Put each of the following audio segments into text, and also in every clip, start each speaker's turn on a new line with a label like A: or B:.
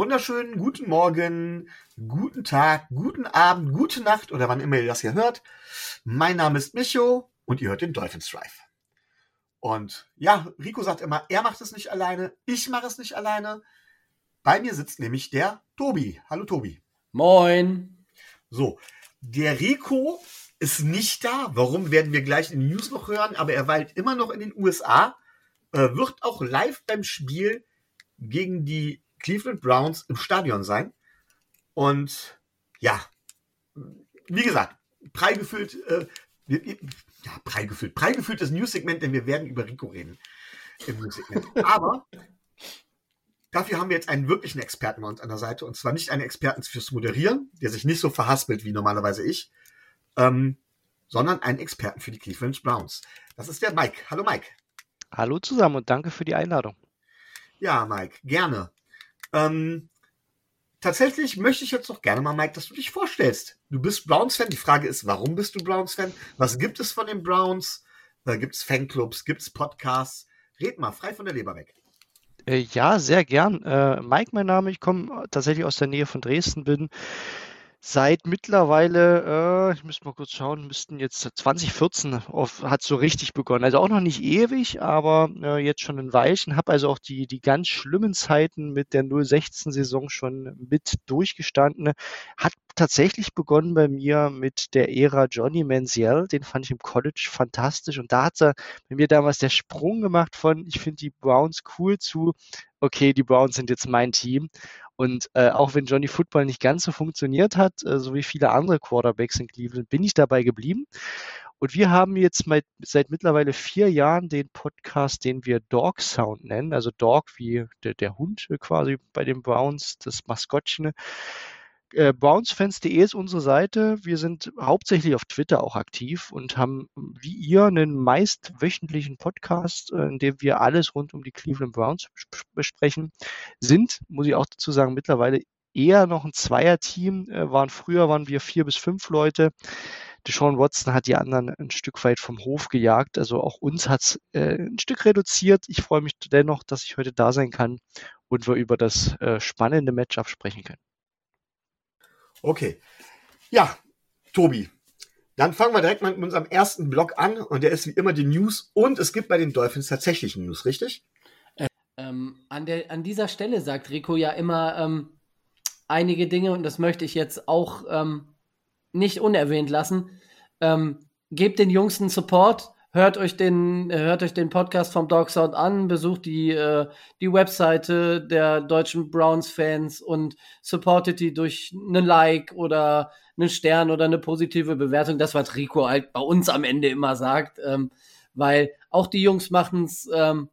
A: Wunderschönen guten Morgen, guten Tag, guten Abend, gute Nacht oder wann immer ihr das hier hört. Mein Name ist Micho und ihr hört den Dolphins Drive. Und ja, Rico sagt immer, er macht es nicht alleine, ich mache es nicht alleine. Bei mir sitzt nämlich der Tobi. Hallo Tobi.
B: Moin.
A: So, der Rico ist nicht da. Warum werden wir gleich in den News noch hören? Aber er weilt immer noch in den USA, äh, wird auch live beim Spiel gegen die Cleveland Browns im Stadion sein. Und ja, wie gesagt, prall gefüllt, äh, ja, prall gefüllt, prall gefülltes News-Segment, denn wir werden über Rico reden im News-Segment. Aber dafür haben wir jetzt einen wirklichen Experten bei uns an der Seite. Und zwar nicht einen Experten fürs Moderieren, der sich nicht so verhaspelt wie normalerweise ich, ähm, sondern einen Experten für die Cleveland Browns. Das ist der Mike. Hallo Mike.
C: Hallo zusammen und danke für die Einladung.
A: Ja, Mike, gerne. Ähm, tatsächlich möchte ich jetzt noch gerne mal, Mike, dass du dich vorstellst. Du bist Browns-Fan. Die Frage ist, warum bist du Browns-Fan? Was gibt es von den Browns? Äh, gibt es Fanclubs? Gibt es Podcasts? Red mal, frei von der Leber weg.
C: Äh, ja, sehr gern. Äh, Mike, mein Name. Ich komme tatsächlich aus der Nähe von Dresden, bin seit mittlerweile, äh, ich müsste mal kurz schauen, müssten jetzt 2014 auf, hat so richtig begonnen. Also auch noch nicht ewig, aber äh, jetzt schon ein Weilchen. Habe also auch die, die ganz schlimmen Zeiten mit der 016-Saison schon mit durchgestanden. Hat tatsächlich begonnen bei mir mit der Ära Johnny Manziel. Den fand ich im College fantastisch. Und da hat er bei mir damals der Sprung gemacht von, ich finde die Browns cool zu, okay, die Browns sind jetzt mein Team. Und äh, auch wenn Johnny Football nicht ganz so funktioniert hat, äh, so wie viele andere Quarterbacks in Cleveland, bin ich dabei geblieben. Und wir haben jetzt mit, seit mittlerweile vier Jahren den Podcast, den wir Dog Sound nennen, also Dog wie der, der Hund quasi bei den Browns, das Maskottchen. Äh, Brownsfans.de ist unsere Seite. Wir sind hauptsächlich auf Twitter auch aktiv und haben wie ihr einen meist wöchentlichen Podcast, äh, in dem wir alles rund um die Cleveland Browns besprechen. Sind, muss ich auch dazu sagen, mittlerweile eher noch ein Zweierteam. Äh, waren früher waren wir vier bis fünf Leute. Deshaun Watson hat die anderen ein Stück weit vom Hof gejagt. Also auch uns hat es äh, ein Stück reduziert. Ich freue mich dennoch, dass ich heute da sein kann und wir über das spannende Matchup sprechen können.
A: Okay. Ja, Tobi. Dann fangen wir direkt mal mit unserem ersten Blog an und der ist wie immer die News und es gibt bei den Dolphins tatsächlich News, richtig?
B: Ähm, an, der, an dieser Stelle sagt Rico ja immer ähm, einige Dinge und das möchte ich jetzt auch ähm, nicht unerwähnt lassen. Ähm, gebt den Jungs einen Support, hört euch den, hört euch den Podcast vom Dog Sound an, besucht die, äh, die Webseite der deutschen Browns-Fans und supportet die durch einen Like oder einen Stern oder eine positive Bewertung. Das, was Rico halt bei uns am Ende immer sagt, ähm, weil auch die Jungs machen es ähm,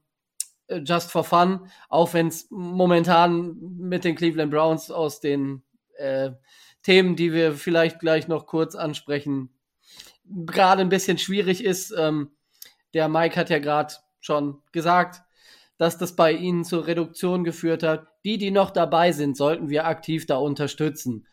B: just for fun, auch wenn es momentan mit den Cleveland Browns aus den äh, Themen, die wir vielleicht gleich noch kurz ansprechen, gerade ein bisschen schwierig ist. Ähm, der Mike hat ja gerade schon gesagt, dass das bei ihnen zur Reduktion geführt hat. Die, die noch dabei sind, sollten wir aktiv da unterstützen.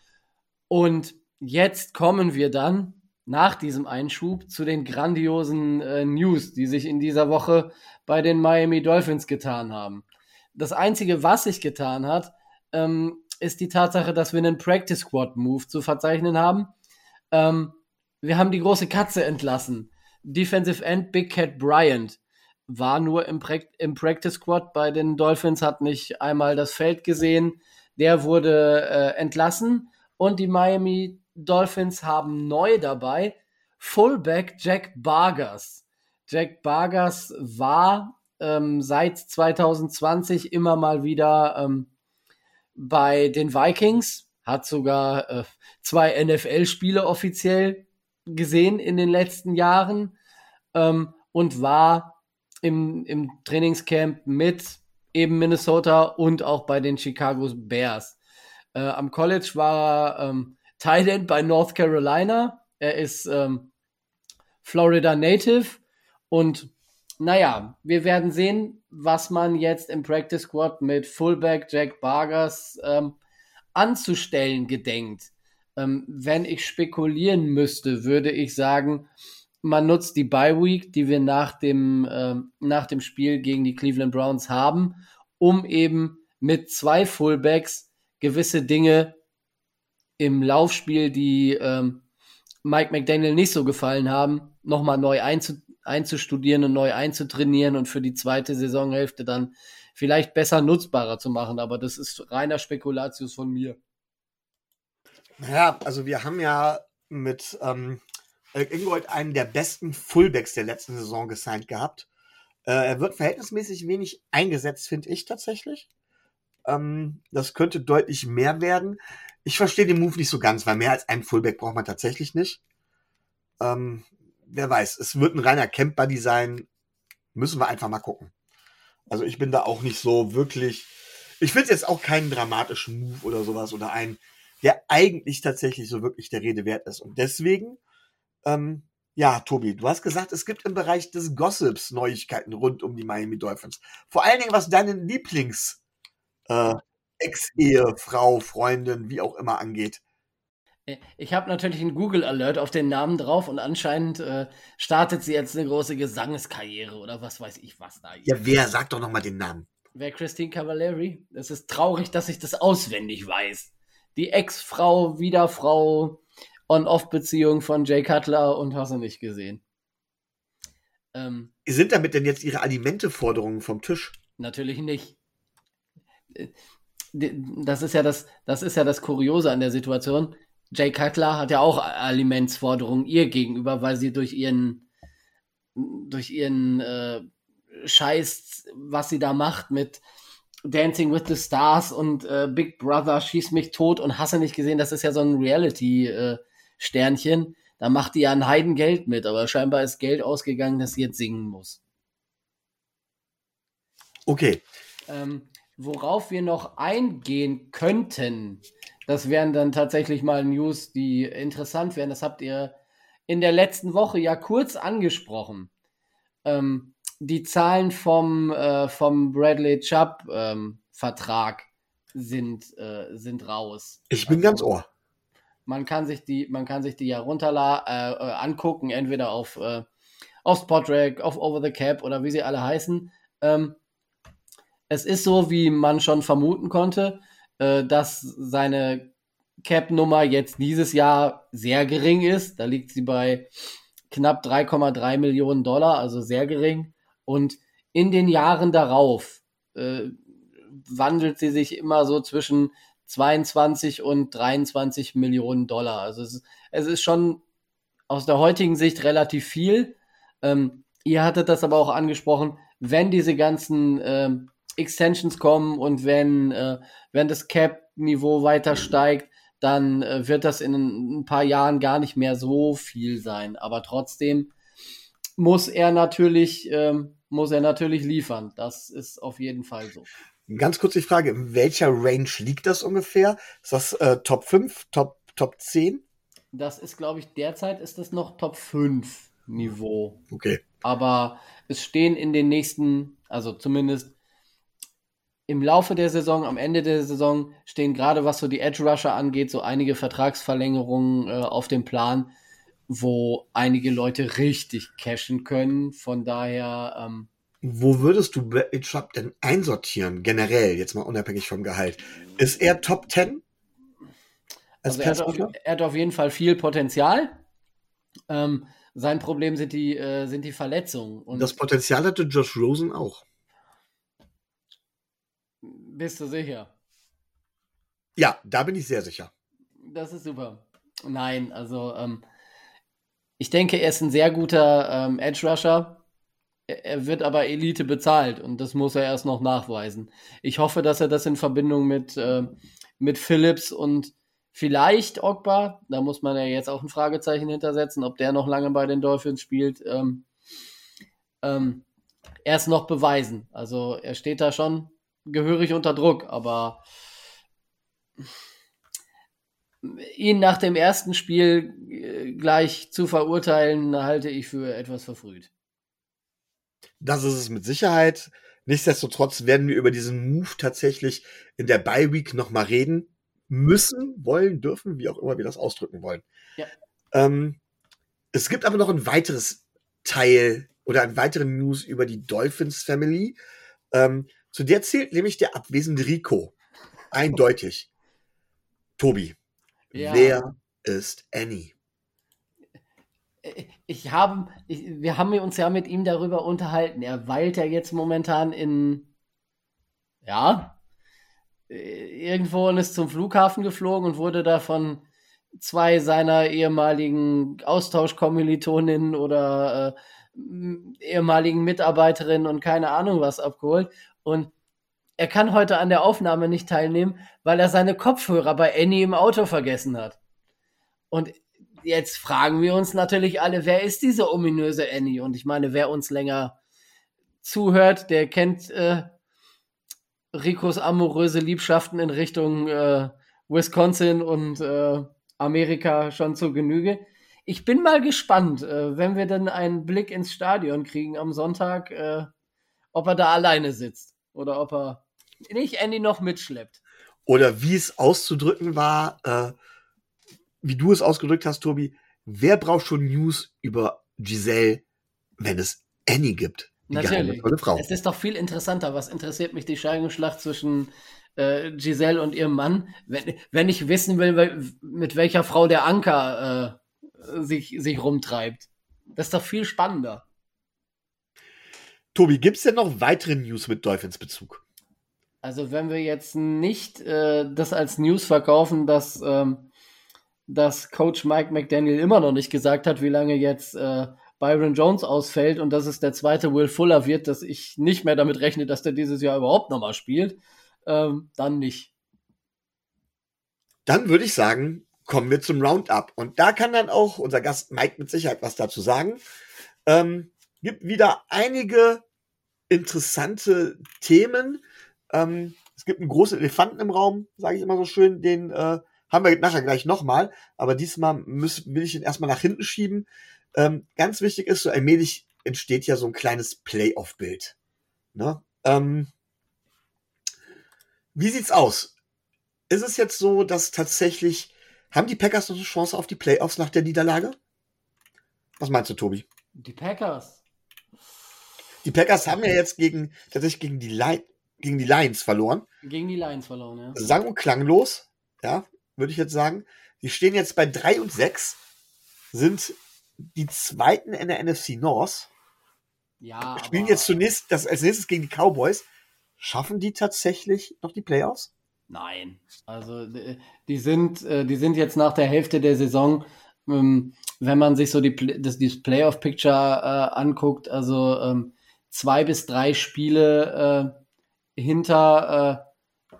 B: Und jetzt kommen wir dann nach diesem Einschub zu den grandiosen äh, News, die sich in dieser Woche bei den Miami Dolphins getan haben. Das Einzige, was sich getan hat, ähm, ist die Tatsache, dass wir einen Practice Squad Move zu verzeichnen haben. Ähm, wir haben die große Katze entlassen. Defensive End Big Cat Bryant war nur im, pra im Practice Squad bei den Dolphins, hat nicht einmal das Feld gesehen. Der wurde äh, entlassen und die Miami Dolphins haben neu dabei Fullback Jack Bargers. Jack Bargers war ähm, seit 2020 immer mal wieder ähm, bei den Vikings, hat sogar äh, zwei NFL-Spiele offiziell gesehen in den letzten Jahren ähm, und war im, im Trainingscamp mit eben Minnesota und auch bei den Chicago Bears. Äh, am College war er ähm, Tight bei North Carolina. Er ist ähm, Florida Native und naja, wir werden sehen, was man jetzt im Practice Squad mit Fullback Jack Bargers ähm, anzustellen gedenkt. Ähm, wenn ich spekulieren müsste, würde ich sagen, man nutzt die Bye Week, die wir nach dem, äh, nach dem Spiel gegen die Cleveland Browns haben, um eben mit zwei Fullbacks gewisse Dinge im Laufspiel, die ähm, Mike McDaniel nicht so gefallen haben, nochmal neu einzu einzustudieren und neu einzutrainieren und für die zweite Saisonhälfte dann vielleicht besser nutzbarer zu machen. Aber das ist reiner Spekulatius von mir.
A: Ja, also wir haben ja mit ähm, Ingold einen der besten Fullbacks der letzten Saison gesigned gehabt. Äh, er wird verhältnismäßig wenig eingesetzt, finde ich tatsächlich. Ähm, das könnte deutlich mehr werden. Ich verstehe den Move nicht so ganz, weil mehr als einen Fullback braucht man tatsächlich nicht. Ähm, wer weiß, es wird ein reiner Camp-Buddy sein. Müssen wir einfach mal gucken. Also ich bin da auch nicht so wirklich. Ich finde es jetzt auch keinen dramatischen Move oder sowas oder einen, der eigentlich tatsächlich so wirklich der Rede wert ist. Und deswegen, ähm, ja, Tobi, du hast gesagt, es gibt im Bereich des Gossips Neuigkeiten rund um die Miami Dolphins. Vor allen Dingen, was deinen Lieblings äh, Freundin, wie auch immer angeht.
B: Ich habe natürlich einen Google Alert auf den Namen drauf und anscheinend äh, startet sie jetzt eine große Gesangskarriere oder was weiß ich was da.
A: Ja, wer? Sag doch nochmal den Namen.
B: Wer Christine Cavallari? Es ist traurig, dass ich das auswendig weiß. Die Ex-Frau, Wiederfrau, On-Off-Beziehung von Jay Cutler und hast du nicht gesehen.
A: Ähm, Sind damit denn jetzt ihre Alimente-Forderungen vom Tisch?
B: Natürlich nicht das ist ja das, das ist ja das Kuriose an der Situation. Jay Cutler hat ja auch Alimentsforderungen ihr gegenüber, weil sie durch ihren, durch ihren äh, Scheiß, was sie da macht mit Dancing with the Stars und äh, Big Brother schießt mich tot und hasse nicht gesehen, das ist ja so ein Reality-Sternchen. Äh, da macht die ja ein Heidengeld mit, aber scheinbar ist Geld ausgegangen, dass sie jetzt singen muss.
A: Okay.
B: Ähm, Worauf wir noch eingehen könnten, das wären dann tatsächlich mal News, die interessant wären. Das habt ihr in der letzten Woche ja kurz angesprochen. Ähm, die Zahlen vom, äh, vom Bradley Chubb ähm, Vertrag sind, äh, sind raus.
A: Ich bin also, ganz ohr.
B: Man kann sich die, man kann sich die ja runterla äh, äh angucken, entweder auf, äh, auf Spotrack, auf Over the Cap oder wie sie alle heißen. Ähm, es ist so, wie man schon vermuten konnte, dass seine Cap-Nummer jetzt dieses Jahr sehr gering ist. Da liegt sie bei knapp 3,3 Millionen Dollar, also sehr gering. Und in den Jahren darauf äh, wandelt sie sich immer so zwischen 22 und 23 Millionen Dollar. Also es, es ist schon aus der heutigen Sicht relativ viel. Ähm, ihr hattet das aber auch angesprochen, wenn diese ganzen ähm, Extensions kommen und wenn, äh, wenn das Cap-Niveau weiter steigt, dann äh, wird das in ein paar Jahren gar nicht mehr so viel sein. Aber trotzdem muss er natürlich, ähm, muss er natürlich liefern. Das ist auf jeden Fall so.
A: Ganz kurz die Frage, in welcher Range liegt das ungefähr? Ist das äh, Top 5, Top, Top 10?
B: Das ist, glaube ich, derzeit ist das noch Top 5 Niveau.
A: Okay.
B: Aber es stehen in den nächsten, also zumindest im Laufe der Saison, am Ende der Saison stehen gerade was so die Edge Rusher angeht, so einige Vertragsverlängerungen äh, auf dem Plan, wo einige Leute richtig cashen können. Von daher. Ähm,
A: wo würdest du Chubb denn einsortieren, generell, jetzt mal unabhängig vom Gehalt? Ist er Top 10?
B: Also er hat, auf, er hat, auf, jeden Fall viel Potenzial. Ähm, sein Problem sind die, äh, sind die Verletzungen.
A: Und das Potenzial hatte Josh Rosen auch.
B: Bist du sicher?
A: Ja, da bin ich sehr sicher.
B: Das ist super. Nein, also ähm, ich denke, er ist ein sehr guter ähm, Edge Rusher. Er wird aber Elite bezahlt und das muss er erst noch nachweisen. Ich hoffe, dass er das in Verbindung mit, äh, mit Phillips und vielleicht Ogba, da muss man ja jetzt auch ein Fragezeichen hintersetzen, ob der noch lange bei den Dolphins spielt, ähm, ähm, erst noch beweisen. Also er steht da schon gehörig unter Druck, aber ihn nach dem ersten Spiel äh, gleich zu verurteilen, halte ich für etwas verfrüht.
A: Das ist es mit Sicherheit. Nichtsdestotrotz werden wir über diesen Move tatsächlich in der Bye Week nochmal reden müssen, wollen, dürfen, wie auch immer wir das ausdrücken wollen. Ja. Ähm, es gibt aber noch ein weiteres Teil oder einen weiteren News über die Dolphins Family. Ähm, Zu der zählt nämlich der abwesende Rico. Eindeutig. Tobi,
B: Ja.
A: wer ist Annie?
B: ich habe, wir haben uns ja mit ihm darüber unterhalten. Er weilt ja jetzt momentan in, ja, irgendwo und ist zum Flughafen geflogen und wurde da von zwei seiner ehemaligen Austauschkommilitoninnen oder äh, ehemaligen Mitarbeiterinnen und keine Ahnung was abgeholt. Und er kann heute an der Aufnahme nicht teilnehmen, weil er seine Kopfhörer bei Annie im Auto vergessen hat. Und jetzt fragen wir uns natürlich alle, wer ist diese ominöse Annie? Und ich meine, wer uns länger zuhört, der kennt äh, Ricos amoröse Liebschaften in Richtung äh, Wisconsin und äh, Amerika schon zur Genüge. Ich bin mal gespannt, äh, wenn wir dann einen Blick ins Stadion kriegen am Sonntag, äh, ob er da alleine sitzt oder ob er nicht Andy noch mitschleppt.
A: Oder wie es auszudrücken war, äh, wie du es ausgedrückt hast, Tobi, wer braucht schon News über Giselle, wenn es Annie gibt? Die
B: Natürlich.
A: geheimnisvolle Frau.
B: Es ist doch viel interessanter. Was interessiert mich die Scheidungsschlacht zwischen äh, Giselle und ihrem Mann, wenn, wenn ich wissen will, mit welcher Frau der Anker äh, sich, sich rumtreibt? Das ist doch viel spannender.
A: Tobi, gibt's denn noch weitere News mit Dolphins-Bezug?
B: Also wenn wir jetzt nicht äh, das als News verkaufen, dass, ähm, dass Coach Mike McDaniel immer noch nicht gesagt hat, wie lange jetzt äh, Byron Jones ausfällt und dass es der zweite Will Fuller wird, dass ich nicht mehr damit rechne, dass der dieses Jahr überhaupt nochmal spielt, ähm, dann nicht.
A: Dann würde ich sagen, kommen wir zum Roundup. Und da kann dann auch unser Gast Mike mit Sicherheit was dazu sagen. Ähm, gibt wieder einige interessante Themen. Ähm, es gibt einen großen Elefanten im Raum, sage ich immer so schön. Den äh, haben wir nachher gleich nochmal. Aber diesmal muss, will ich ihn erstmal nach hinten schieben. Ähm, ganz wichtig ist, so allmählich entsteht ja so ein kleines Playoff-Bild. Ne? Ähm, wie sieht's aus? Ist es jetzt so, dass tatsächlich, haben die Packers noch eine Chance auf die Playoffs nach der Niederlage? Was meinst du, Tobi?
B: Die Packers.
A: Die Packers haben ja jetzt gegen, tatsächlich gegen die, Li gegen die Lions verloren.
B: Gegen die Lions verloren, ja.
A: Sang- und klanglos, ja, würde ich jetzt sagen. Die stehen jetzt bei 3 und 6, sind die zweiten in der NFC North,
B: Ja,
A: spielen jetzt zunächst das, als nächstes gegen die Cowboys. Schaffen die tatsächlich noch die Playoffs?
B: Nein. Also die sind, äh, die sind jetzt nach der Hälfte der Saison, ähm, wenn man sich so die, das, dieses Playoff-Picture äh, anguckt, also ähm, zwei bis drei Spiele äh, hinter,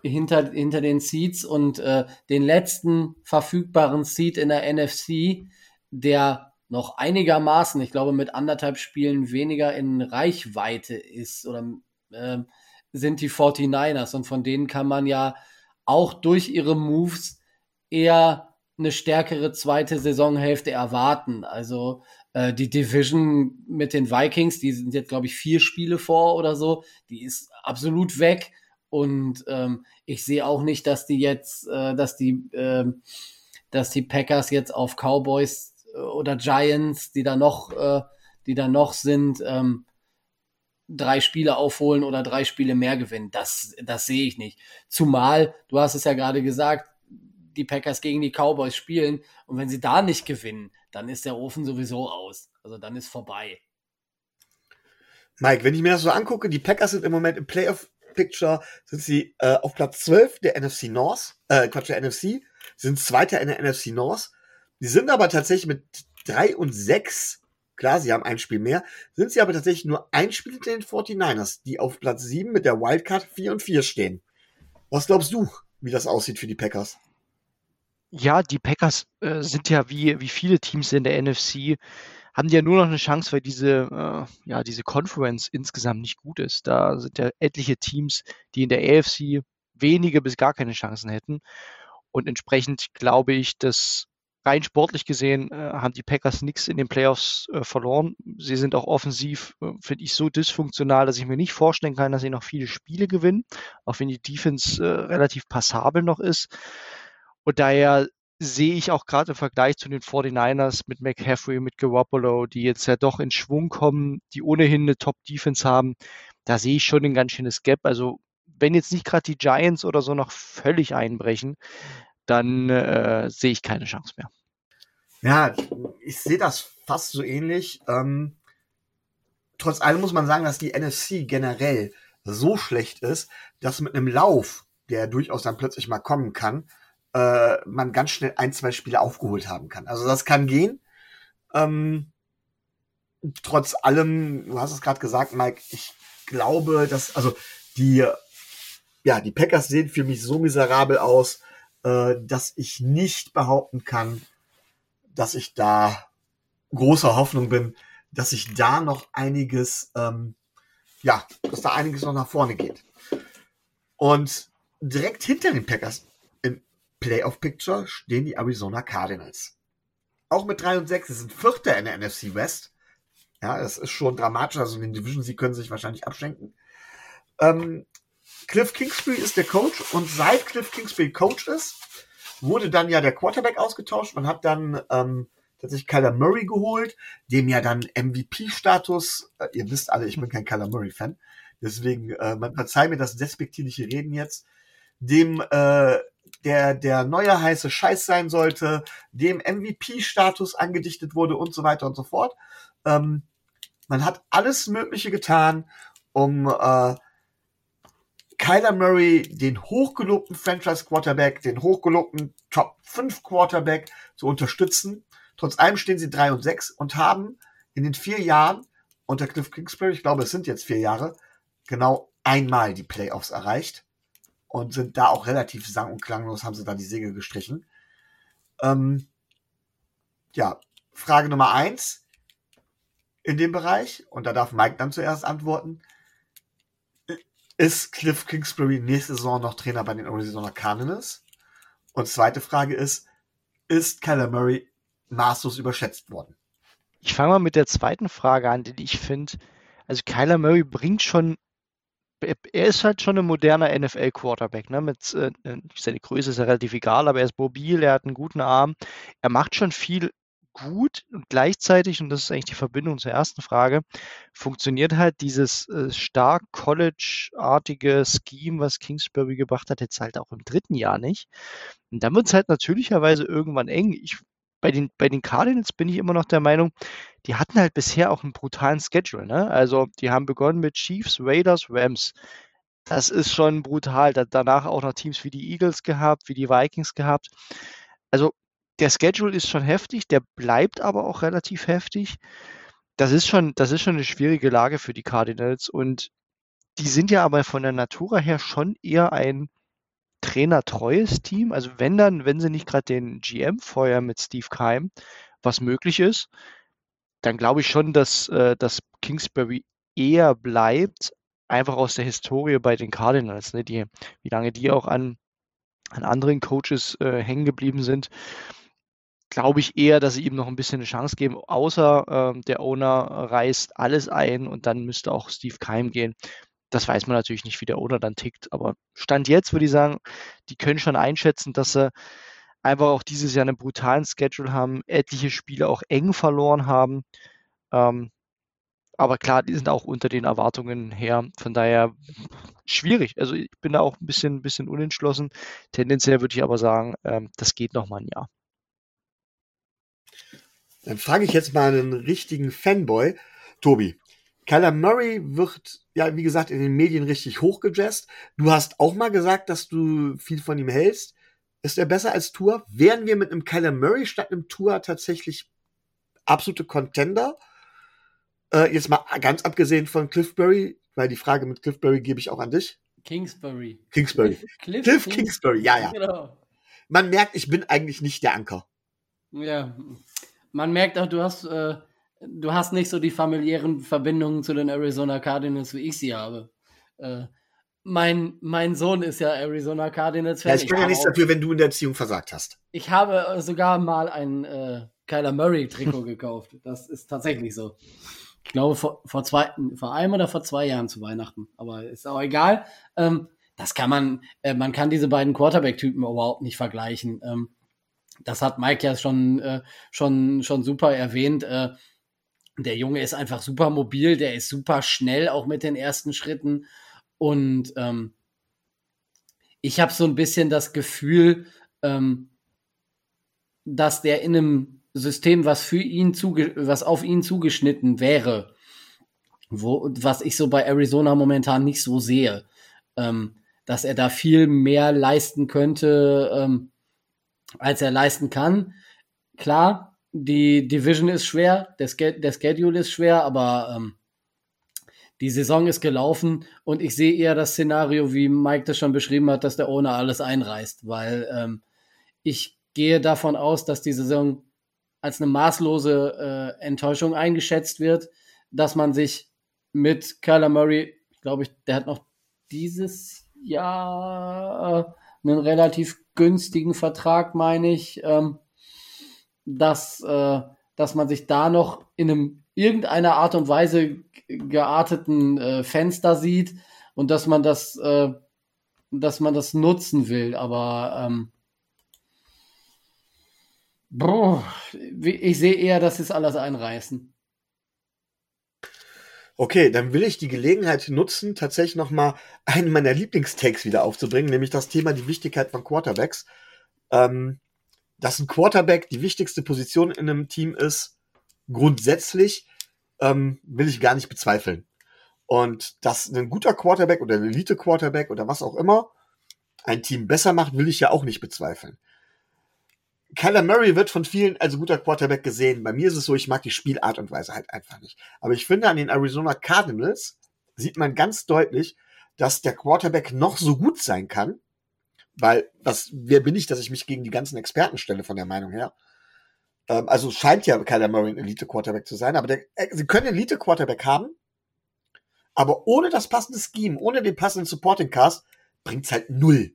B: äh, hinter, hinter den Seeds und äh, den letzten verfügbaren Seed in der NFC, der noch einigermaßen, ich glaube, mit anderthalb Spielen weniger in Reichweite ist oder ähm, sind die 49ers und von denen kann man ja auch durch ihre Moves eher eine stärkere zweite Saisonhälfte erwarten. Also äh, die Division mit den Vikings, die sind jetzt, glaube ich, vier Spiele vor oder so, die ist absolut weg. Und ähm, ich sehe auch nicht, dass die jetzt, äh, dass die, ähm, dass die Packers jetzt auf Cowboys äh, oder Giants, die da noch, äh, die da noch sind, ähm, drei Spiele aufholen oder drei Spiele mehr gewinnen. Das, das sehe ich nicht. Zumal, du hast es ja gerade gesagt, die Packers gegen die Cowboys spielen und wenn sie da nicht gewinnen, dann ist der Ofen sowieso aus. Also dann ist vorbei.
A: Mike, wenn ich mir das so angucke, die Packers sind im Moment im Playoff-Picture, sind sie äh, auf Platz 12 der NFC North, äh, Quatsch, der NFC, sind Zweiter in der NFC North. Die sind aber tatsächlich mit 3 und 6, klar, sie haben ein Spiel mehr, sind sie aber tatsächlich nur ein Spiel hinter den 49ers, die auf Platz 7 mit der Wildcard 4 und 4 stehen. Was glaubst du, wie das aussieht für die Packers?
C: Ja, die Packers äh, sind ja wie, wie viele Teams in der NFC, haben die ja nur noch eine Chance, weil diese, äh, ja, diese Conference insgesamt nicht gut ist. Da sind ja etliche Teams, die in der AFC wenige bis gar keine Chancen hätten. Und entsprechend glaube ich, dass rein sportlich gesehen äh, haben die Packers nichts in den Playoffs äh, verloren. Sie sind auch offensiv, äh, finde ich, so dysfunktional, dass ich mir nicht vorstellen kann, dass sie noch viele Spiele gewinnen, auch wenn die Defense äh, relativ passabel noch ist. Und daher sehe ich auch gerade im Vergleich zu den 49ers mit McCaffrey, mit Garoppolo, die jetzt ja doch in Schwung kommen, die ohnehin eine Top-Defense haben, da sehe ich schon ein ganz schönes Gap. Also wenn jetzt nicht gerade die Giants oder so noch völlig einbrechen, dann äh, sehe ich keine Chance mehr.
A: Ja, ich sehe das fast so ähnlich. Ähm, trotz allem muss man sagen, dass die NFC generell so schlecht ist, dass mit einem Lauf, der durchaus dann plötzlich mal kommen kann, äh, man ganz schnell ein, zwei Spiele aufgeholt haben kann. Also das kann gehen. Ähm, trotz allem, du hast es gerade gesagt, Mike, ich glaube, dass, also die, ja, die Packers sehen für mich so miserabel aus, äh, dass ich nicht behaupten kann, dass ich da großer Hoffnung bin, dass sich da noch einiges, ähm, ja, dass da einiges noch nach vorne geht. Und direkt hinter den Packers im Playoff Picture stehen die Arizona Cardinals. Auch mit 3 und 6, sie sind Vierter in der NFC West. Ja, das ist schon dramatisch. Also in den Division, sie können sich wahrscheinlich abschenken. Ähm, Cliff Kingsbury ist der Coach und seit Cliff Kingsbury Coach ist, wurde dann ja der Quarterback ausgetauscht. Man hat dann ähm, tatsächlich Kyler Murray geholt, dem ja dann MVP-Status, äh, ihr wisst alle, ich bin kein Kyler Murray-Fan, deswegen, äh, man verzeiht mir das despektierliche Reden jetzt, dem äh, der der neue heiße Scheiß sein sollte, dem MVP-Status angedichtet wurde und so weiter und so fort. Ähm, man hat alles Mögliche getan, um äh, Kyler Murray, den hochgelobten Franchise Quarterback, den hochgelobten Top 5 Quarterback zu unterstützen. Trotz allem stehen sie 3 und 6 und haben in den vier Jahren unter Cliff Kingsbury, ich glaube, es sind jetzt vier Jahre, genau einmal die Playoffs erreicht und sind da auch relativ sang- und klanglos, haben sie da die Segel gestrichen. Ähm, ja, Frage Nummer eins in dem Bereich, und da darf Mike dann zuerst antworten. Ist Cliff Kingsbury nächste Saison noch Trainer bei den Arizona Cardinals? Und zweite Frage ist, ist Kyler Murray maßlos überschätzt worden?
C: Ich fange mal mit der zweiten Frage an, die ich finde, also Kyler Murray bringt schon er ist halt schon ein moderner NFL-Quarterback. Ne? Mit, äh, seine Größe ist ja relativ egal, aber er ist mobil, er hat einen guten Arm. Er macht schon viel gut und gleichzeitig, und das ist eigentlich die Verbindung zur ersten Frage, funktioniert halt dieses äh, stark College-artige Scheme, was Kingsbury gebracht hat, jetzt halt auch im dritten Jahr nicht. Und dann wird es halt natürlicherweise irgendwann eng. Ich bei den, bei den Cardinals bin ich immer noch der Meinung, die hatten halt bisher auch einen brutalen Schedule. Ne? Also die haben begonnen mit Chiefs, Raiders, Rams. Das ist schon brutal. Da, danach auch noch Teams wie die Eagles gehabt, wie die Vikings gehabt. Also der Schedule ist schon heftig, der bleibt aber auch relativ heftig. Das ist schon, das ist schon eine schwierige Lage für die Cardinals und die sind ja aber von der Natur her schon eher ein trainertreues Team. Also wenn dann, wenn sie nicht gerade den GM feuern mit Steve Keim, was möglich ist, dann glaube ich schon, dass, äh, dass Kingsbury eher bleibt, einfach aus der Historie bei den Cardinals, ne, die, wie lange die auch an, an anderen Coaches äh, hängen geblieben sind, glaube ich eher, dass sie ihm noch ein bisschen eine Chance geben, außer äh, der Owner reißt alles ein und dann müsste auch Steve Keim gehen. Das weiß man natürlich nicht, wie der Owner dann tickt. Aber Stand jetzt würde ich sagen, die können schon einschätzen, dass sie einfach auch dieses Jahr einen brutalen Schedule haben, etliche Spiele auch eng verloren haben. Ähm, aber klar, die sind auch unter den Erwartungen her. Von daher schwierig. Also ich bin da auch ein bisschen, bisschen unentschlossen. Tendenziell würde ich aber sagen, ähm, das geht noch mal ein Jahr.
A: Dann frage ich jetzt mal einen richtigen Fanboy. Tobi, Kyler Murray wird, ja, wie gesagt, in den Medien richtig hochgejazzt. Du hast auch mal gesagt, dass du viel von ihm hältst. Ist er besser als Tour? Wären wir mit einem Kyler Murray statt einem Tour tatsächlich absolute Contender? Äh, jetzt mal ganz abgesehen von Cliffbury, weil die Frage mit Cliffbury gebe ich auch an dich.
B: Kingsbury.
A: Kingsbury. Cliff, Cliff Kingsbury, ja, ja. Genau. Man merkt, ich bin eigentlich nicht der Anker.
B: Ja, man merkt auch, du hast äh, du hast nicht so die familiären Verbindungen zu den Arizona Cardinals, wie ich sie habe. Äh, mein, mein Sohn ist ja Arizona Cardinals-Fan.
A: Ja, ich bin ja nichts dafür, wenn du in der Erziehung versagt hast.
B: Ich habe sogar mal ein äh, Kyler Murray-Trikot gekauft. Das ist tatsächlich so. Ich glaube, vor, vor, zwei, vor einem oder vor zwei Jahren zu Weihnachten. Aber ist auch egal. Ähm, das kann man, äh, man kann diese beiden Quarterback-Typen überhaupt nicht vergleichen. Ähm, das hat Mike ja schon, äh, schon, schon super erwähnt. Äh, der Junge ist einfach super mobil, der ist super schnell, auch mit den ersten Schritten. Und ähm, ich habe so ein bisschen das Gefühl, ähm, dass der in einem System, was für ihn zuge was auf ihn zugeschnitten wäre, wo, was ich so bei Arizona momentan nicht so sehe, ähm, dass er da viel mehr leisten könnte, ähm, als er leisten kann. Klar, die Division ist schwer, der, Ske der Schedule ist schwer, aber ähm, die Saison ist gelaufen und ich sehe eher das Szenario, wie Mike das schon beschrieben hat, dass der Owner alles einreißt, weil ähm, ich gehe davon aus, dass die Saison als eine maßlose äh, Enttäuschung eingeschätzt wird, dass man sich mit Kyler Murray, glaube ich, der hat noch dieses Jahr einen relativ günstigen Vertrag, meine ich, ähm, dass, äh, dass man sich da noch in einem irgendeiner Art und Weise gearteten äh, Fenster sieht und dass man das, äh, dass man das nutzen will. Aber ähm, boah, ich sehe eher, dass es alles einreißen.
A: Okay, dann will ich die Gelegenheit nutzen, tatsächlich nochmal einen meiner Lieblingstakes wieder aufzubringen, nämlich das Thema die Wichtigkeit von Quarterbacks. Ähm, dass ein Quarterback die wichtigste Position in einem Team ist, grundsätzlich ähm, will ich gar nicht bezweifeln. Und dass ein guter Quarterback oder ein Elite-Quarterback oder was auch immer ein Team besser macht, will ich ja auch nicht bezweifeln. Kyler Murray wird von vielen als guter Quarterback gesehen. Bei mir ist es so, ich mag die Spielart und Weise halt einfach nicht. Aber ich finde, an den Arizona Cardinals sieht man ganz deutlich, dass der Quarterback noch so gut sein kann, weil was, wer bin ich, dass ich mich gegen die ganzen Experten stelle von der Meinung her? Ähm, also scheint ja Kyler Murray ein Elite-Quarterback zu sein, aber der, äh, sie können Elite-Quarterback haben, aber ohne das passende Scheme, ohne den passenden Supporting Cast, bringt's halt null.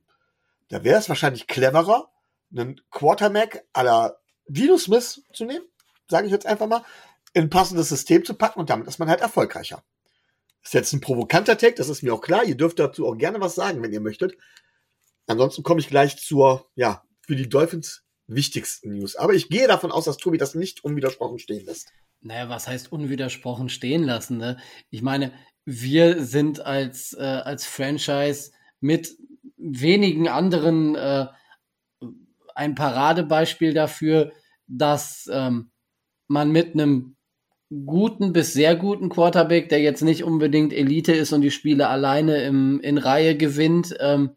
A: Da wäre es wahrscheinlich cleverer, einen Quarterback à la Dino Smith zu nehmen, sage ich jetzt einfach mal, in ein passendes System zu packen und damit ist man halt erfolgreicher. ist jetzt ein provokanter Take, das ist mir auch klar. Ihr dürft dazu auch gerne was sagen, wenn ihr möchtet. Ansonsten komme ich gleich zur, ja, für die Dolphins wichtigsten News. Aber ich gehe davon aus, dass Tobi das nicht unwidersprochen stehen lässt.
B: Naja, was heißt unwidersprochen stehen lassen? Ne? Ich meine, wir sind als, äh, als Franchise mit wenigen anderen äh, ein Paradebeispiel dafür, dass ähm, man mit einem guten bis sehr guten Quarterback, der jetzt nicht unbedingt Elite ist und die Spiele alleine im, in Reihe gewinnt, ähm,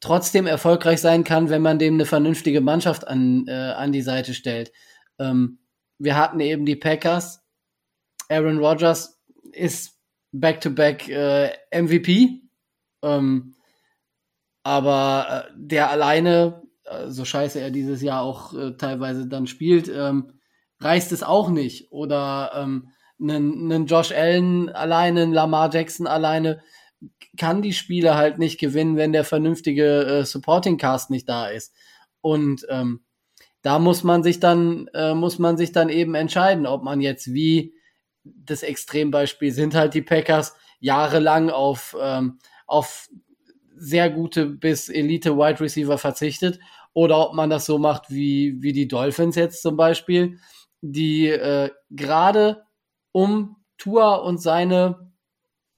B: trotzdem erfolgreich sein kann, wenn man dem eine vernünftige Mannschaft an, äh, an die Seite stellt. Ähm, wir hatten eben die Packers. Aaron Rodgers ist back-to-back -back, äh, MVP. Ähm, aber äh, der alleine, äh, so scheiße er dieses Jahr auch äh, teilweise dann spielt, ähm, reißt es auch nicht. Oder ähm, einen Josh Allen alleine, einen Lamar Jackson alleine kann die Spiele halt nicht gewinnen, wenn der vernünftige äh, Supporting Cast nicht da ist. Und ähm, da muss man sich dann äh, muss man sich dann eben entscheiden, ob man jetzt wie das Extrembeispiel sind halt die Packers jahrelang auf ähm, auf sehr gute bis Elite Wide Receiver verzichtet oder ob man das so macht wie wie die Dolphins jetzt zum Beispiel, die äh, gerade um Tour und seine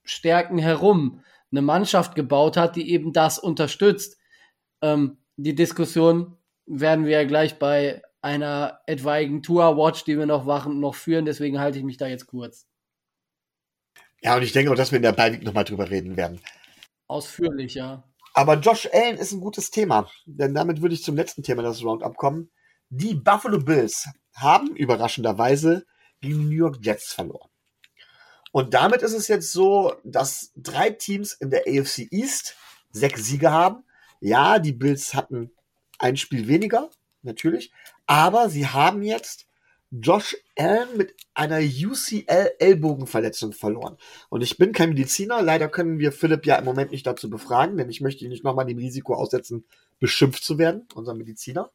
B: Stärken herum eine Mannschaft gebaut hat, die eben das unterstützt. Ähm, die Diskussion werden wir ja gleich bei einer etwaigen Tour-Watch, die wir noch wachen, noch führen. Deswegen halte ich mich da jetzt kurz.
A: Ja, und ich denke auch, dass wir in der Beiweek nochmal drüber reden werden.
B: Ausführlich, ja.
A: Aber Josh Allen ist ein gutes Thema, denn damit würde ich zum letzten Thema des Roundup kommen. Die Buffalo Bills haben überraschenderweise gegen die New York Jets verloren. Und damit ist es jetzt so, dass drei Teams in der AFC East sechs Siege haben. Ja, die Bills hatten ein Spiel weniger, natürlich, aber sie haben jetzt Josh Allen mit einer UCL-Ellbogenverletzung verloren. Und ich bin kein Mediziner, leider können wir Philipp ja im Moment nicht dazu befragen, denn ich möchte ihn nicht nochmal dem Risiko aussetzen, beschimpft zu werden, unser Mediziner.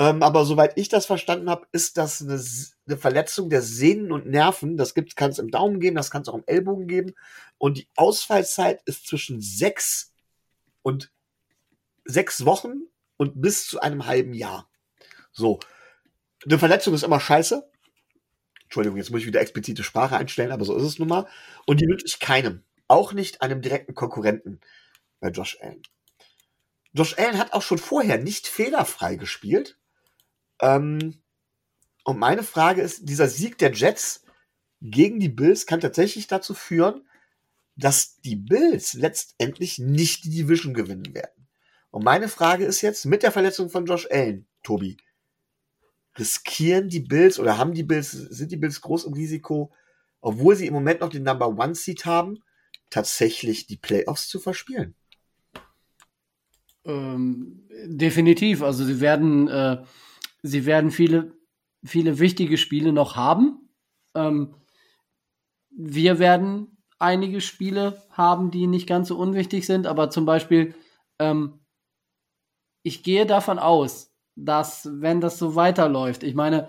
A: Ähm, aber soweit ich das verstanden habe, ist das eine, eine, Verletzung der Sehnen und Nerven. Das kann es im Daumen geben, das kann es auch im Ellbogen geben. Und die Ausfallzeit ist zwischen sechs und sechs Wochen und bis zu einem halben Jahr. So. Eine Verletzung ist immer scheiße. Entschuldigung, jetzt muss ich wieder explizite Sprache einstellen, aber so ist es nun mal. Und die wünsche ich keinem. Auch nicht einem direkten Konkurrenten. bei Josh Allen. Josh Allen hat auch schon vorher nicht fehlerfrei gespielt. Ähm, und meine Frage ist, dieser Sieg der Jets gegen die Bills kann tatsächlich dazu führen, dass die Bills letztendlich nicht die Division gewinnen werden. Und meine Frage ist jetzt, mit der Verletzung von Josh Allen, Tobi, riskieren die Bills oder haben die Bills, sind die Bills groß im Risiko, obwohl sie im Moment noch den Number One Seed haben, tatsächlich die Playoffs zu verspielen?
B: Ähm, definitiv. Also sie werden, äh, sie werden viele, viele wichtige Spiele noch haben. Ähm, wir werden einige Spiele haben, die nicht ganz so unwichtig sind, aber zum Beispiel, ähm, ich gehe davon aus, dass wenn das so weiterläuft, ich meine,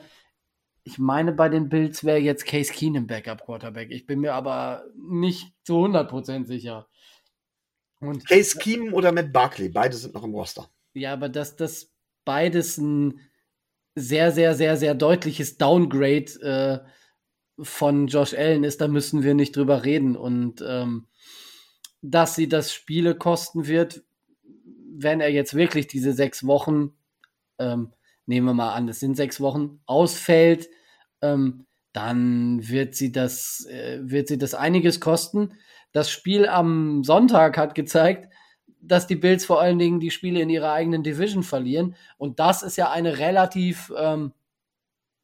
B: ich meine, bei den Bills wäre jetzt Case Keenum Backup Quarterback. Ich bin mir aber nicht zu 100% sicher.
A: Und Case Keenum oder Matt Barkley, beide sind noch im Roster.
B: Ja, aber dass das beides ein sehr, sehr, sehr, sehr deutliches Downgrade äh, von Josh Allen ist, da müssen wir nicht drüber reden. Und ähm, dass sie das Spiele kosten wird, wenn er jetzt wirklich diese sechs Wochen, ähm, nehmen wir mal an, es sind sechs Wochen, ausfällt, ähm, dann wird sie das, äh, wird sie das einiges kosten. Das Spiel am Sonntag hat gezeigt, dass die Bills vor allen Dingen die Spiele in ihrer eigenen Division verlieren. Und das ist ja eine relativ ähm,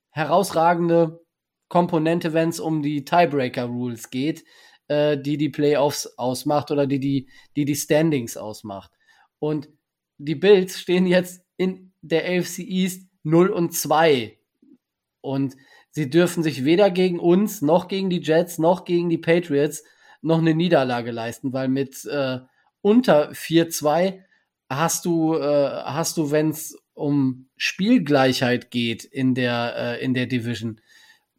B: herausragende Komponente, wenn es um die Tiebreaker-Rules geht, äh, die die Playoffs ausmacht oder die die, die die Standings ausmacht. Und die Bills stehen jetzt in der AFC East 0 und 2. Und sie dürfen sich weder gegen uns, noch gegen die Jets, noch gegen die Patriots noch eine Niederlage leisten, weil mit äh, unter 4-2 hast du, äh, hast du, wenn es um Spielgleichheit geht in der, äh, in der Division,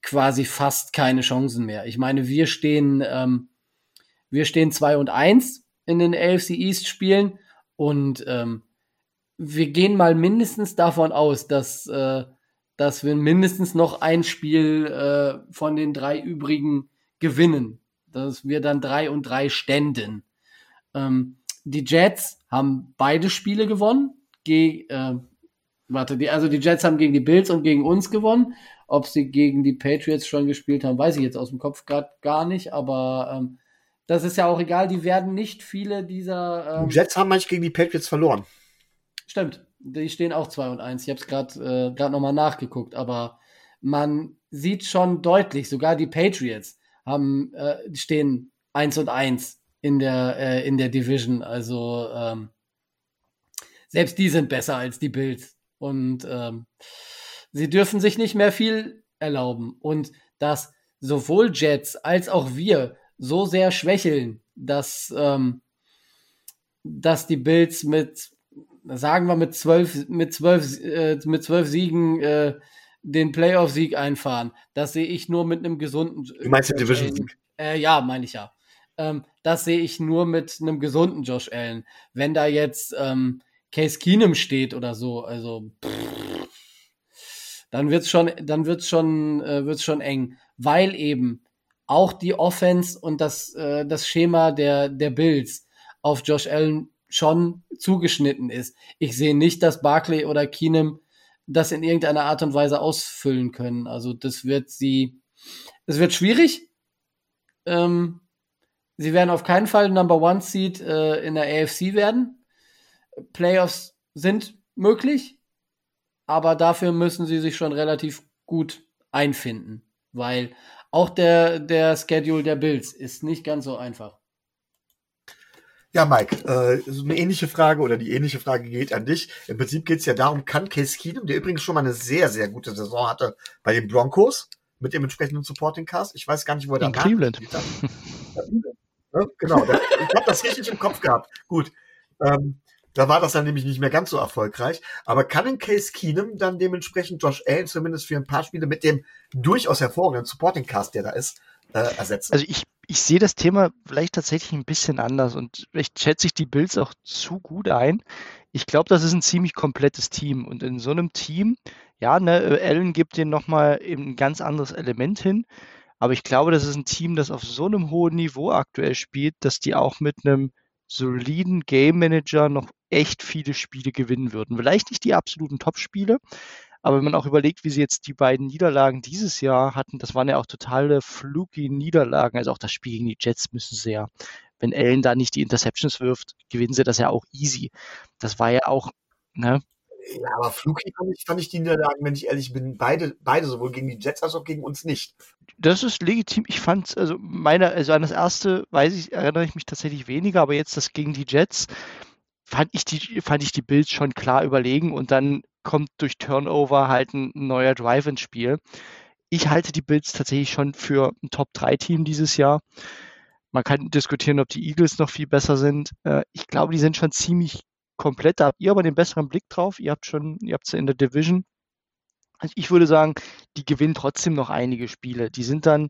B: quasi fast keine Chancen mehr. Ich meine, wir stehen, ähm, wir stehen 2 und 1 in den AFC East Spielen und ähm, wir gehen mal mindestens davon aus, dass, äh, dass wir mindestens noch ein Spiel äh, von den drei übrigen gewinnen dass wir dann drei und drei ständen. Ähm, die Jets haben beide Spiele gewonnen. Ge äh, warte, die, also die Jets haben gegen die Bills und gegen uns gewonnen. Ob sie gegen die Patriots schon gespielt haben, weiß ich jetzt aus dem Kopf gerade gar nicht, aber ähm, das ist ja auch egal, die werden nicht viele dieser.
A: Ähm, die Jets haben manchmal gegen die Patriots verloren.
B: Stimmt, die stehen auch 2 und 1. Ich habe es gerade äh, nochmal nachgeguckt, aber man sieht schon deutlich, sogar die Patriots haben, äh, stehen 1 und 1 in der, äh, in der Division. Also ähm, selbst die sind besser als die Bills. Und ähm, sie dürfen sich nicht mehr viel erlauben. Und dass sowohl Jets als auch wir so sehr schwächeln, dass, ähm, dass die Bills mit, sagen wir, mit zwölf, mit zwölf, äh, mit zwölf Siegen äh, den Playoff-Sieg einfahren. Das sehe ich nur mit einem gesunden.
A: Du meinst den Division-Sieg?
B: Äh, ja, meine ich ja. Ähm, das sehe ich nur mit einem gesunden Josh Allen. Wenn da jetzt ähm, Case Keenum steht oder so, also pff, dann wird's schon, dann wird's schon, äh, wird's schon eng, weil eben auch die Offense und das, äh, das Schema der, der Bills auf Josh Allen schon zugeschnitten ist. Ich sehe nicht, dass Barkley oder Keenum das in irgendeiner Art und Weise ausfüllen können. Also das wird sie, es wird schwierig. Ähm, sie werden auf keinen Fall Number One Seed äh, in der AFC werden. Playoffs sind möglich, aber dafür müssen sie sich schon relativ gut einfinden, weil auch der, der Schedule der Bills ist nicht ganz so einfach.
A: Ja, Mike, äh, eine ähnliche Frage oder die ähnliche Frage geht an dich. Im Prinzip geht es ja darum, kann Case Keenum, der übrigens schon mal eine sehr, sehr gute Saison hatte bei den Broncos mit dem entsprechenden Supporting Cast, ich weiß gar nicht, wo er da
C: In Cleveland.
A: Ja, genau, da, ich habe das richtig im Kopf gehabt. Gut, ähm, da war das dann nämlich nicht mehr ganz so erfolgreich. Aber kann ein Case Keenum dann dementsprechend Josh Allen zumindest für ein paar Spiele mit dem durchaus hervorragenden Supporting Cast, der da ist, äh, ersetzen?
C: Also ich ich sehe das Thema vielleicht tatsächlich ein bisschen anders und vielleicht schätze ich die Bills auch zu gut ein. Ich glaube, das ist ein ziemlich komplettes Team und in so einem Team, ja, ne, Allen gibt dir nochmal eben ein ganz anderes Element hin, aber ich glaube, das ist ein Team, das auf so einem hohen Niveau aktuell spielt, dass die auch mit einem soliden Game Manager noch echt viele Spiele gewinnen würden. Vielleicht nicht die absoluten Top-Spiele, aber wenn man auch überlegt, wie sie jetzt die beiden Niederlagen dieses Jahr hatten, das waren ja auch totale fluky Niederlagen. Also auch das Spiel gegen die Jets müssen sie ja, wenn Allen da nicht die Interceptions wirft, gewinnen sie das ja auch easy. Das war ja auch, ne?
A: Ja, aber fluky fand ich, fand ich die Niederlagen, wenn ich ehrlich bin, beide, beide sowohl gegen die Jets als auch gegen uns nicht.
C: Das ist legitim. Ich fand, also meine, also an das erste, weiß ich, erinnere ich mich tatsächlich weniger, aber jetzt das gegen die Jets fand ich die, fand ich die Bills schon klar überlegen und dann kommt durch Turnover halt ein neuer Drive ins Spiel. Ich halte die Bills tatsächlich schon für ein Top-3-Team dieses Jahr. Man kann diskutieren, ob die Eagles noch viel besser sind. Äh, ich glaube, die sind schon ziemlich komplett. Da habt ihr aber den besseren Blick drauf. Ihr habt schon, ihr habt sie in der Division. Also ich würde sagen, die gewinnen trotzdem noch einige Spiele. Die sind dann,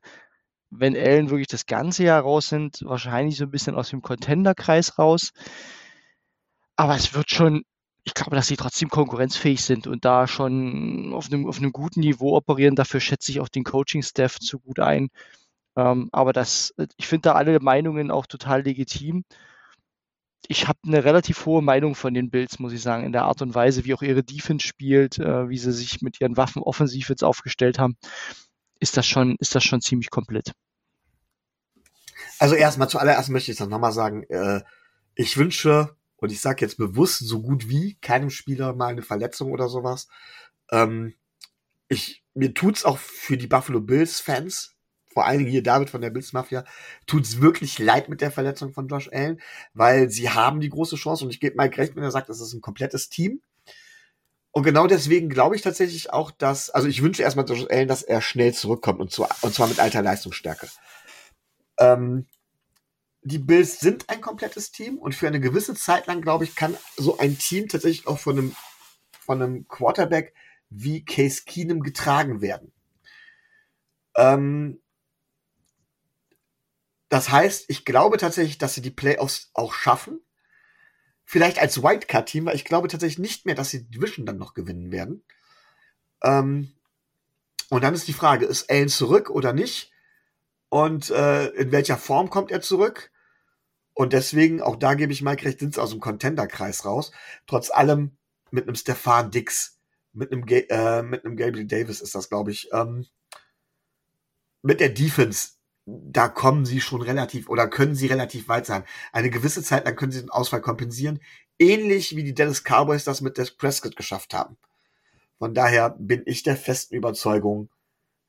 C: wenn Allen wirklich das ganze Jahr raus sind, wahrscheinlich so ein bisschen aus dem Contender-Kreis raus. Aber es wird schon, ich glaube, dass sie trotzdem konkurrenzfähig sind und da schon auf einem, auf einem guten Niveau operieren. Dafür schätze ich auch den Coaching-Staff zu gut ein. Ähm, aber das, ich finde da alle Meinungen auch total legitim. Ich habe eine relativ hohe Meinung von den Bills, muss ich sagen, in der Art und Weise, wie auch ihre Defense spielt, äh, wie sie sich mit ihren Waffen offensiv jetzt aufgestellt haben, ist das schon, ist das schon ziemlich komplett.
A: Also erstmal zuallererst möchte ich das nochmal sagen, äh, ich wünsche und ich sage jetzt bewusst so gut wie keinem Spieler mal eine Verletzung oder sowas. Ähm, ich, mir tut's auch für die Buffalo Bills Fans, vor allen Dingen hier David von der Bills Mafia, tut's wirklich leid mit der Verletzung von Josh Allen, weil sie haben die große Chance und ich gebe Mike recht, wenn er sagt, das ist ein komplettes Team. Und genau deswegen glaube ich tatsächlich auch, dass, also ich wünsche erstmal Josh Allen, dass er schnell zurückkommt und, zu, und zwar mit alter Leistungsstärke. Ähm, die Bills sind ein komplettes Team und für eine gewisse Zeit lang, glaube ich, kann so ein Team tatsächlich auch von einem, von einem Quarterback wie Case Keenum getragen werden. Ähm, das heißt, ich glaube tatsächlich, dass sie die Playoffs auch schaffen. Vielleicht als Wildcard-Team, weil ich glaube tatsächlich nicht mehr, dass sie die Division dann noch gewinnen werden. Ähm, und dann ist die Frage, ist Allen zurück oder nicht? Und äh, in welcher Form kommt er zurück? Und deswegen, auch da gebe ich Mike recht, sind sie aus dem Contender-Kreis raus. Trotz allem mit einem Stefan Dix, mit einem, äh, mit einem Gabriel Davis ist das, glaube ich. Ähm, mit der Defense, da kommen sie schon relativ oder können sie relativ weit sein. Eine gewisse Zeit lang können sie den Ausfall kompensieren. Ähnlich wie die Dallas Cowboys das mit Des Prescott geschafft haben. Von daher bin ich der festen Überzeugung,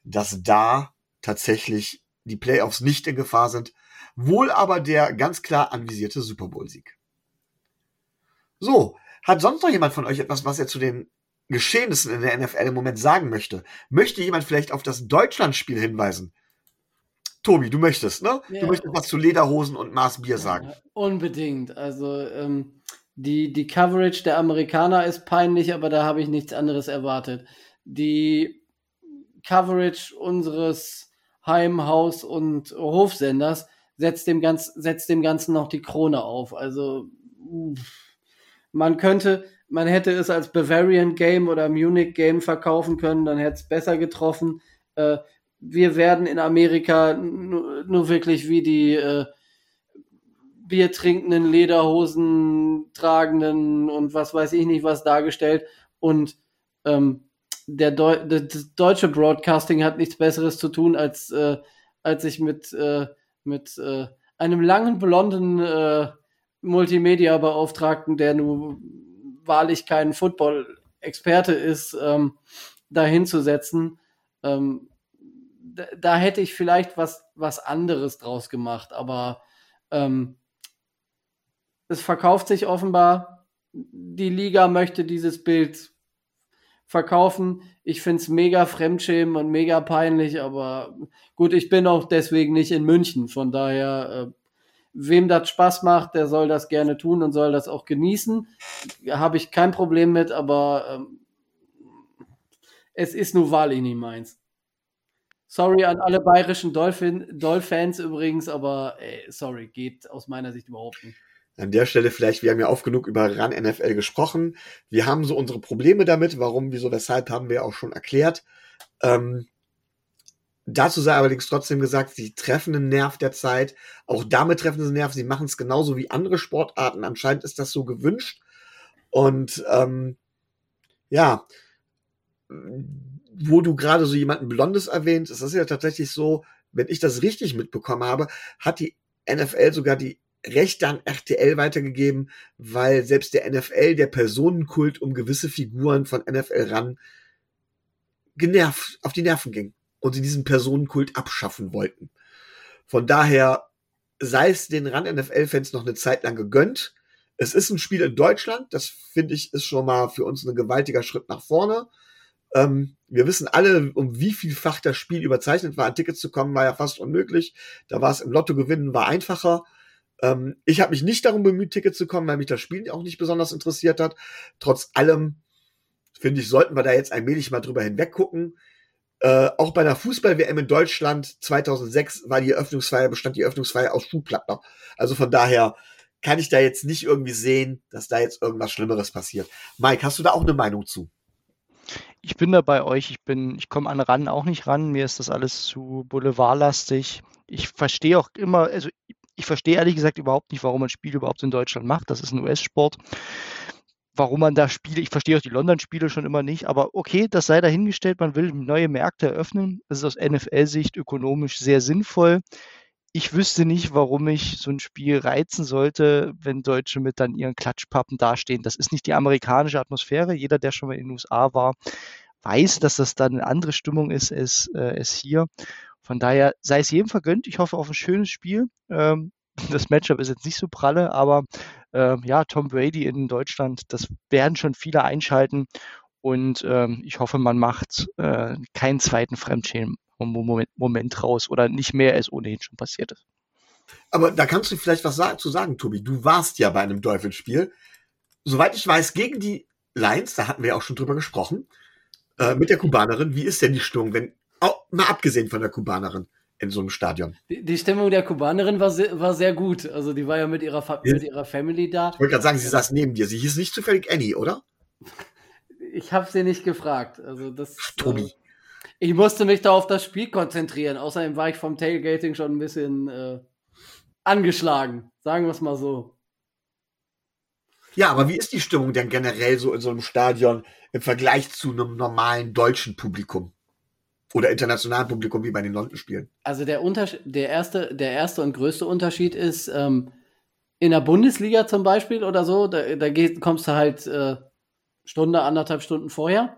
A: dass da tatsächlich die Playoffs nicht in Gefahr sind wohl aber der ganz klar anvisierte Super Bowl-Sieg. So, hat sonst noch jemand von euch etwas, was er zu den Geschehnissen in der NFL im Moment sagen möchte? Möchte jemand vielleicht auf das Deutschlandspiel hinweisen? Tobi, du möchtest, ne? Ja. Du möchtest was zu Lederhosen und Maß Bier sagen. Ja,
B: unbedingt. Also ähm, die, die Coverage der Amerikaner ist peinlich, aber da habe ich nichts anderes erwartet. Die Coverage unseres Heim-, Haus- und Hofsenders setzt dem, ganz, setzt dem Ganzen noch die Krone auf. Also man könnte, man hätte es als Bavarian Game oder Munich Game verkaufen können, dann hätte es besser getroffen. Äh, wir werden in Amerika nur wirklich wie die äh, Bier trinkenden, Lederhosen tragenden und was weiß ich nicht was dargestellt. Und ähm, der Deu das deutsche Broadcasting hat nichts Besseres zu tun, als, äh, als sich mit äh, mit äh, einem langen, blonden äh, Multimedia-Beauftragten, der nun wahrlich kein Football-Experte ist, ähm, dahin zu setzen. Ähm, da, hätte ich vielleicht was, was anderes draus gemacht, aber ähm, es verkauft sich offenbar. Die Liga möchte dieses Bild verkaufen. Ich finde es mega fremdschämen und mega peinlich, aber gut, ich bin auch deswegen nicht in München. Von daher, äh, wem das Spaß macht, der soll das gerne tun und soll das auch genießen. Habe ich kein Problem mit, aber ähm, es ist nur wahrlich nicht meins. Sorry an alle bayerischen Dolphin-Fans übrigens, aber ey, sorry, geht aus meiner Sicht überhaupt nicht.
A: An der Stelle vielleicht, wir haben ja oft genug über RAN NFL gesprochen. Wir haben so unsere Probleme damit. Warum, wieso, weshalb haben wir auch schon erklärt. Ähm, Dazu sei allerdings trotzdem gesagt, sie treffen einen Nerv der Zeit. Auch damit treffen sie einen Nerv. Sie machen es genauso wie andere Sportarten. Anscheinend ist das so gewünscht. Und ähm, ja, wo du gerade so jemanden Blondes erwähnt, ist das ja tatsächlich so, wenn ich das richtig mitbekommen habe, hat die NFL sogar die Rechte an RTL weitergegeben, weil selbst der NFL, der Personenkult um gewisse Figuren von NFL ran genervt, auf die Nerven ging und sie diesen Personenkult abschaffen wollten. Von daher sei es den Ran-NFL-Fans noch eine Zeit lang gegönnt. Es ist ein Spiel in Deutschland, das finde ich ist schon mal für uns ein gewaltiger Schritt nach vorne. Ähm, wir wissen alle, um wie vielfach das Spiel überzeichnet war. An Tickets zu kommen war ja fast unmöglich. Da war es im Lotto gewinnen, war einfacher. Ähm, ich habe mich nicht darum bemüht, Tickets zu kommen, weil mich das Spiel auch nicht besonders interessiert hat. Trotz allem, finde ich, sollten wir da jetzt allmählich mal drüber hinweg gucken. Äh, auch bei der Fußball-WM in Deutschland 2006 war die Eröffnungsfeier, bestand die Eröffnungsfeier aus Schuhplattner. Also von daher kann ich da jetzt nicht irgendwie sehen, dass da jetzt irgendwas Schlimmeres passiert. Mike, hast du da auch eine Meinung zu?
C: Ich bin da bei euch. Ich bin, ich komme an ran auch nicht ran. Mir ist das alles zu boulevardlastig. Ich verstehe auch immer, also ich verstehe ehrlich gesagt überhaupt nicht, warum man Spiele überhaupt in Deutschland macht. Das ist ein US-Sport. Warum man da Spiele, ich verstehe auch die London-Spiele schon immer nicht, aber okay, das sei dahingestellt, man will neue Märkte eröffnen. Das ist aus NFL-Sicht ökonomisch sehr sinnvoll ich wüsste nicht, warum ich so ein Spiel reizen sollte, wenn Deutsche mit dann ihren Klatschpappen dastehen. Das ist nicht die amerikanische Atmosphäre. Jeder, der schon mal in den USA war, weiß, dass das dann eine andere Stimmung ist als, äh, als hier. Von daher sei es jedem vergönnt. Ich hoffe auf ein schönes Spiel. Ähm, das Matchup ist jetzt nicht so pralle, aber äh, ja, Tom Brady in Deutschland, das werden schon viele einschalten. Und ähm, ich hoffe, man macht äh, keinen zweiten Fremdschämen Moment, Moment raus oder nicht mehr als ohnehin schon passiert ist.
A: Aber da kannst du vielleicht was sagen, zu sagen, Tobi. Du warst ja bei einem Teufelsspiel. Soweit ich weiß, gegen die Lions, da hatten wir ja auch schon drüber gesprochen, äh, mit der Kubanerin. Wie ist denn die Stimmung, wenn, auch mal abgesehen von der Kubanerin in so einem Stadion?
B: Die, die Stimmung der Kubanerin war sehr, war sehr gut. Also die war ja mit ihrer, Fa ja. mit ihrer Family da.
A: Ich wollte gerade sagen, sie saß neben dir. Sie hieß nicht zufällig Annie, oder?
B: Ich habe sie nicht gefragt. Also das.
A: Ach, Tobi. Äh,
B: ich musste mich da auf das Spiel konzentrieren. Außerdem war ich vom Tailgating schon ein bisschen äh, angeschlagen. Sagen wir es mal so.
A: Ja, aber wie ist die Stimmung denn generell so in so einem Stadion im Vergleich zu einem normalen deutschen Publikum? Oder internationalen Publikum wie bei den London-Spielen?
B: Also der, Unterschied, der, erste, der erste und größte Unterschied ist, ähm, in der Bundesliga zum Beispiel oder so, da, da gehst, kommst du halt äh, Stunde, anderthalb Stunden vorher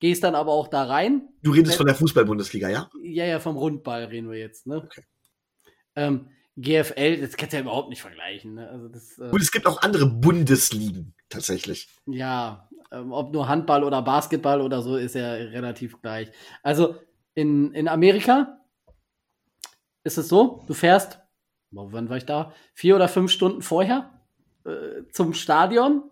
B: gehst dann aber auch da rein.
A: Du redest von der Fußball-Bundesliga, ja?
B: Ja, ja, vom Rundball reden wir jetzt. Ne? Okay. Ähm, GFL, das kannst du ja überhaupt nicht vergleichen. Ne? Also das,
A: äh, Und es gibt auch andere Bundesligen tatsächlich.
B: Ja, ähm, ob nur Handball oder Basketball oder so, ist ja relativ gleich. Also in, in Amerika ist es so, du fährst, wann war ich da? Vier oder fünf Stunden vorher äh, zum Stadion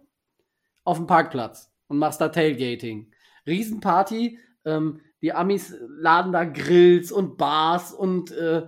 B: auf dem Parkplatz und machst da Tailgating. Riesenparty. Ähm, die Amis laden da Grills und Bars und äh,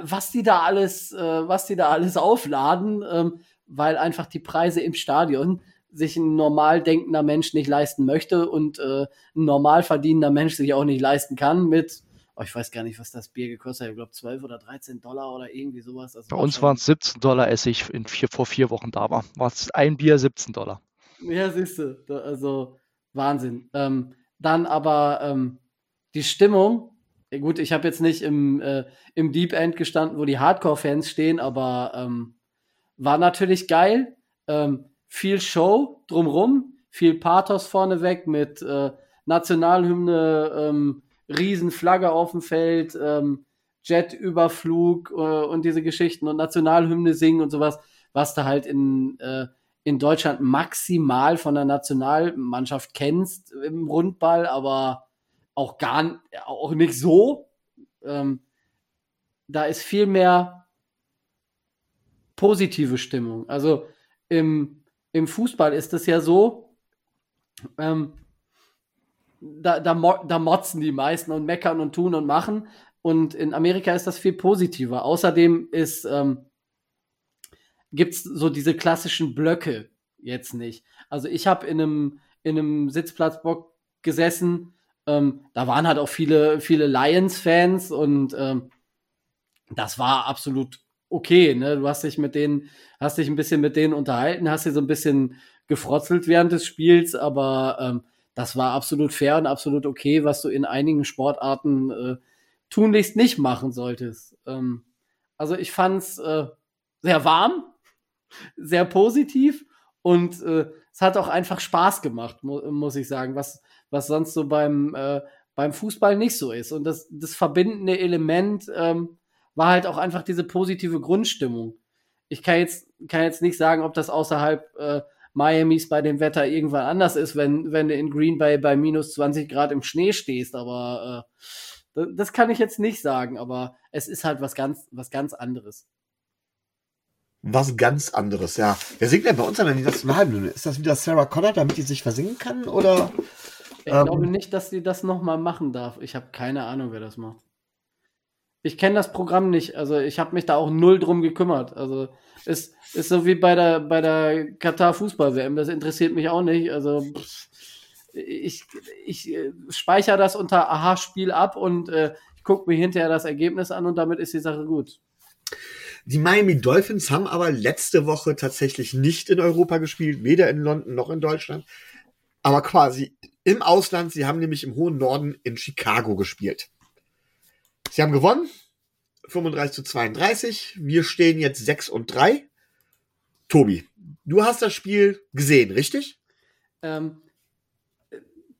B: was die da alles, äh, was die da alles aufladen, ähm, weil einfach die Preise im Stadion sich ein normal denkender Mensch nicht leisten möchte und äh, ein normal verdienender Mensch sich auch nicht leisten kann mit, oh, ich weiß gar nicht, was das Bier gekostet hat, ich glaube 12 oder 13 Dollar oder irgendwie sowas.
C: Das Bei uns waren es 17 Dollar, als ich in vier, vor vier Wochen da war. War es ein Bier 17 Dollar.
B: Ja, siehst du, also Wahnsinn. Ähm, dann aber ähm, die Stimmung, gut, ich habe jetzt nicht im, äh, im Deep End gestanden, wo die Hardcore-Fans stehen, aber ähm, war natürlich geil. Ähm, viel Show drumrum, viel Pathos vorneweg mit äh, Nationalhymne, ähm, Riesenflagge auf dem Feld, ähm, Jetüberflug äh, und diese Geschichten und Nationalhymne singen und sowas, was da halt in äh, in Deutschland maximal von der Nationalmannschaft kennst im Rundball, aber auch gar auch nicht so. Ähm, da ist viel mehr positive Stimmung. Also im, im Fußball ist es ja so, ähm, da, da, da motzen die meisten und meckern und tun und machen. Und in Amerika ist das viel positiver. Außerdem ist ähm, gibt es so diese klassischen Blöcke jetzt nicht. Also ich habe in einem, in einem Sitzplatzbock gesessen, Ähm, da waren halt auch viele, viele Lions-Fans und ähm, das war absolut okay. Ne? Du hast dich mit denen, hast dich ein bisschen mit denen unterhalten, hast sie so ein bisschen gefrotzelt während des Spiels, aber ähm, das war absolut fair und absolut okay, was du in einigen Sportarten äh, tunlichst nicht machen solltest. Ähm, also ich fand's äh, sehr warm, sehr positiv und äh, es hat auch einfach Spaß gemacht, mu muss ich sagen, was, was sonst so beim, äh, beim Fußball nicht so ist. Und das, das verbindende Element ähm, war halt auch einfach diese positive Grundstimmung. Ich kann jetzt, kann jetzt nicht sagen, ob das außerhalb äh, Miamis bei dem Wetter irgendwann anders ist, wenn, wenn du in Green Bay bei minus 20 Grad im Schnee stehst, aber äh, das kann ich jetzt nicht sagen, aber es ist halt was ganz, was ganz anderes.
A: Was ganz anderes, ja. Wer singt denn bei uns an die Nationalbühne? Ist das wieder Sarah Connor, damit die sich versingen kann? Oder?
B: Ich ähm, glaube nicht, dass sie das nochmal machen darf. Ich habe keine Ahnung, wer das macht. Ich kenne das Programm nicht, also ich habe mich da auch null drum gekümmert. Also ist, ist so wie bei der, bei der Katar Fußball-WM, das interessiert mich auch nicht. Also ich, ich äh, speichere das unter Aha-Spiel ab und äh, ich gucke mir hinterher das Ergebnis an und damit ist die Sache gut.
A: Die Miami Dolphins haben aber letzte Woche tatsächlich nicht in Europa gespielt, weder in London noch in Deutschland, aber quasi im Ausland. Sie haben nämlich im hohen Norden in Chicago gespielt. Sie haben gewonnen. 35 zu 32. Wir stehen jetzt 6 und 3. Tobi, du hast das Spiel gesehen, richtig?
B: Ähm,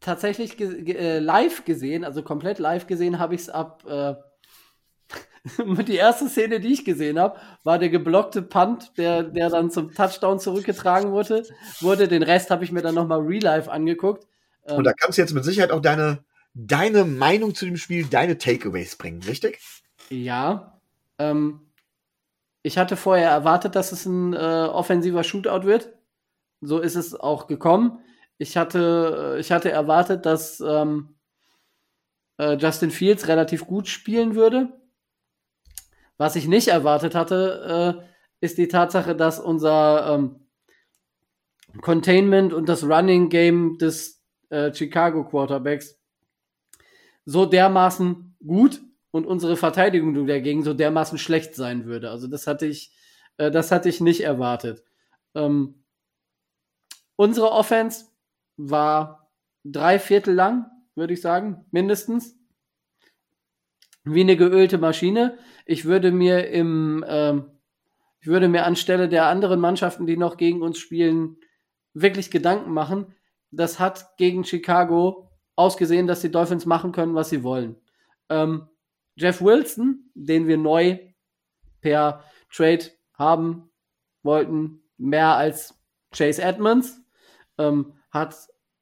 B: tatsächlich ge äh, live gesehen, also komplett live gesehen habe ich es ab. Äh, die erste Szene, die ich gesehen habe, war der geblockte Punt, der, der dann zum Touchdown zurückgetragen wurde. wurde. Den Rest habe ich mir dann nochmal real life angeguckt.
A: Ähm, Und da kannst du jetzt mit Sicherheit auch deine deine Meinung zu dem Spiel, deine Takeaways bringen, richtig?
B: Ja. Ähm, ich hatte vorher erwartet, dass es ein äh, offensiver Shootout wird. So ist es auch gekommen. Ich hatte, äh, ich hatte erwartet, dass ähm, äh, Justin Fields relativ gut spielen würde. Was ich nicht erwartet hatte, äh, ist die Tatsache, dass unser ähm, Containment und das Running Game des äh, Chicago Quarterbacks so dermaßen gut und unsere Verteidigung dagegen so dermaßen schlecht sein würde. Also das hatte ich, äh, das hatte ich nicht erwartet. Ähm, unsere Offense war drei Viertel lang, würde ich sagen, mindestens. Wie eine geölte Maschine. Ich würde mir im, ähm, ich würde mir anstelle der anderen Mannschaften, die noch gegen uns spielen, wirklich Gedanken machen. Das hat gegen Chicago ausgesehen, dass die Dolphins machen können, was sie wollen. Ähm, Jeff Wilson, den wir neu per Trade haben wollten, mehr als Chase Edmonds, ähm, hat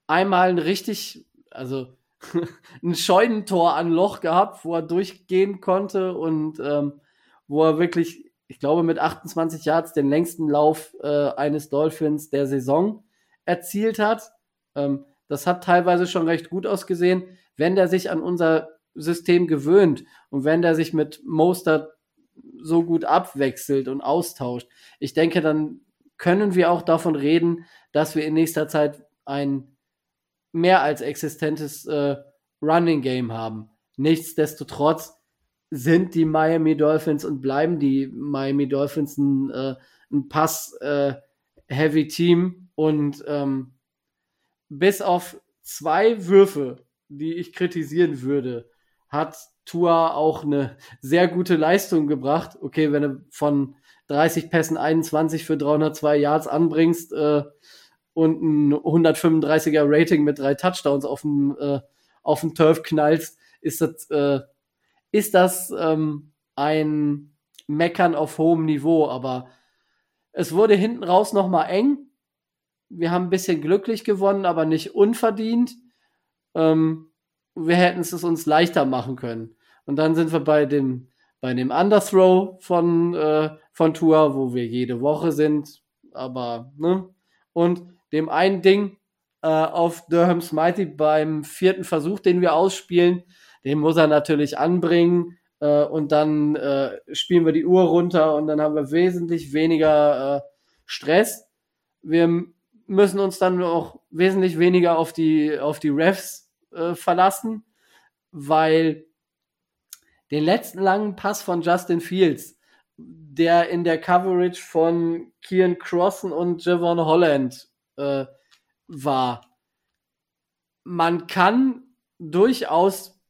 B: einmal ein richtig, also ein Scheunentor an Loch gehabt, wo er durchgehen konnte und ähm, wo er wirklich, ich glaube, mit 28 Yards den längsten Lauf äh, eines Dolphins der Saison erzielt hat. Ähm, das hat teilweise schon recht gut ausgesehen. Wenn der sich an unser System gewöhnt und wenn der sich mit Mostert so gut abwechselt und austauscht, ich denke, dann können wir auch davon reden, dass wir in nächster Zeit ein mehr als existentes äh, Running Game haben. Nichtsdestotrotz sind die Miami Dolphins und bleiben die Miami Dolphins ein, äh, ein Pass-Heavy-Team äh, und ähm, bis auf zwei Würfe, die ich kritisieren würde, hat Tua auch eine sehr gute Leistung gebracht. Okay, wenn du von 30 Pässen 21 für 302 Yards anbringst äh, und ein 135er Rating mit drei Touchdowns auf dem, äh, auf dem Turf knallst, ist das, äh, ist das ähm, ein Meckern auf hohem Niveau. Aber es wurde hinten raus nochmal eng wir haben ein bisschen glücklich gewonnen, aber nicht unverdient. Ähm, wir hätten es uns leichter machen können. Und dann sind wir bei dem, bei dem Underthrow von, äh, von Tour, wo wir jede Woche sind. Aber, ne? Und dem einen Ding äh, auf Durham's Mighty beim vierten Versuch, den wir ausspielen, den muss er natürlich anbringen. Äh, und dann äh, spielen wir die Uhr runter und dann haben wir wesentlich weniger äh, Stress. Wir müssen uns dann auch wesentlich weniger auf die, auf die Refs äh, verlassen, weil den letzten langen Pass von Justin Fields, der in der Coverage von Kian Crossen und Javon Holland äh, war. Man kann durchaus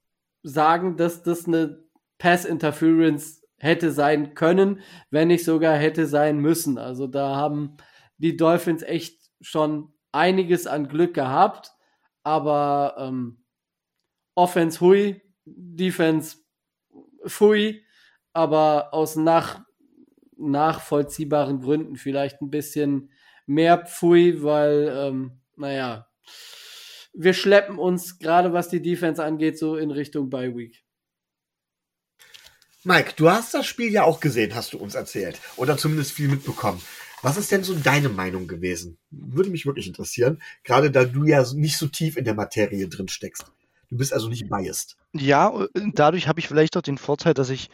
B: sagen, dass das eine Pass Interference hätte sein können, wenn nicht sogar hätte sein müssen. Also da haben die Dolphins echt schon einiges an Glück gehabt, aber ähm, Offense hui, Defense fui, aber aus nach, nachvollziehbaren Gründen vielleicht ein bisschen mehr pfui, weil, ähm, naja, wir schleppen uns gerade was die Defense angeht, so in Richtung Bye Week.
A: Mike, du hast das Spiel ja auch gesehen, hast du uns erzählt. Oder zumindest viel mitbekommen. Was ist denn so deine Meinung gewesen? Würde mich wirklich interessieren, gerade da du ja nicht so tief in der Materie drin steckst. Du bist also nicht biased.
C: Ja, dadurch habe ich vielleicht auch den Vorteil, dass ich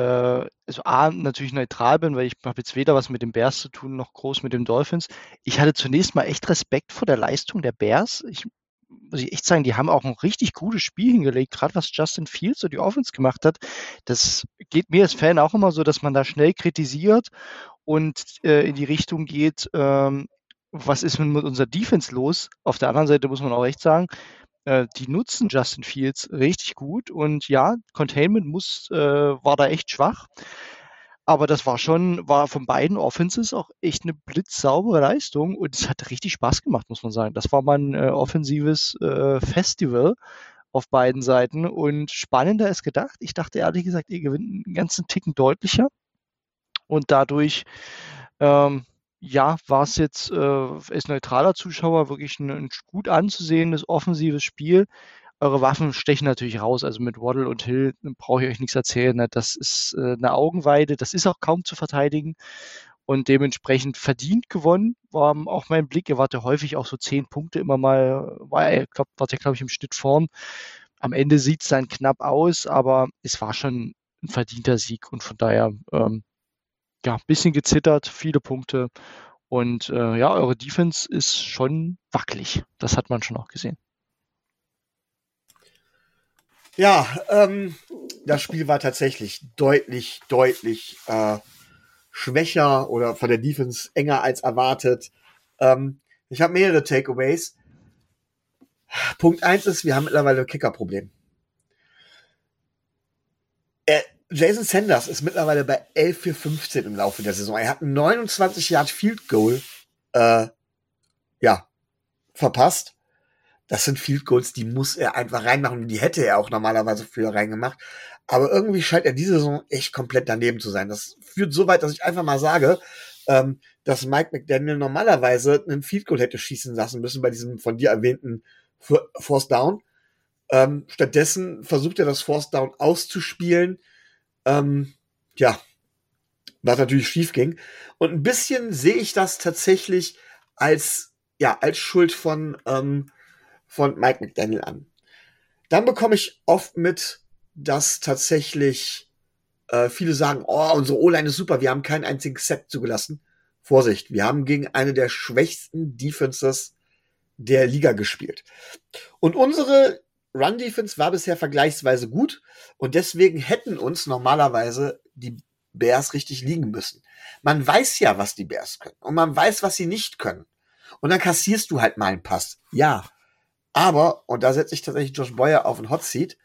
C: also A, natürlich neutral bin, weil ich habe jetzt weder was mit den Bears zu tun, noch groß mit den Dolphins. Ich hatte zunächst mal echt Respekt vor der Leistung der Bears. Ich muss ich echt sagen, die haben auch ein richtig gutes Spiel hingelegt, gerade was Justin Fields und die Offense gemacht hat. Das geht mir als Fan auch immer so, dass man da schnell kritisiert und äh, in die Richtung geht, ähm, was ist mit unserer Defense los? Auf der anderen Seite muss man auch echt sagen, äh, die nutzen Justin Fields richtig gut und ja, Containment muss, äh, war da echt schwach. Aber das war schon, war von beiden Offenses auch echt eine blitzsaubere Leistung und es hat richtig Spaß gemacht, muss man sagen. Das war mal ein äh, offensives äh, Festival auf beiden Seiten und spannender als gedacht. Ich dachte ehrlich gesagt, ihr gewinnt einen ganzen Ticken deutlicher und dadurch, ähm, ja, war es jetzt äh, als neutraler Zuschauer wirklich ein, ein gut anzusehendes offensives Spiel. Eure Waffen stechen natürlich raus. Also mit Waddle und Hill brauche ich euch nichts erzählen. Ne? Das ist äh, eine Augenweide. Das ist auch kaum zu verteidigen und dementsprechend verdient gewonnen. War auch mein Blick. Ihr wart ja häufig auch so zehn Punkte immer mal, war er, glaub, wart ja, glaube ich, im Schnitt vorn. Am Ende sieht es dann knapp aus, aber es war schon ein verdienter Sieg und von daher ähm, ja, ein bisschen gezittert, viele Punkte. Und äh, ja, eure Defense ist schon wackelig. Das hat man schon auch gesehen.
A: Ja, ähm, das Spiel war tatsächlich deutlich, deutlich äh, schwächer oder von der Defense enger als erwartet. Ähm, ich habe mehrere Takeaways. Punkt eins ist, wir haben mittlerweile ein Kickerproblem. Äh, Jason Sanders ist mittlerweile bei 11 für 15 im Laufe der Saison. Er hat ein 29 Yard Field Goal äh, ja, verpasst das sind Field Goals, die muss er einfach reinmachen. Die hätte er auch normalerweise früher reingemacht. Aber irgendwie scheint er diese Saison echt komplett daneben zu sein. Das führt so weit, dass ich einfach mal sage, ähm, dass Mike McDaniel normalerweise einen Field Goal hätte schießen lassen müssen bei diesem von dir erwähnten Force Down. Ähm, stattdessen versucht er das Force Down auszuspielen. Ähm, ja, was natürlich schief ging. Und ein bisschen sehe ich das tatsächlich als ja als Schuld von ähm, von Mike McDaniel an. Dann bekomme ich oft mit, dass tatsächlich äh, viele sagen, oh, unsere O-Line ist super, wir haben keinen einzigen Set zugelassen. Vorsicht, wir haben gegen eine der schwächsten Defenses der Liga gespielt. Und unsere Run-Defense war bisher vergleichsweise gut und deswegen hätten uns normalerweise die Bears richtig liegen müssen. Man weiß ja, was die Bears können und man weiß, was sie nicht können. Und dann kassierst du halt mal einen Pass. Ja, aber, und da setze ich tatsächlich Josh Boyer auf ein Hot Seat,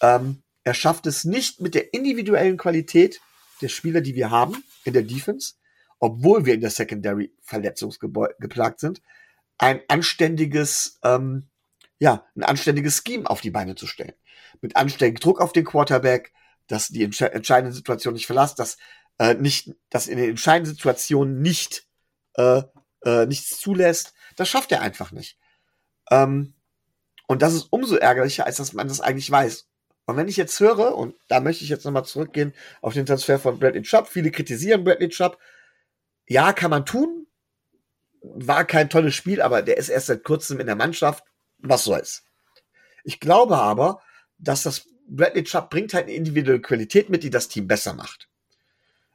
A: ähm, er schafft es nicht mit der individuellen Qualität der Spieler, die wir haben in der Defense, obwohl wir in der Secondary verletzungsgeplagt sind, ein anständiges, ähm, ja, ein anständiges Scheme auf die Beine zu stellen. Mit anständigem Druck auf den Quarterback, dass die entsche entscheidende Situation nicht verlässt, dass äh, nicht, dass in den entscheidenden Situationen nicht äh, äh, nichts zulässt. Das schafft er einfach nicht. Ähm, und das ist umso ärgerlicher, als dass man das eigentlich weiß. Und wenn ich jetzt höre, und da möchte ich jetzt nochmal zurückgehen auf den Transfer von Bradley Chubb, viele kritisieren Bradley Chubb. Ja, kann man tun. War kein tolles Spiel, aber der ist erst seit kurzem in der Mannschaft. Was soll's. Ich glaube aber, dass das Bradley Chubb bringt halt eine individuelle Qualität mit, die das Team besser macht.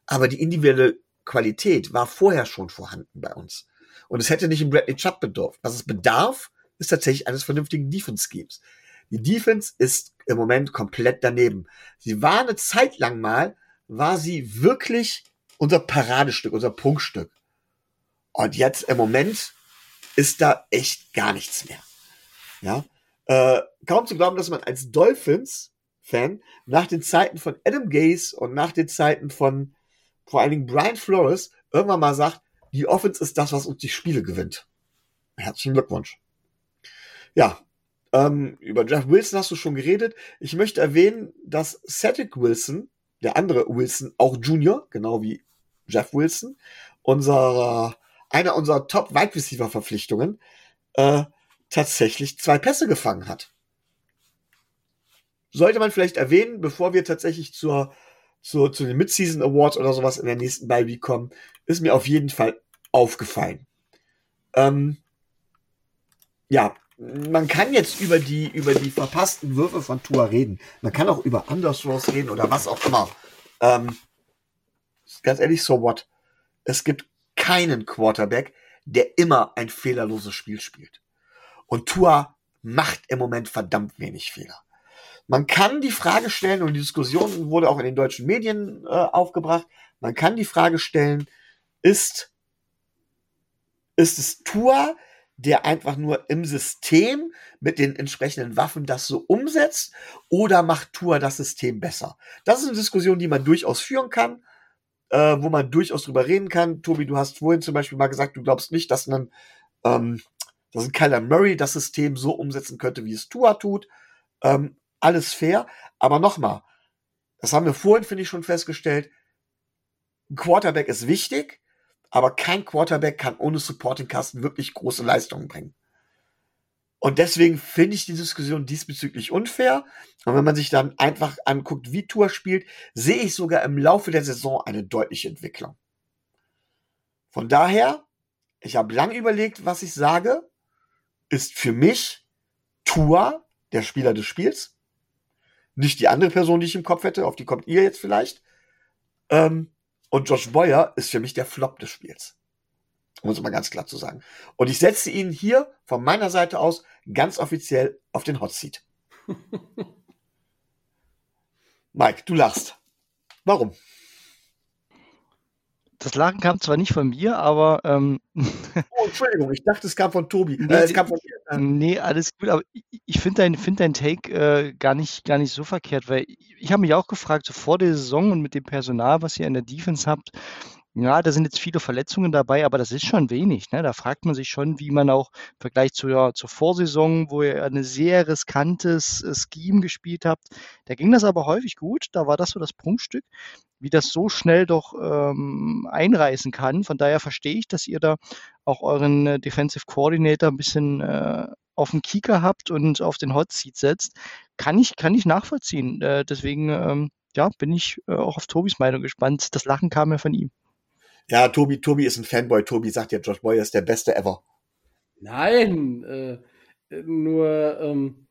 A: Aber die individuelle Qualität war vorher schon vorhanden bei uns. Und es hätte nicht in Bradley Chubb bedurft. Was es bedarf, ist tatsächlich eines vernünftigen Defense-Schemes. Die Defense ist im Moment komplett daneben. Sie war eine Zeit lang mal, war sie wirklich unser Paradestück, unser Prunkstück. Und jetzt im Moment ist da echt gar nichts mehr. Ja, äh, kaum zu glauben, dass man als Dolphins-Fan nach den Zeiten von Adam Gaze und nach den Zeiten von vor allen Dingen Brian Flores irgendwann mal sagt, die Offense ist das, was uns die Spiele gewinnt. Herzlichen Glückwunsch. Ja, ähm, über Jeff Wilson hast du schon geredet. Ich möchte erwähnen, dass Cedric Wilson, der andere Wilson, auch Junior, genau wie Jeff Wilson, unser, einer unserer Top-Wide Receiver-Verpflichtungen, äh, tatsächlich zwei Pässe gefangen hat. Sollte man vielleicht erwähnen, bevor wir tatsächlich zur, zur, zu den Mid-Season Awards oder sowas in der nächsten Bye kommen, ist mir auf jeden Fall aufgefallen. Ähm, ja, man kann jetzt über die, über die verpassten Würfe von Tua reden. Man kann auch über Underthrows reden oder was auch immer. Ähm, ganz ehrlich, so what? Es gibt keinen Quarterback, der immer ein fehlerloses Spiel spielt. Und Tua macht im Moment verdammt wenig Fehler. Man kann die Frage stellen, und die Diskussion wurde auch in den deutschen Medien äh, aufgebracht, man kann die Frage stellen, ist, ist es Tua, der einfach nur im System mit den entsprechenden Waffen das so umsetzt oder macht Tua das System besser? Das ist eine Diskussion, die man durchaus führen kann, äh, wo man durchaus drüber reden kann. Tobi, du hast vorhin zum Beispiel mal gesagt, du glaubst nicht, dass ein, ähm, dass ein Kyler Murray das System so umsetzen könnte, wie es Tua tut. Ähm, alles fair, aber nochmal, das haben wir vorhin, finde ich, schon festgestellt. Ein Quarterback ist wichtig, aber kein Quarterback kann ohne Supporting Cast wirklich große Leistungen bringen. Und deswegen finde ich die Diskussion diesbezüglich unfair. Und wenn man sich dann einfach anguckt, wie Tour spielt, sehe ich sogar im Laufe der Saison eine deutliche Entwicklung. Von daher, ich habe lange überlegt, was ich sage, ist für mich Tour der Spieler des Spiels. Nicht die andere Person, die ich im Kopf hätte, auf die kommt ihr jetzt vielleicht. Ähm, und Josh Boyer ist für mich der Flop des Spiels. Um es mal ganz klar zu sagen. Und ich setze ihn hier von meiner Seite aus ganz offiziell auf den Hot Seat. Mike, du lachst. Warum?
C: Das Lachen kam zwar nicht von mir, aber. Ähm,
A: oh, Entschuldigung, ich dachte, es kam von Tobi.
C: Nee, äh, es kam von mir. nee alles gut, aber ich, ich finde dein, find dein Take äh, gar, nicht, gar nicht so verkehrt, weil ich, ich habe mich auch gefragt, so vor der Saison und mit dem Personal, was ihr in der Defense habt, ja, da sind jetzt viele Verletzungen dabei, aber das ist schon wenig. Ne? Da fragt man sich schon, wie man auch im Vergleich zur, zur Vorsaison, wo ihr ein sehr riskantes äh, Scheme gespielt habt, da ging das aber häufig gut. Da war das so das Prunkstück, wie das so schnell doch ähm, einreißen kann. Von daher verstehe ich, dass ihr da auch euren äh, Defensive Coordinator ein bisschen äh, auf den Kieker habt und auf den Hot Seat setzt. Kann ich, kann ich nachvollziehen. Äh, deswegen ähm, ja, bin ich äh, auch auf Tobis Meinung gespannt. Das Lachen kam ja von ihm.
A: Ja, Tobi, Tobi ist ein Fanboy. Tobi sagt ja, Josh Boyer ist der Beste ever.
B: Nein, äh, nur ähm,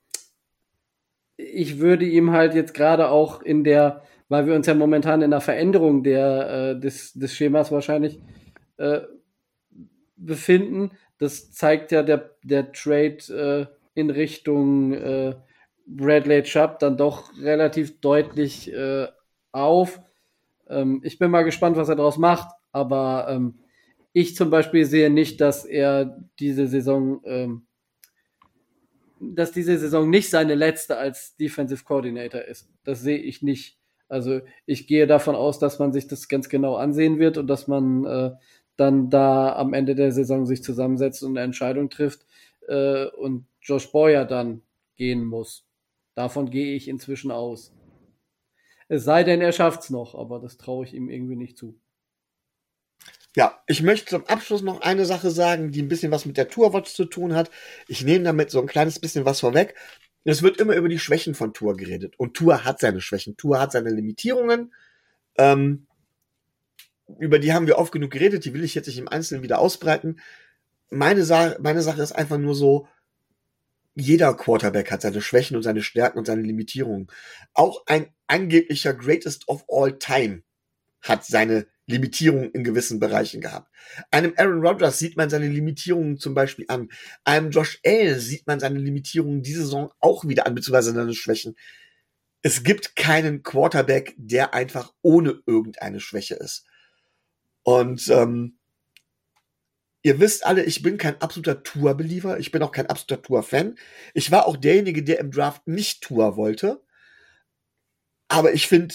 B: ich würde ihm halt jetzt gerade auch in der, weil wir uns ja momentan in der Veränderung der, äh, des, des Schemas wahrscheinlich äh, befinden. Das zeigt ja der, der Trade äh, in Richtung äh, Bradley Chubb dann doch relativ deutlich äh, auf. Ähm, ich bin mal gespannt, was er daraus macht. Aber ähm, ich zum Beispiel sehe nicht, dass er diese Saison, ähm, dass diese Saison nicht seine letzte als Defensive Coordinator ist. Das sehe ich nicht. Also ich gehe davon aus, dass man sich das ganz genau ansehen wird und dass man äh, dann da am Ende der Saison sich zusammensetzt und eine Entscheidung trifft äh, und Josh Boyer dann gehen muss. Davon gehe ich inzwischen aus. Es sei denn, er schafft's noch, aber das traue ich ihm irgendwie nicht zu.
A: Ja, ich möchte zum Abschluss noch eine Sache sagen, die ein bisschen was mit der Tourwatch zu tun hat. Ich nehme damit so ein kleines bisschen was vorweg. Es wird immer über die Schwächen von Tour geredet. Und Tour hat seine Schwächen. Tour hat seine Limitierungen. Ähm, über die haben wir oft genug geredet. Die will ich jetzt nicht im Einzelnen wieder ausbreiten. Meine, Sa meine Sache ist einfach nur so, jeder Quarterback hat seine Schwächen und seine Stärken und seine Limitierungen. Auch ein angeblicher Greatest of All Time hat seine Limitierungen in gewissen Bereichen gehabt. Einem Aaron Rodgers sieht man seine Limitierungen zum Beispiel an. Einem Josh Allen sieht man seine Limitierungen diese Saison auch wieder an, beziehungsweise seine Schwächen. Es gibt keinen Quarterback, der einfach ohne irgendeine Schwäche ist. Und ähm, ihr wisst alle, ich bin kein absoluter Tour-Believer. Ich bin auch kein absoluter Tour-Fan. Ich war auch derjenige, der im Draft nicht Tour wollte. Aber ich finde,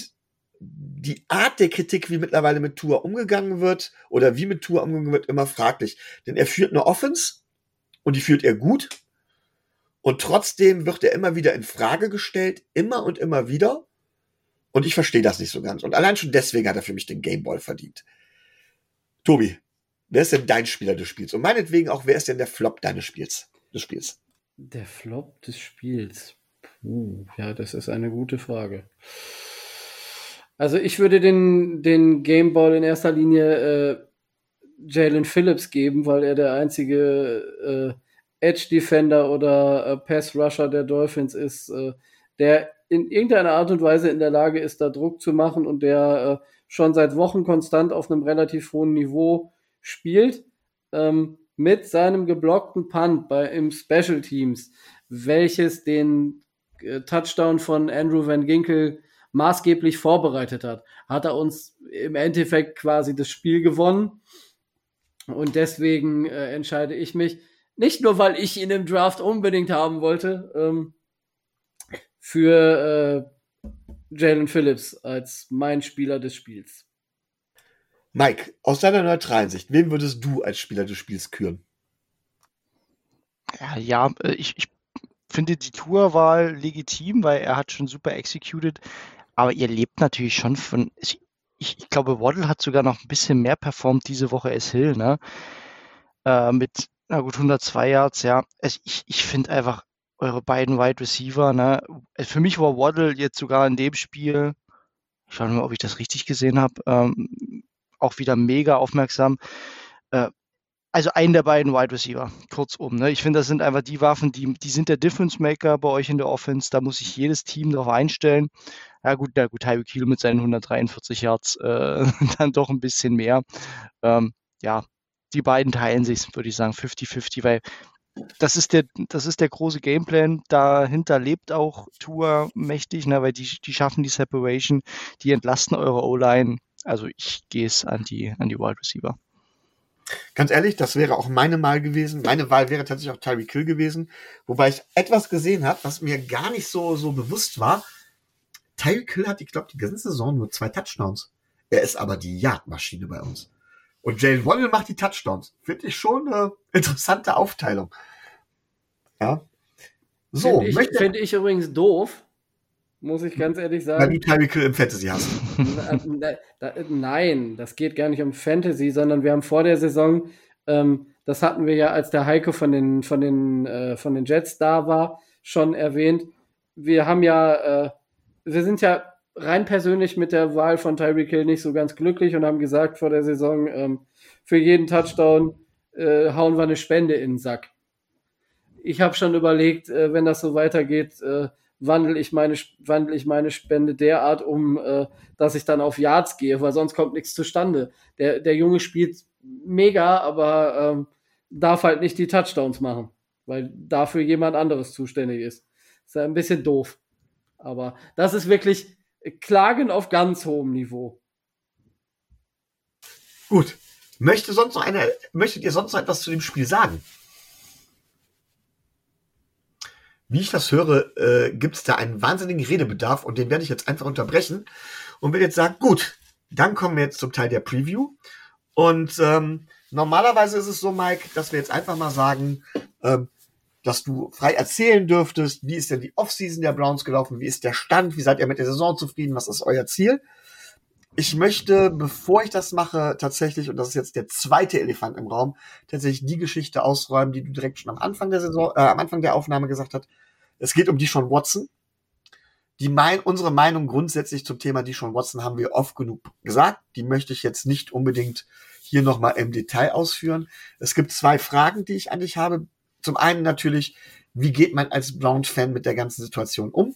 A: die Art der Kritik, wie mittlerweile mit Tour umgegangen wird oder wie mit Tour umgegangen wird, immer fraglich. Denn er führt eine Offense und die führt er gut. Und trotzdem wird er immer wieder in Frage gestellt, immer und immer wieder. Und ich verstehe das nicht so ganz. Und allein schon deswegen hat er für mich den Gameball verdient. Tobi, wer ist denn dein Spieler des Spiels? Und meinetwegen auch, wer ist denn der Flop deines Spiels, des Spiels?
B: Der Flop des Spiels. Puh, ja, das ist eine gute Frage. Also ich würde den, den Gameball in erster Linie äh, Jalen Phillips geben, weil er der einzige äh, Edge Defender oder äh, Pass Rusher der Dolphins ist, äh, der in irgendeiner Art und Weise in der Lage ist, da Druck zu machen und der äh, schon seit Wochen konstant auf einem relativ hohen Niveau spielt. Ähm, mit seinem geblockten Punt bei, im Special Teams, welches den äh, Touchdown von Andrew Van Ginkel maßgeblich vorbereitet hat, hat er uns im Endeffekt quasi das Spiel gewonnen. Und deswegen äh, entscheide ich mich, nicht nur weil ich ihn im Draft unbedingt haben wollte, ähm, für äh, Jalen Phillips als mein Spieler des Spiels.
A: Mike, aus deiner neutralen Sicht, wen würdest du als Spieler des Spiels küren?
C: Ja, ja äh, ich, ich finde die Tourwahl legitim, weil er hat schon super executed. Aber ihr lebt natürlich schon von. Ich, ich glaube, Waddle hat sogar noch ein bisschen mehr performt diese Woche als Hill, ne? Äh, mit, na gut, 102 Yards, ja. Also ich, ich finde einfach eure beiden Wide Receiver, ne? Für mich war Waddle jetzt sogar in dem Spiel, ich schaue mal, ob ich das richtig gesehen habe, ähm, auch wieder mega aufmerksam. Äh, also einen der beiden Wide Receiver, kurzum. Ne? Ich finde, das sind einfach die Waffen, die, die sind der Difference Maker bei euch in der Offense. Da muss sich jedes Team darauf einstellen. Ja gut, na gut, Tyreek Hill mit seinen 143 Yards äh, dann doch ein bisschen mehr. Ähm, ja, die beiden teilen sich, würde ich sagen, 50-50, weil das ist der, das ist der große Gameplan. Dahinter lebt auch Tour mächtig, ne, weil die, die schaffen die Separation, die entlasten eure O-Line. Also ich gehe es an die, an die Wide Receiver.
A: Ganz ehrlich, das wäre auch meine Wahl gewesen. Meine Wahl wäre tatsächlich auch Tyreek Hill gewesen. Wobei ich etwas gesehen habe, was mir gar nicht so, so bewusst war. Tyreek hat, ich glaube, die ganze Saison nur zwei Touchdowns. Er ist aber die Jagdmaschine bei uns. Und Jalen Waddle macht die Touchdowns. Finde ich schon eine interessante Aufteilung. Ja.
B: So, finde ich, find ich übrigens doof, muss ich ganz ehrlich sagen.
A: Weil du Tyreek im Fantasy hast.
B: Nein, das geht gar nicht um Fantasy, sondern wir haben vor der Saison, ähm, das hatten wir ja, als der Heike von den, von den, äh, von den Jets da war, schon erwähnt. Wir haben ja, äh, wir sind ja rein persönlich mit der Wahl von Tyreek Hill nicht so ganz glücklich und haben gesagt vor der Saison, ähm, für jeden Touchdown äh, hauen wir eine Spende in den Sack. Ich habe schon überlegt, äh, wenn das so weitergeht, äh, wandle ich meine, ich meine Spende derart um, äh, dass ich dann auf Yards gehe, weil sonst kommt nichts zustande. Der, der Junge spielt mega, aber ähm, darf halt nicht die Touchdowns machen, weil dafür jemand anderes zuständig ist. Ist ja ein bisschen doof. Aber das ist wirklich Klagen auf ganz hohem Niveau.
A: Gut. Möchte sonst noch eine, möchtet ihr sonst noch etwas zu dem Spiel sagen? Wie ich das höre, äh, gibt es da einen wahnsinnigen Redebedarf und den werde ich jetzt einfach unterbrechen und will jetzt sagen, gut, dann kommen wir jetzt zum Teil der Preview. Und ähm, normalerweise ist es so, Mike, dass wir jetzt einfach mal sagen, ähm, dass du frei erzählen dürftest, wie ist denn die Offseason der Browns gelaufen, wie ist der Stand, wie seid ihr mit der Saison zufrieden, was ist euer Ziel? Ich möchte, bevor ich das mache, tatsächlich, und das ist jetzt der zweite Elefant im Raum, tatsächlich die Geschichte ausräumen, die du direkt schon am Anfang der Saison, äh, am Anfang der Aufnahme gesagt hast. Es geht um die Sean Watson. Die mein, unsere Meinung grundsätzlich zum Thema die Sean Watson haben wir oft genug gesagt. Die möchte ich jetzt nicht unbedingt hier nochmal im Detail ausführen. Es gibt zwei Fragen, die ich an dich habe. Zum einen natürlich, wie geht man als Brown-Fan mit der ganzen Situation um?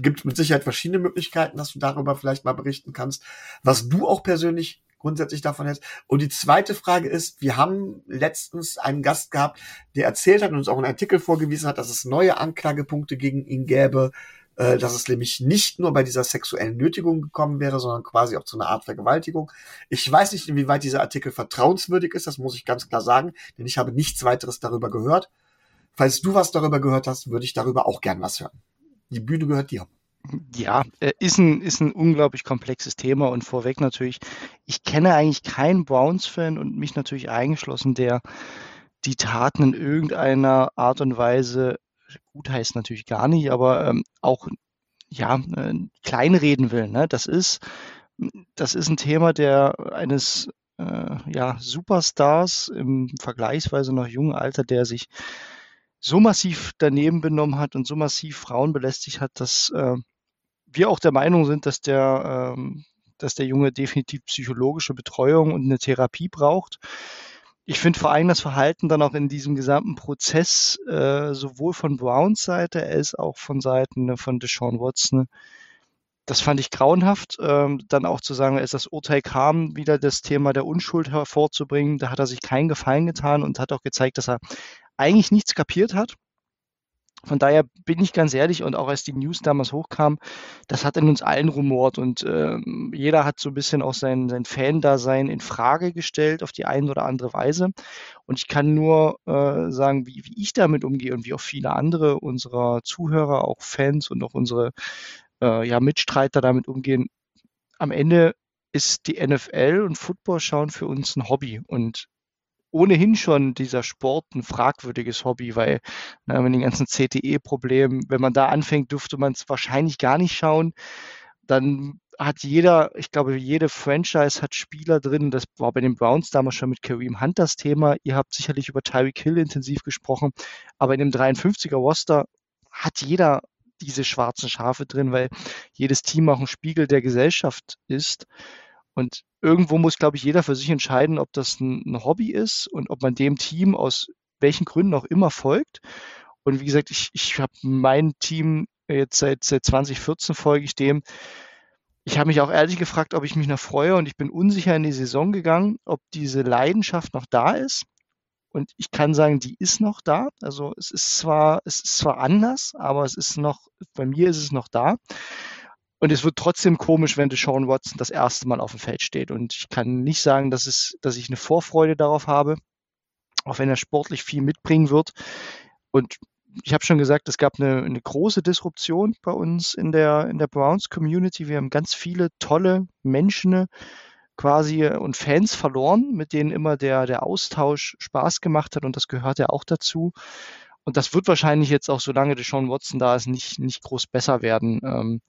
A: gibt mit Sicherheit verschiedene Möglichkeiten, dass du darüber vielleicht mal berichten kannst, was du auch persönlich grundsätzlich davon hältst. Und die zweite Frage ist, wir haben letztens einen Gast gehabt, der erzählt hat und uns auch einen Artikel vorgewiesen hat, dass es neue Anklagepunkte gegen ihn gäbe, äh, dass es nämlich nicht nur bei dieser sexuellen Nötigung gekommen wäre, sondern quasi auch zu einer Art Vergewaltigung. Ich weiß nicht, inwieweit dieser Artikel vertrauenswürdig ist, das muss ich ganz klar sagen, denn ich habe nichts weiteres darüber gehört. Falls du was darüber gehört hast, würde ich darüber auch gern was hören. Die Bühne gehört dir.
C: Ja, äh, ist ein, ist ein unglaublich komplexes Thema und vorweg natürlich, ich kenne eigentlich keinen Browns-Fan und mich natürlich eingeschlossen, der die Taten in irgendeiner Art und Weise gut heißt natürlich gar nicht, aber ähm, auch ja, äh, kleinreden will. Ne? Das ist, das ist ein Thema der eines äh, ja, Superstars im vergleichsweise noch jungen Alter, der sich so massiv daneben benommen hat und so massiv Frauen belästigt hat, dass äh, wir auch der Meinung sind, dass der, ähm, dass der Junge definitiv psychologische Betreuung und eine Therapie braucht. Ich finde vor allem das Verhalten dann auch in diesem gesamten Prozess äh, sowohl von Browns Seite als auch von Seiten ne, von Deshaun Watson. Das fand ich grauenhaft. Ähm, dann auch zu sagen, als das Urteil kam, wieder das Thema der Unschuld hervorzubringen, da hat er sich keinen Gefallen getan und hat auch gezeigt, dass er eigentlich nichts kapiert hat. Von daher bin ich ganz ehrlich und auch als die News damals hochkam, das hat in uns allen rumort und äh, jeder hat so ein bisschen auch sein, sein Fan-Dasein in Frage gestellt auf die eine oder andere Weise. Und ich kann nur äh, sagen, wie, wie ich damit umgehe und wie auch viele andere unserer Zuhörer, auch Fans und auch unsere äh, ja, Mitstreiter damit umgehen. Am Ende ist die NFL und Football schauen für uns ein Hobby und ohnehin schon dieser Sport ein fragwürdiges Hobby, weil na, mit den ganzen CTE-Problemen, wenn man da anfängt, dürfte man es wahrscheinlich gar nicht schauen. Dann hat jeder, ich glaube, jede Franchise hat Spieler drin. Das war bei den Browns damals schon mit Kareem Hunt das Thema. Ihr habt sicherlich über Tyreek Hill intensiv gesprochen, aber in dem 53er Roster hat jeder diese schwarzen Schafe drin, weil jedes Team auch ein Spiegel der Gesellschaft ist. Und irgendwo muss, glaube ich, jeder für sich entscheiden, ob das ein, Hobby ist und ob man dem Team aus welchen Gründen auch immer folgt. Und wie gesagt, ich, ich habe mein Team jetzt seit, seit 2014 folge ich dem. Ich habe mich auch ehrlich gefragt, ob ich mich noch freue und ich bin unsicher in die Saison gegangen, ob diese Leidenschaft noch da ist. Und ich kann sagen, die ist noch da. Also es ist zwar, es ist zwar anders, aber es ist noch, bei mir ist es noch da. Und es wird trotzdem komisch, wenn Deshaun Watson das erste Mal auf dem Feld steht. Und ich kann nicht sagen, dass, es, dass ich eine Vorfreude darauf habe, auch wenn er sportlich viel mitbringen wird. Und ich habe schon gesagt, es gab eine, eine, große Disruption bei uns in der, in der Browns-Community. Wir haben ganz viele tolle Menschen quasi und Fans verloren, mit denen immer der, der Austausch Spaß gemacht hat. Und das gehört ja auch dazu. Und das wird wahrscheinlich jetzt auch, solange Deshaun Watson da ist, nicht, nicht groß besser werden. Ähm,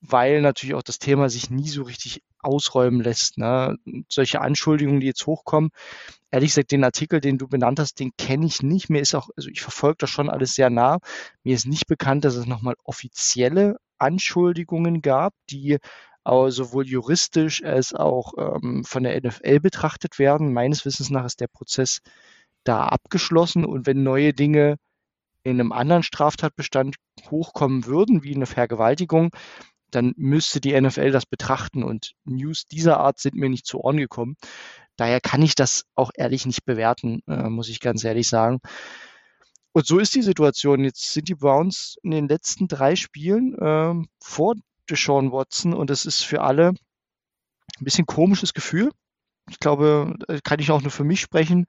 C: weil natürlich auch das Thema sich nie so richtig ausräumen lässt. Ne? Solche Anschuldigungen, die jetzt hochkommen, ehrlich gesagt, den Artikel, den du benannt hast, den kenne ich nicht. Mir ist auch, also ich verfolge das schon alles sehr nah. Mir ist nicht bekannt, dass es nochmal offizielle Anschuldigungen gab, die aber sowohl juristisch als auch ähm, von der NFL betrachtet werden. Meines Wissens nach ist der Prozess da abgeschlossen und wenn neue Dinge in einem anderen Straftatbestand hochkommen würden, wie eine Vergewaltigung, dann müsste die NFL das betrachten und News dieser Art sind mir nicht zu Ohren gekommen. Daher kann ich das auch ehrlich nicht bewerten, äh, muss ich ganz ehrlich sagen. Und so ist die Situation. Jetzt sind die Browns in den letzten drei Spielen äh, vor Deshaun Watson und es ist für alle ein bisschen komisches Gefühl. Ich glaube, kann ich auch nur für mich sprechen.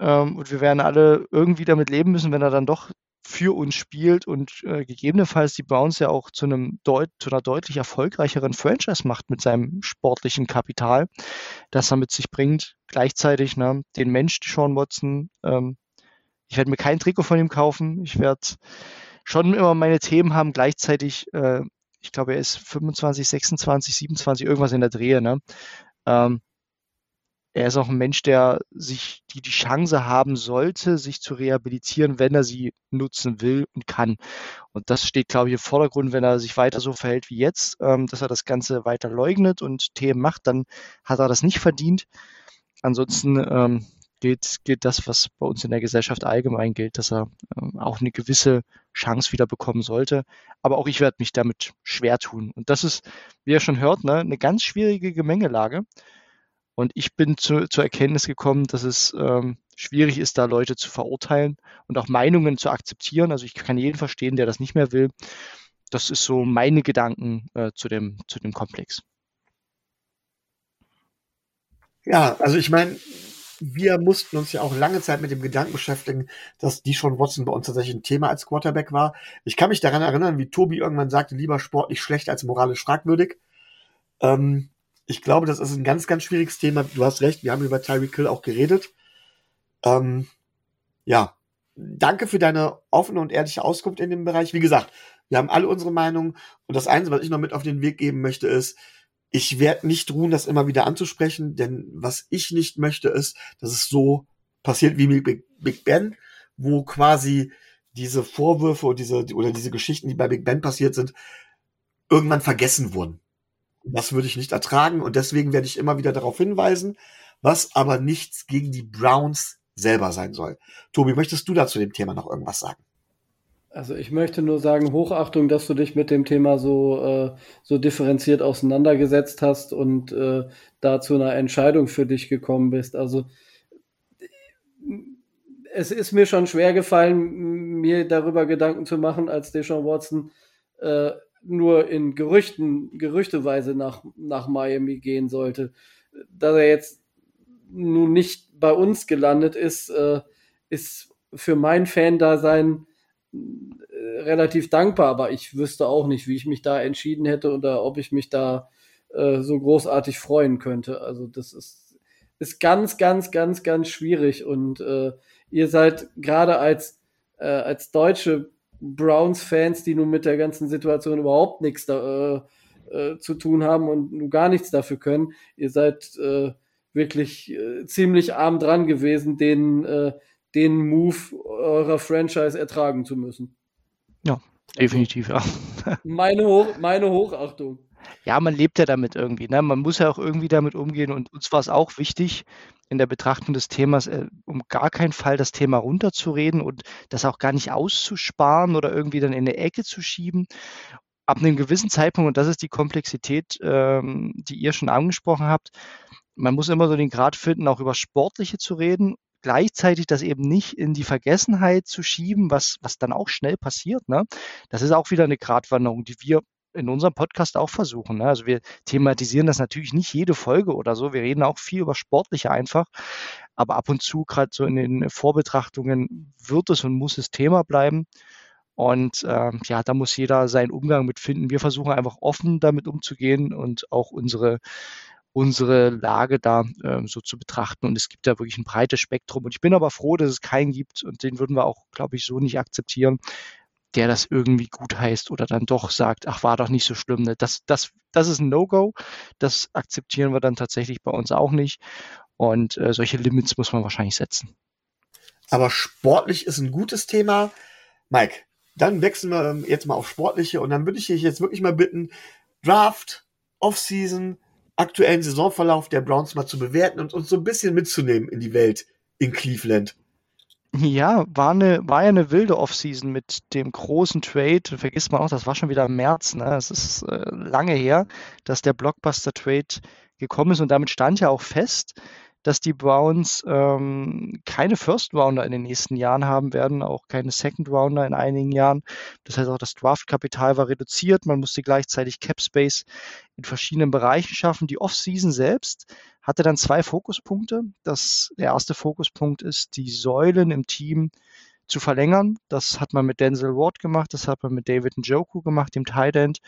C: Ähm, und wir werden alle irgendwie damit leben müssen, wenn er dann doch für uns spielt und äh, gegebenenfalls die Browns ja auch zu einem deut zu einer deutlich erfolgreicheren Franchise macht mit seinem sportlichen Kapital, das er mit sich bringt. Gleichzeitig ne, den Mensch Sean Watson. Ähm, ich werde mir kein Trikot von ihm kaufen. Ich werde schon immer meine Themen haben. Gleichzeitig, äh, ich glaube, er ist 25, 26, 27, irgendwas in der Drehe. Ne? Ähm, er ist auch ein Mensch, der sich die, die Chance haben sollte, sich zu rehabilitieren, wenn er sie nutzen will und kann. Und das steht, glaube ich, im Vordergrund, wenn er sich weiter so verhält wie jetzt, ähm, dass er das Ganze weiter leugnet und Themen macht, dann hat er das nicht verdient. Ansonsten ähm, gilt, gilt das, was bei uns in der Gesellschaft allgemein gilt, dass er ähm, auch eine gewisse Chance wieder bekommen sollte. Aber auch ich werde mich damit schwer tun. Und das ist, wie ihr schon hört, ne, eine ganz schwierige Gemengelage. Und ich bin zu, zur Erkenntnis gekommen, dass es ähm, schwierig ist, da Leute zu verurteilen und auch Meinungen zu akzeptieren. Also ich kann jeden verstehen, der das nicht mehr will. Das ist so meine Gedanken äh, zu, dem, zu dem Komplex.
A: Ja, also ich meine, wir mussten uns ja auch lange Zeit mit dem Gedanken beschäftigen, dass die schon Watson bei uns tatsächlich ein Thema als Quarterback war. Ich kann mich daran erinnern, wie Tobi irgendwann sagte, lieber sportlich schlecht als moralisch fragwürdig. Ähm, ich glaube, das ist ein ganz, ganz schwieriges Thema. Du hast recht, wir haben über Tyreek Hill auch geredet. Ähm, ja, danke für deine offene und ehrliche Auskunft in dem Bereich. Wie gesagt, wir haben alle unsere Meinungen und das Einzige, was ich noch mit auf den Weg geben möchte, ist, ich werde nicht ruhen, das immer wieder anzusprechen, denn was ich nicht möchte, ist, dass es so passiert wie mit Big, Ben, wo quasi diese Vorwürfe oder diese, oder diese Geschichten, die bei Big Ben passiert sind, irgendwann vergessen wurden. Das würde ich nicht ertragen und deswegen werde ich immer wieder darauf hinweisen, was aber nichts gegen die Browns selber sein soll. Tobi, möchtest du dazu dem Thema noch irgendwas sagen?
B: Also ich möchte nur sagen, Hochachtung, dass du dich mit dem Thema so, äh, so differenziert auseinandergesetzt hast und äh, da zu einer Entscheidung für dich gekommen bist. Also es ist mir schon schwer gefallen, mir darüber Gedanken zu machen, als Deshaun Watson äh, nur in Gerüchten, gerüchteweise nach, nach Miami gehen sollte. Dass er jetzt nun nicht bei uns gelandet ist, äh, ist für mein Fan-Dasein äh, relativ dankbar, aber ich wüsste auch nicht, wie ich mich da entschieden hätte oder ob ich mich da äh, so großartig freuen könnte. Also das ist, ist ganz, ganz, ganz, ganz schwierig und äh, ihr seid gerade als, äh, als deutsche Browns-Fans, die nun mit der ganzen Situation überhaupt nichts da, äh, äh, zu tun haben und nun gar nichts dafür können, ihr seid äh, wirklich äh, ziemlich arm dran gewesen, den, äh, den Move eurer Franchise ertragen zu müssen.
C: Ja, definitiv, ja.
B: Meine, Hoch, meine Hochachtung.
C: Ja, man lebt ja damit irgendwie. Ne? Man muss ja auch irgendwie damit umgehen. Und uns war es auch wichtig, in der Betrachtung des Themas, äh, um gar keinen Fall das Thema runterzureden und das auch gar nicht auszusparen oder irgendwie dann in eine Ecke zu schieben. Ab einem gewissen Zeitpunkt, und das ist die Komplexität, ähm, die ihr schon angesprochen habt, man muss immer so den Grad finden, auch über Sportliche zu reden gleichzeitig das eben nicht in die Vergessenheit zu schieben, was, was dann auch schnell passiert. Ne? Das ist auch wieder eine Gratwanderung, die wir in unserem Podcast auch versuchen. Ne? Also wir thematisieren das natürlich nicht jede Folge oder so. Wir reden auch viel über Sportliche einfach. Aber ab und zu, gerade so in den Vorbetrachtungen, wird es und muss es Thema bleiben. Und äh, ja, da muss jeder seinen Umgang mit finden. Wir versuchen einfach offen damit umzugehen und auch unsere unsere Lage da äh, so zu betrachten. Und es gibt da wirklich ein breites Spektrum. Und ich bin aber froh, dass es keinen gibt und den würden wir auch, glaube ich, so nicht akzeptieren, der das irgendwie gut heißt oder dann doch sagt, ach, war doch nicht so schlimm. Ne? Das, das, das ist ein No-Go. Das akzeptieren wir dann tatsächlich bei uns auch nicht. Und äh, solche Limits muss man wahrscheinlich setzen.
A: Aber sportlich ist ein gutes Thema. Mike, dann wechseln wir ähm, jetzt mal auf sportliche und dann würde ich dich jetzt wirklich mal bitten, Draft, Offseason, aktuellen Saisonverlauf der Browns mal zu bewerten und uns so ein bisschen mitzunehmen in die Welt in Cleveland.
C: Ja, war, eine, war ja eine wilde Offseason mit dem großen Trade. Vergisst man auch, das war schon wieder im März. Ne? Es ist äh, lange her, dass der Blockbuster-Trade gekommen ist und damit stand ja auch fest, dass die Browns ähm, keine First Rounder in den nächsten Jahren haben werden, auch keine Second Rounder in einigen Jahren. Das heißt auch, das Draftkapital war reduziert. Man musste gleichzeitig Cap Space in verschiedenen Bereichen schaffen. Die Offseason selbst hatte dann zwei Fokuspunkte. Das, der erste Fokuspunkt ist, die Säulen im Team zu verlängern. Das hat man mit Denzel Ward gemacht, das hat man mit David Njoku gemacht, dem Tight End.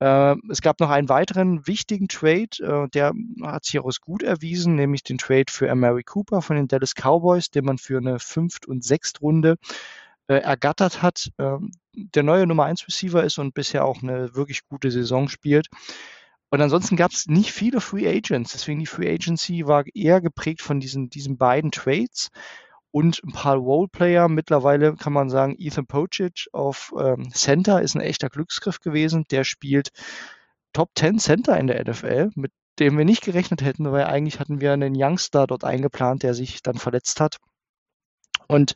C: Äh, es gab noch einen weiteren wichtigen Trade, äh, der hat sich als gut erwiesen, nämlich den Trade für Mary Cooper von den Dallas Cowboys, den man für eine Fünft- und Sechstrunde äh, ergattert hat. Ähm, der neue Nummer 1 Receiver ist und bisher auch eine wirklich gute Saison spielt. Und ansonsten gab es nicht viele Free Agents. Deswegen die Free Agency war eher geprägt von diesen, diesen beiden Trades und ein paar Roleplayer. Mittlerweile kann man sagen, Ethan Pocic auf ähm, Center ist ein echter Glücksgriff gewesen. Der spielt Top 10 Center in der NFL mit dem wir nicht gerechnet hätten, weil eigentlich hatten wir einen Youngster dort eingeplant, der sich dann verletzt hat. Und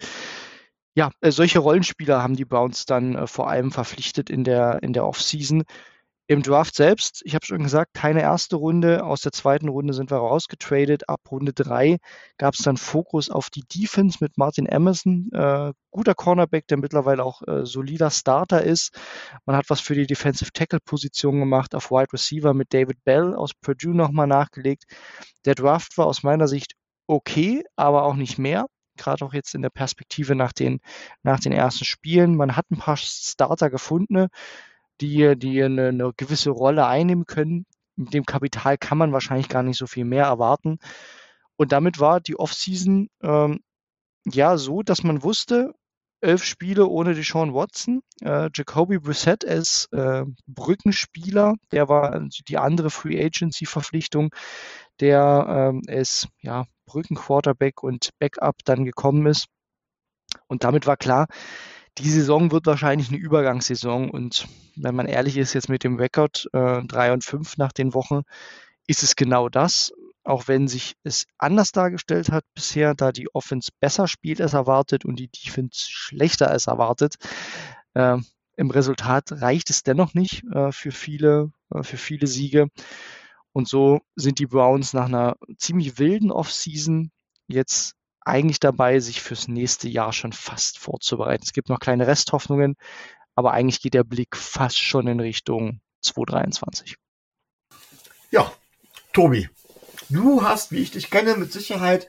C: ja, äh, solche Rollenspieler haben die Browns dann äh, vor allem verpflichtet in der, in der Offseason. Im Draft selbst, ich habe schon gesagt, keine erste Runde. Aus der zweiten Runde sind wir rausgetradet. Ab Runde drei gab es dann Fokus auf die Defense mit Martin Emerson. Äh, guter Cornerback, der mittlerweile auch äh, solider Starter ist. Man hat was für die Defensive Tackle-Position gemacht. Auf Wide Receiver mit David Bell aus Purdue nochmal nachgelegt. Der Draft war aus meiner Sicht okay, aber auch nicht mehr gerade auch jetzt in der Perspektive nach den, nach den ersten Spielen. Man hat ein paar Starter gefunden die, die eine, eine gewisse Rolle einnehmen können. Mit dem Kapital kann man wahrscheinlich gar nicht so viel mehr erwarten. Und damit war die Offseason ähm, ja so, dass man wusste, elf Spiele ohne Deshaun Watson. Äh, Jacoby Brissett als äh, Brückenspieler, der war die andere Free Agency Verpflichtung, der ähm, als ja, Brückenquarterback und Backup dann gekommen ist. Und damit war klar, die Saison wird wahrscheinlich eine Übergangssaison und wenn man ehrlich ist, jetzt mit dem Rekord äh, 3 und 5 nach den Wochen, ist es genau das. Auch wenn sich es anders dargestellt hat bisher, da die Offense besser spielt als erwartet und die Defense schlechter als erwartet. Äh, Im Resultat reicht es dennoch nicht äh, für, viele, äh, für viele Siege. Und so sind die Browns nach einer ziemlich wilden Offseason jetzt eigentlich dabei, sich fürs nächste Jahr schon fast vorzubereiten. Es gibt noch kleine Resthoffnungen, aber eigentlich geht der Blick fast schon in Richtung 2023.
A: Ja, Tobi, du hast, wie ich dich kenne, mit Sicherheit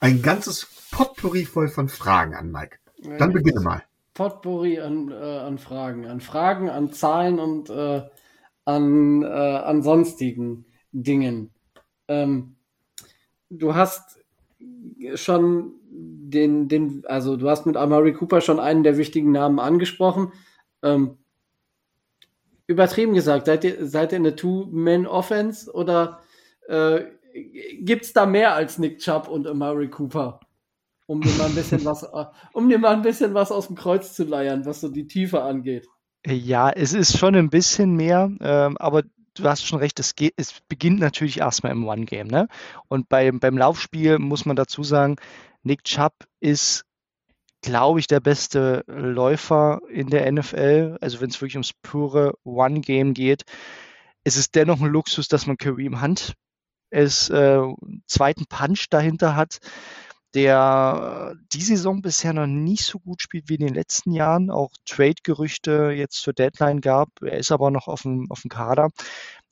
A: ein ganzes Potpourri voll von Fragen an Mike. Dann beginne mal.
B: Potpourri an, äh, an Fragen, an Fragen, an Zahlen und äh, an, äh, an sonstigen Dingen. Ähm, du hast schon den, den, also du hast mit Amari Cooper schon einen der wichtigen Namen angesprochen. Ähm, übertrieben gesagt, seid ihr, seid ihr eine Two-Man-Offense oder äh, gibt es da mehr als Nick Chubb und Amari Cooper? Um dir mal ein bisschen was, um dir mal ein bisschen was aus dem Kreuz zu leiern, was so die Tiefe angeht.
C: Ja, es ist schon ein bisschen mehr, ähm, aber du hast schon recht, es, geht, es beginnt natürlich erstmal im One-Game. Ne? Und bei, beim Laufspiel muss man dazu sagen, Nick Chubb ist, glaube ich, der beste Läufer in der NFL. Also wenn es wirklich ums pure One-Game geht. Es ist dennoch ein Luxus, dass man Kareem Hunt als äh, zweiten Punch dahinter hat der die Saison bisher noch nicht so gut spielt wie in den letzten Jahren. Auch Trade-Gerüchte jetzt zur Deadline gab. Er ist aber noch auf dem, auf dem Kader.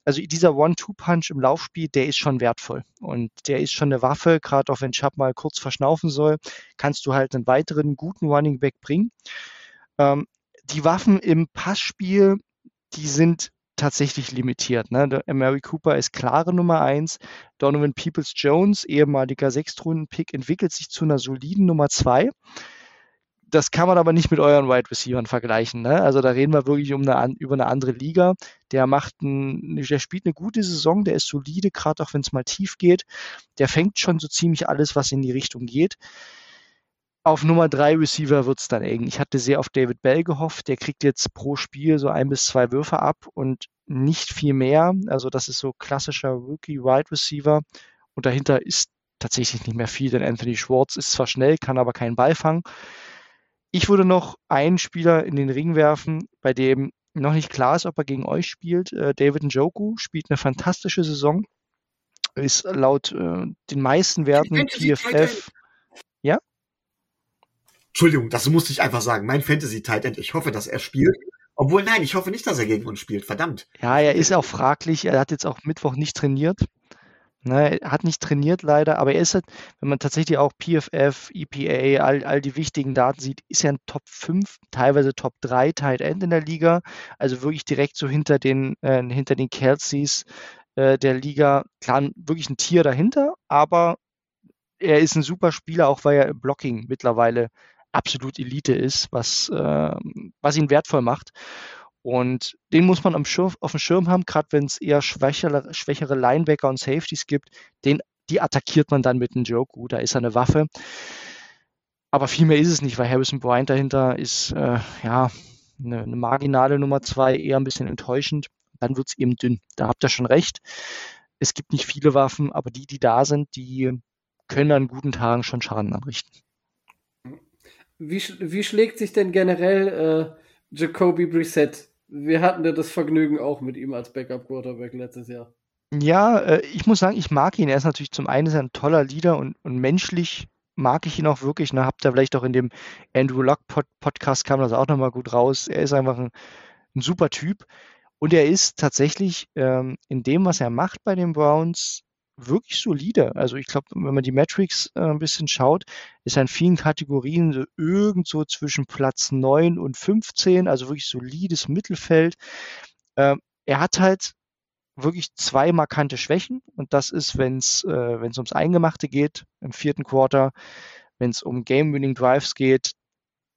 C: Also dieser One-Two-Punch im Laufspiel, der ist schon wertvoll. Und der ist schon eine Waffe, gerade auch wenn Chubb mal kurz verschnaufen soll, kannst du halt einen weiteren guten Running Back bringen. Ähm, die Waffen im Passspiel, die sind tatsächlich limitiert. Ne? Mary Cooper ist klare Nummer eins. Donovan Peoples Jones, ehemaliger Sechstrunden-Pick, entwickelt sich zu einer soliden Nummer zwei. Das kann man aber nicht mit euren Wide Receivers vergleichen. Ne? Also da reden wir wirklich um eine, über eine andere Liga. Der macht ein, der spielt eine gute Saison, der ist solide, gerade auch wenn es mal tief geht. Der fängt schon so ziemlich alles, was in die Richtung geht. Auf Nummer drei Receiver wird es dann eng. Ich hatte sehr auf David Bell gehofft. Der kriegt jetzt pro Spiel so ein bis zwei Würfe ab und nicht viel mehr. Also das ist so klassischer Rookie-Wide Receiver. Und dahinter ist tatsächlich nicht mehr viel, denn Anthony Schwartz ist zwar schnell, kann aber keinen Ball fangen. Ich würde noch einen Spieler in den Ring werfen, bei dem noch nicht klar ist, ob er gegen euch spielt. Äh, David Njoku spielt eine fantastische Saison. Ist laut äh, den meisten Werten PFF. Ja?
A: Entschuldigung, das musste ich einfach sagen. Mein Fantasy Titan, ich hoffe, dass er spielt. Obwohl, nein, ich hoffe nicht, dass er gegen uns spielt. Verdammt.
C: Ja, er ist auch fraglich. Er hat jetzt auch Mittwoch nicht trainiert. Ne, er hat nicht trainiert leider, aber er ist halt, wenn man tatsächlich auch PFF, EPA, all, all die wichtigen Daten sieht, ist er ein Top 5, teilweise Top 3 Tight End in der Liga. Also wirklich direkt so hinter den, äh, hinter den Kelseys äh, der Liga. Klar, wirklich ein Tier dahinter, aber er ist ein super Spieler, auch weil er im Blocking mittlerweile absolut Elite ist, was, äh, was ihn wertvoll macht. Und den muss man am Schirm, auf dem Schirm haben, gerade wenn es eher schwächere, schwächere Linebacker und Safeties gibt. Den, die attackiert man dann mit einem Joke. Da ist er eine Waffe. Aber viel mehr ist es nicht, weil Harrison Bryant dahinter ist äh, ja eine, eine, marginale Nummer zwei, eher ein bisschen enttäuschend. Dann wird es eben dünn. Da habt ihr schon recht. es gibt nicht viele Waffen, aber die, die da sind, die können an guten Tagen schon Schaden anrichten.
B: Wie, wie schlägt sich denn generell äh, Jacoby Brissett? Wir hatten ja das Vergnügen auch mit ihm als Backup-Quarterback letztes Jahr.
C: Ja, äh, ich muss sagen, ich mag ihn. Er ist natürlich zum einen ein toller Leader und, und menschlich mag ich ihn auch wirklich. Ne? Habt ihr vielleicht auch in dem Andrew Luck -Pod Podcast kam das auch nochmal gut raus. Er ist einfach ein, ein super Typ. Und er ist tatsächlich ähm, in dem, was er macht bei den Browns, wirklich solide. Also ich glaube, wenn man die Metrics äh, ein bisschen schaut, ist er in vielen Kategorien so irgendwo zwischen Platz 9 und 15, also wirklich solides Mittelfeld. Ähm, er hat halt wirklich zwei markante Schwächen und das ist, wenn es äh, wenn's ums Eingemachte geht im vierten Quarter, wenn es um Game-Winning Drives geht,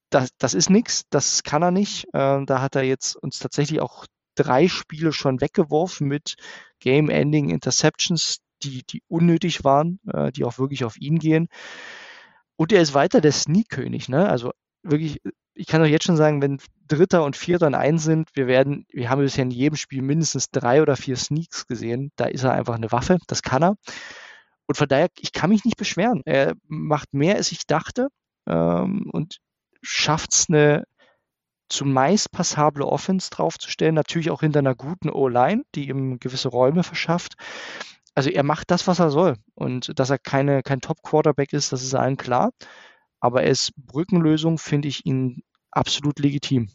C: das, das ist nichts, das kann er nicht. Äh, da hat er jetzt uns tatsächlich auch drei Spiele schon weggeworfen mit Game-Ending Interceptions, die, die unnötig waren, äh, die auch wirklich auf ihn gehen. Und er ist weiter der Sneak-König, ne? Also wirklich, ich kann euch jetzt schon sagen, wenn Dritter und Vierter in eins sind, wir werden, wir haben bisher in jedem Spiel mindestens drei oder vier Sneaks gesehen. Da ist er einfach eine Waffe, das kann er. Und von daher, ich kann mich nicht beschweren. Er macht mehr, als ich dachte ähm, und schafft es, eine zumeist passable Offense draufzustellen. Natürlich auch hinter einer guten O-Line, die ihm gewisse Räume verschafft. Also er macht das, was er soll. Und dass er keine, kein Top-Quarterback ist, das ist allen klar. Aber er ist Brückenlösung, finde ich ihn absolut legitim.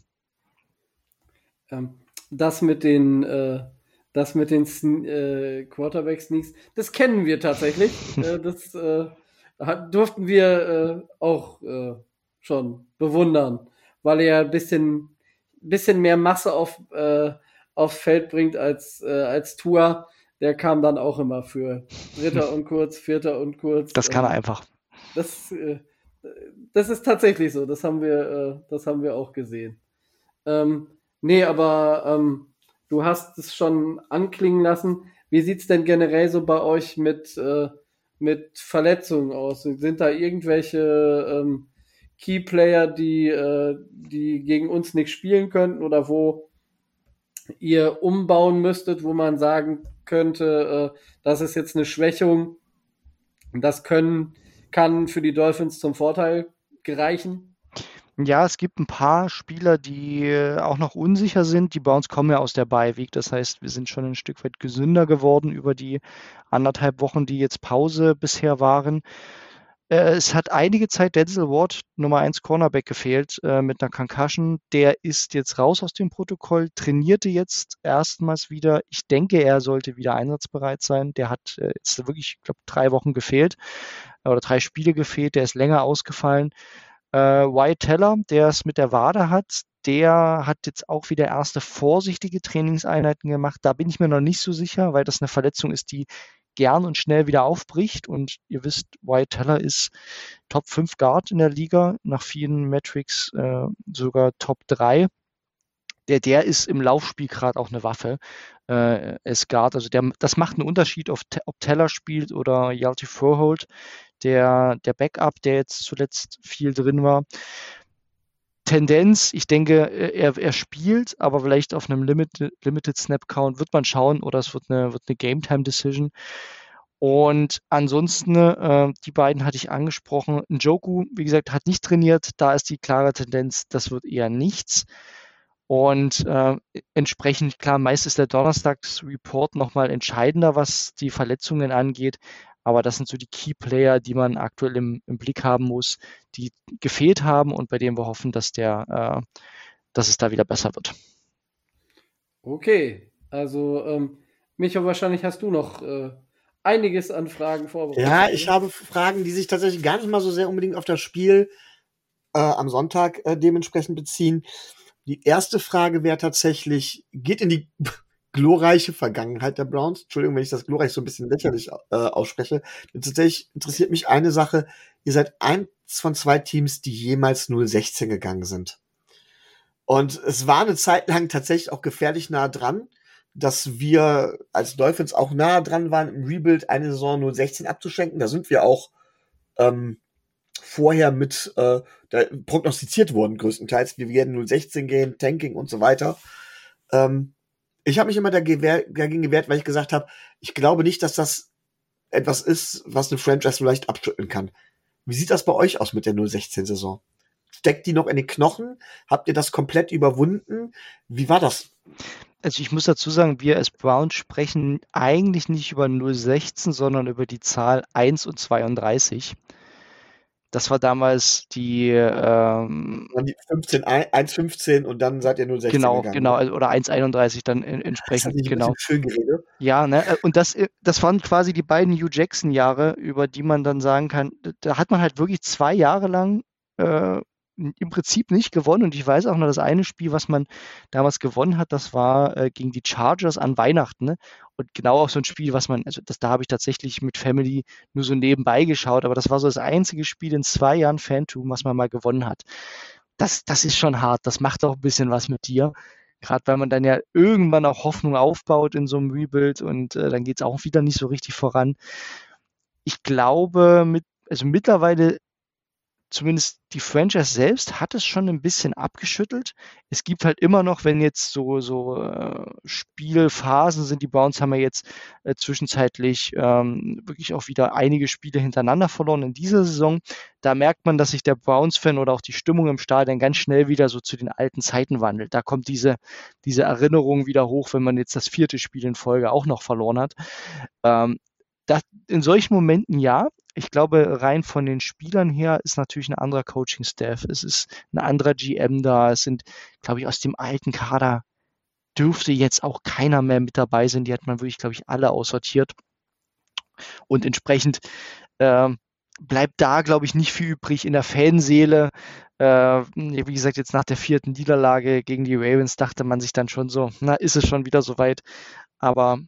B: Ähm, das mit den, äh, das mit den äh, Quarterback-Sneaks, das kennen wir tatsächlich. äh, das äh, durften wir äh, auch äh, schon bewundern, weil er ein bisschen, bisschen mehr Masse auf, aufs Feld bringt als, als Tour. Der kam dann auch immer für Dritter und kurz, Vierter und kurz.
C: Das kann er einfach.
B: Das, äh, das ist tatsächlich so. Das haben wir, äh, das haben wir auch gesehen. Ähm, nee, aber ähm, du hast es schon anklingen lassen. Wie sieht's denn generell so bei euch mit, äh, mit Verletzungen aus? Sind da irgendwelche ähm, Keyplayer, die, äh, die gegen uns nicht spielen könnten oder wo ihr umbauen müsstet, wo man sagen könnte, äh, das ist jetzt eine Schwächung, das können kann für die Dolphins zum Vorteil gereichen?
C: Ja, es gibt ein paar Spieler, die auch noch unsicher sind. Die bei uns kommen ja aus der Beiweg. Das heißt, wir sind schon ein Stück weit gesünder geworden über die anderthalb Wochen, die jetzt Pause bisher waren. Äh, es hat einige Zeit Denzel Ward, Nummer 1 Cornerback, gefehlt äh, mit einer Concussion. Der ist jetzt raus aus dem Protokoll, trainierte jetzt erstmals wieder. Ich denke, er sollte wieder einsatzbereit sein. Der hat äh, jetzt wirklich, ich glaube, drei Wochen gefehlt oder drei Spiele gefehlt, der ist länger ausgefallen. Äh, Wyatt Teller, der es mit der Wade hat, der hat jetzt auch wieder erste vorsichtige Trainingseinheiten gemacht. Da bin ich mir noch nicht so sicher, weil das eine Verletzung ist, die gern und schnell wieder aufbricht. Und ihr wisst, Wyatt Teller ist Top 5 Guard in der Liga, nach vielen Metrics äh, sogar Top 3 der, der ist im Laufspiel gerade auch eine Waffe. Äh, es Guard, also der, das macht einen Unterschied, ob, ob Teller spielt oder Yalti Froholt der, der Backup, der jetzt zuletzt viel drin war. Tendenz, ich denke, er, er spielt, aber vielleicht auf einem Limited, Limited Snap Count wird man schauen oder es wird eine, wird eine Game Time Decision. Und ansonsten, äh, die beiden hatte ich angesprochen. Njoku, wie gesagt, hat nicht trainiert. Da ist die klare Tendenz, das wird eher nichts. Und äh, entsprechend, klar, meist ist der Donnerstags-Report nochmal entscheidender, was die Verletzungen angeht. Aber das sind so die Key Player, die man aktuell im, im Blick haben muss, die gefehlt haben und bei denen wir hoffen, dass der, äh, dass es da wieder besser wird.
B: Okay, also ähm, Micho, wahrscheinlich hast du noch äh, einiges an Fragen vorbereitet.
A: Ja, ich habe Fragen, die sich tatsächlich gar nicht mal so sehr unbedingt auf das Spiel äh, am Sonntag äh, dementsprechend beziehen. Die erste Frage wäre tatsächlich, geht in die glorreiche Vergangenheit der Browns. Entschuldigung, wenn ich das glorreich so ein bisschen lächerlich äh, ausspreche. Tatsächlich interessiert mich eine Sache. Ihr seid eins von zwei Teams, die jemals 0-16 gegangen sind. Und es war eine Zeit lang tatsächlich auch gefährlich nah dran, dass wir als Dolphins auch nah dran waren, im Rebuild eine Saison 0-16 abzuschenken. Da sind wir auch ähm, vorher mit äh, da prognostiziert worden, größtenteils. Wir werden 0-16 gehen, Tanking und so weiter. Ähm, Ich habe mich immer dagegen gewehrt, weil ich gesagt habe, ich glaube nicht, dass das etwas ist, was eine Franchise vielleicht abschütteln kann. Wie sieht das bei euch aus mit der 016-Saison? Steckt die noch in den Knochen? Habt ihr das komplett überwunden? Wie war das?
C: Also ich muss dazu sagen, wir als Browns sprechen eigentlich nicht über 016, sondern über die Zahl 1 und 32. Das war damals die, ähm,
A: die 15, 1,15 und dann seid ihr 0,16
C: genau,
A: gegangen.
C: genau, also, oder 1,31 dann in, entsprechend.
A: Das
C: genau.
A: schön geredet.
C: Ja, ne, äh, und das, äh, das waren quasi die beiden Hugh Jackson-Jahre, über die man dann sagen kann, da hat man halt wirklich zwei Jahre lang äh, im Prinzip nicht gewonnen. Und ich weiß auch noch, das eine Spiel, was man damals gewonnen hat, das war äh, gegen die Chargers an Weihnachten. Ne? Und genau auch so ein Spiel, was man, also das, da habe ich tatsächlich mit Family nur so nebenbei geschaut, aber das war so das einzige Spiel in zwei Jahren Phantom, was man mal gewonnen hat. Das, das ist schon hart, das macht auch ein bisschen was mit dir. Gerade weil man dann ja irgendwann auch Hoffnung aufbaut in so einem Rebuild und äh, dann geht es auch wieder nicht so richtig voran. Ich glaube, mit, also mittlerweile zumindest die Franchise selbst hat es schon ein bisschen abgeschüttelt. Es gibt halt immer noch, wenn jetzt so, so äh, Spielphasen sind, die Browns haben ja jetzt äh, zwischenzeitlich ähm, wirklich auch wieder einige Spiele hintereinander verloren in dieser Saison. Da merkt man, dass sich der Browns-Fan oder auch die Stimmung im Stadion ganz schnell wieder so zu den alten Zeiten wandelt. Da kommt diese, diese Erinnerung wieder hoch, wenn man jetzt das vierte Spiel in Folge auch noch verloren hat. Ähm, das, in solchen Momenten ja, ich glaube, rein von den Spielern her ist natürlich ein anderer Coaching-Staff. Es ist ein anderer GM da. Es sind, glaube ich, aus dem alten Kader dürfte jetzt auch keiner mehr mit dabei sein. Die hat man wirklich, glaube ich, alle aussortiert. Und entsprechend äh, bleibt da, glaube ich, nicht viel übrig in der Fanseele. Äh, wie gesagt, jetzt nach der vierten Niederlage gegen die Ravens dachte man sich dann schon so, na, ist es schon wieder soweit. Aber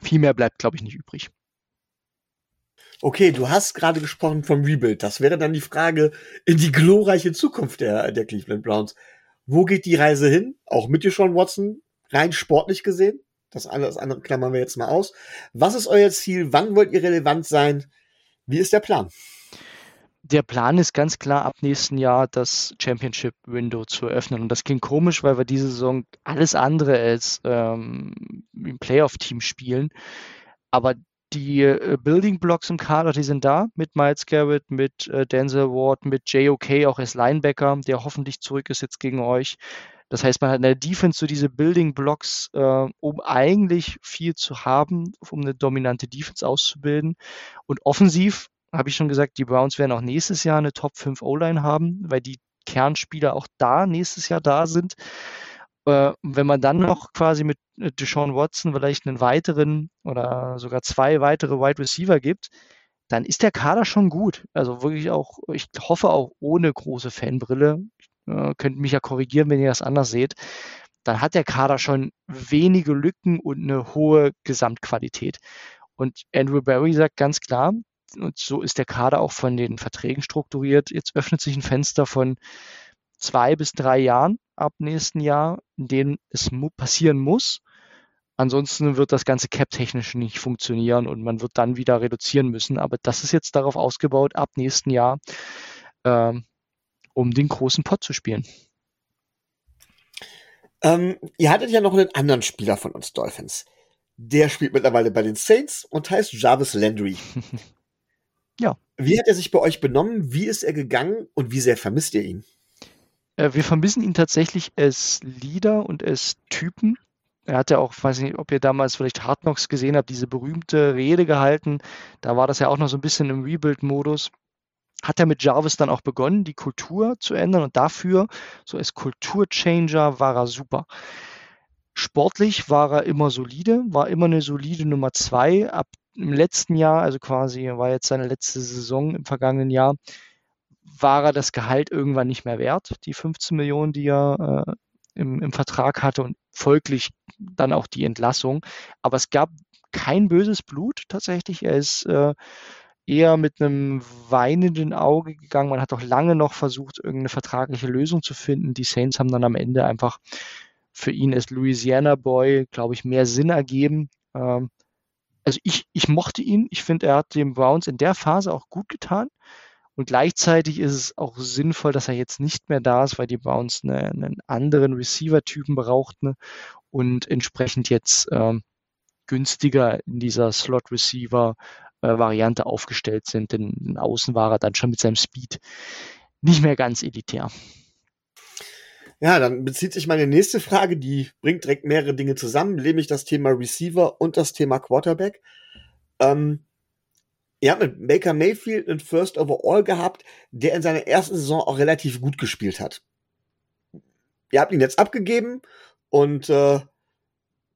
C: viel mehr bleibt, glaube ich, nicht übrig.
A: Okay, du hast gerade gesprochen vom Rebuild. Das wäre dann die Frage in die glorreiche Zukunft der, der Cleveland Browns. Wo geht die Reise hin? Auch mit dir Sean Watson, rein sportlich gesehen. Das andere, andere klammern wir jetzt mal aus. Was ist euer Ziel? Wann wollt ihr relevant sein? Wie ist der Plan?
C: Der Plan ist ganz klar, ab nächsten Jahr das Championship-Window zu eröffnen. Und das klingt komisch, weil wir diese Saison alles andere als ähm, im Playoff-Team spielen. Aber die äh, Building Blocks im Kader, die sind da mit Miles Garrett, mit äh, Denzel Ward, mit JOK auch als Linebacker, der hoffentlich zurück ist jetzt gegen euch. Das heißt, man hat in der Defense so diese Building Blocks, äh, um eigentlich viel zu haben, um eine dominante Defense auszubilden. Und offensiv habe ich schon gesagt, die Browns werden auch nächstes Jahr eine Top 5 O-Line haben, weil die Kernspieler auch da nächstes Jahr da sind. Äh, wenn man dann noch quasi mit äh, Deshaun Watson vielleicht einen weiteren oder sogar zwei weitere Wide Receiver gibt, dann ist der Kader schon gut. Also wirklich auch, ich hoffe auch ohne große Fanbrille, äh, könnt mich ja korrigieren, wenn ihr das anders seht, dann hat der Kader schon wenige Lücken und eine hohe Gesamtqualität. Und Andrew Barry sagt ganz klar, und so ist der Kader auch von den Verträgen strukturiert, jetzt öffnet sich ein Fenster von zwei bis drei Jahren ab nächsten Jahr, in denen es mu passieren muss. Ansonsten wird das ganze Cap-technisch nicht funktionieren und man wird dann wieder reduzieren müssen. Aber das ist jetzt darauf ausgebaut, ab nächsten Jahr, ähm, um den großen Pot zu spielen.
A: Ähm, ihr hattet ja noch einen anderen Spieler von uns Dolphins. Der spielt mittlerweile bei den Saints und heißt Jarvis Landry. ja. Wie hat er sich bei euch benommen? Wie ist er gegangen und wie sehr vermisst ihr ihn?
C: Äh, wir vermissen ihn tatsächlich als Leader und als Typen. Er hat ja auch, weiß nicht, ob ihr damals vielleicht Hard Knocks gesehen habt, diese berühmte Rede gehalten. Da war das ja auch noch so ein bisschen im Rebuild-Modus. Hat er mit Jarvis dann auch begonnen, die Kultur zu ändern und dafür, so als Kulturchanger, war er super. Sportlich war er immer solide, war immer eine solide Nummer zwei. Ab im letzten Jahr, also quasi war jetzt seine letzte Saison im vergangenen Jahr, war er das Gehalt irgendwann nicht mehr wert, die 15 Millionen, die er äh, im, im Vertrag hatte und folglich dann auch die Entlassung. Aber es gab kein böses Blut tatsächlich. Er ist äh, eher mit einem weinenden Auge gegangen. Man hat auch lange noch versucht, irgendeine vertragliche Lösung zu finden. Die Saints haben dann am Ende einfach für ihn als Louisiana Boy, glaube ich, mehr Sinn ergeben. Ähm, also ich, ich mochte ihn. Ich finde, er hat den Browns in der Phase auch gut getan. Und gleichzeitig ist es auch sinnvoll, dass er jetzt nicht mehr da ist, weil die Browns eine, einen anderen Receiver-Typen brauchten und entsprechend jetzt ähm, günstiger in dieser Slot-Receiver-Variante aufgestellt sind. Denn in Außen war er dann schon mit seinem Speed nicht mehr ganz elitär.
A: Ja, dann bezieht sich meine nächste Frage, die bringt direkt mehrere Dinge zusammen, nämlich das Thema Receiver und das Thema Quarterback. Ähm, ihr habt mit Baker Mayfield einen First Overall gehabt, der in seiner ersten Saison auch relativ gut gespielt hat. Ihr habt ihn jetzt abgegeben und äh,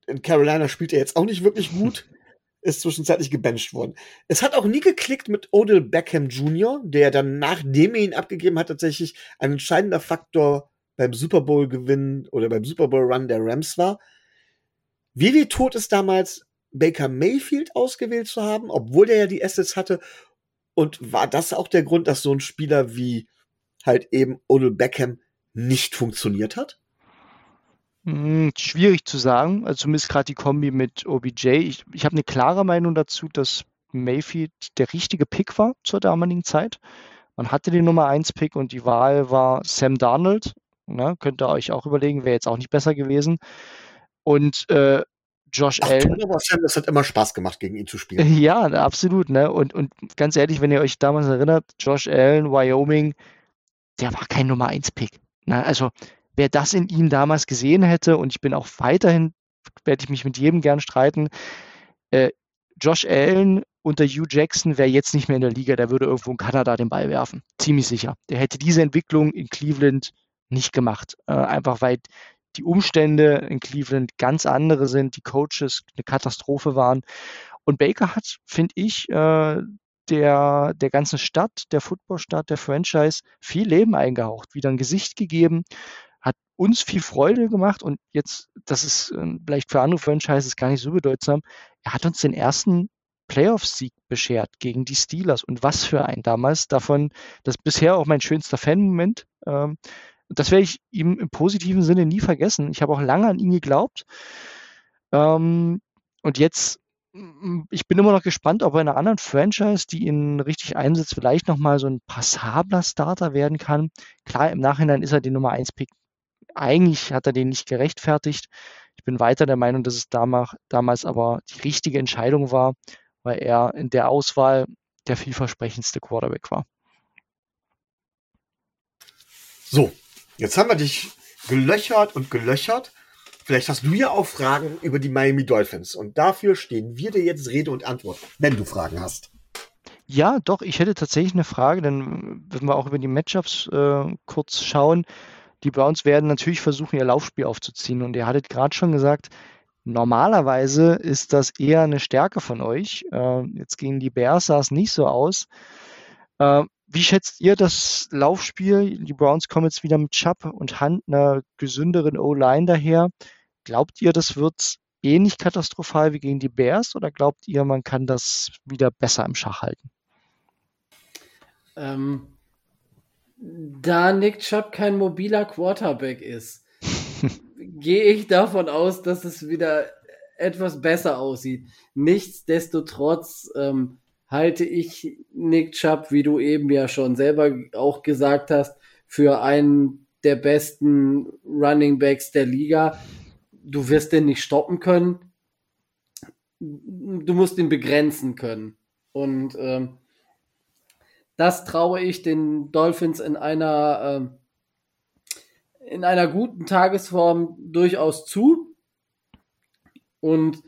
A: in Carolina spielt er jetzt auch nicht wirklich gut. Ist zwischenzeitlich gebencht worden. Es hat auch nie geklickt mit Odell Beckham Jr., der dann, nachdem er ihn abgegeben hat, tatsächlich ein entscheidender Faktor beim Super Bowl Gewinn oder beim Super Bowl Run der Rams war. Wie wie tot ist damals Baker Mayfield ausgewählt zu haben, obwohl der ja die Assets hatte? Und war das auch der Grund, dass so ein Spieler wie halt eben Odell Beckham nicht funktioniert hat?
C: Hm, schwierig zu sagen, also zumindest gerade die Kombi mit OBJ. Ich, ich habe eine klare Meinung dazu, dass Mayfield der richtige Pick war zur damaligen Zeit. Man hatte den Nummer 1 Pick und die Wahl war Sam Darnold. Ne? Könnt ihr euch auch überlegen, wäre jetzt auch nicht besser gewesen. Und äh, Josh Ach, Allen.
A: Aber Sam, das hat immer Spaß gemacht, gegen ihn zu spielen.
C: Ja, absolut. Ne? Und, und ganz ehrlich, wenn ihr euch damals erinnert, Josh Allen, Wyoming, der war kein Nummer 1 Pick. Ne? Also wer das in ihm damals gesehen hätte, und ich bin auch weiterhin, werde ich mich mit jedem gern streiten, äh, Josh Allen unter Hugh Jackson wäre jetzt nicht mehr in der Liga, der würde irgendwo in Kanada den Ball werfen. Ziemlich sicher. Der hätte diese Entwicklung in Cleveland nicht gemacht. Äh, einfach weil die Umstände in Cleveland ganz andere sind, die Coaches eine Katastrophe waren. Und Baker hat, finde ich, äh, der, der ganzen Stadt, der Footballstadt, der Franchise viel Leben eingehaucht, wieder ein Gesicht gegeben, hat uns viel Freude gemacht und jetzt, das ist äh, vielleicht für andere Franchises gar nicht so bedeutsam, er hat uns den ersten Playoff-Sieg beschert gegen die Steelers und was für ein damals davon, das bisher auch mein schönster Fan-Moment. Ähm, das werde ich ihm im positiven Sinne nie vergessen. Ich habe auch lange an ihn geglaubt. Ähm, und jetzt, mm, ich bin immer noch gespannt, ob er in einer anderen Franchise, die ihn richtig einsetzt, vielleicht nochmal so ein passabler Starter werden kann. Klar, im Nachhinein ist er die Nummer 1 Pick. Eigentlich hat er den nicht gerechtfertigt. Ich bin weiter der Meinung, dass es damals, damals aber die richtige Entscheidung war, weil er in der Auswahl der vielversprechendste Quarterback war.
A: So, Jetzt haben wir dich gelöchert und gelöchert. Vielleicht hast du ja auch Fragen über die Miami Dolphins. Und dafür stehen wir dir jetzt Rede und Antwort, wenn du Fragen hast.
C: Ja, doch, ich hätte tatsächlich eine Frage, denn wenn wir auch über die Matchups äh, kurz schauen, die Browns werden natürlich versuchen, ihr Laufspiel aufzuziehen. Und ihr hattet gerade schon gesagt, normalerweise ist das eher eine Stärke von euch. Äh, jetzt gegen die Bears sah es nicht so aus. Äh, wie schätzt ihr das Laufspiel? Die Browns kommen jetzt wieder mit Chubb und Hunt einer gesünderen O-Line daher. Glaubt ihr, das wird ähnlich katastrophal wie gegen die Bears oder glaubt ihr, man kann das wieder besser im Schach halten?
B: Ähm, da Nick Chubb kein mobiler Quarterback ist, gehe ich davon aus, dass es wieder etwas besser aussieht. Nichtsdestotrotz ähm, halte ich Nick Chubb, wie du eben ja schon selber auch gesagt hast, für einen der besten Running Backs der Liga. Du wirst den nicht stoppen können. Du musst ihn begrenzen können. Und ähm, das traue ich den Dolphins in einer, ähm, in einer guten Tagesform durchaus zu. Und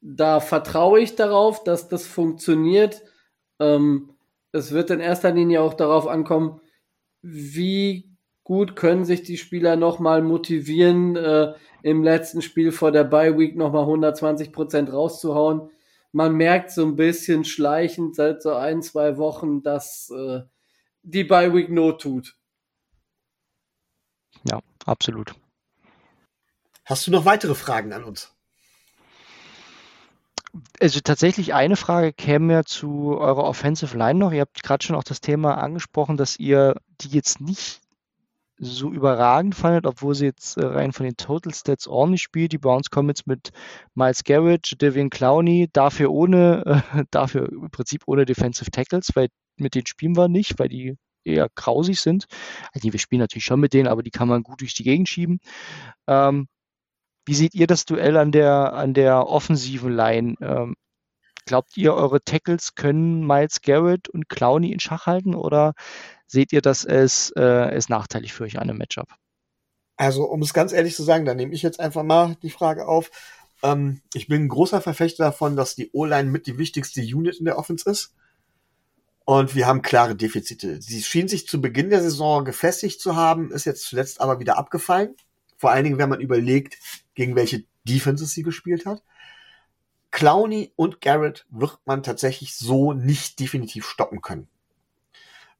B: da vertraue ich darauf, dass das funktioniert. Ähm, es wird in erster Linie auch darauf ankommen, wie gut können sich die Spieler nochmal motivieren, äh, im letzten Spiel vor der Bye Week nochmal 120 Prozent rauszuhauen. Man merkt so ein bisschen schleichend seit so ein, zwei Wochen, dass äh, die Bye Week Not tut.
C: Ja, absolut.
A: Hast du noch weitere Fragen an uns?
C: Also tatsächlich eine Frage käme ja zu eurer Offensive Line noch. Ihr habt gerade schon auch das Thema angesprochen, dass ihr die jetzt nicht so überragend fandet, obwohl sie jetzt äh, rein von den Total Stats ordentlich spielt. Die Browns kommen jetzt mit Miles Garrett, Devian Clowney, dafür ohne, äh, dafür im Prinzip ohne Defensive Tackles, weil mit denen spielen wir nicht, weil die eher grausig sind. Also wir spielen natürlich schon mit denen, aber die kann man gut durch die Gegend schieben. Ähm, wie seht ihr das Duell an der, an der offensiven Line? Ähm, glaubt ihr, eure Tackles können Miles Garrett und Clowney in Schach halten oder seht ihr das als, äh, als nachteilig für euch an einem Matchup?
A: Also, um es ganz ehrlich zu sagen, dann nehme ich jetzt einfach mal die Frage auf. Ähm, ich bin ein großer Verfechter davon, dass die O-Line mit die wichtigste Unit in der Offense ist. Und wir haben klare Defizite. Sie schien sich zu Beginn der Saison gefestigt zu haben, ist jetzt zuletzt aber wieder abgefallen. Vor allen Dingen, wenn man überlegt, gegen welche Defenses sie gespielt hat. Clowney und Garrett wird man tatsächlich so nicht definitiv stoppen können.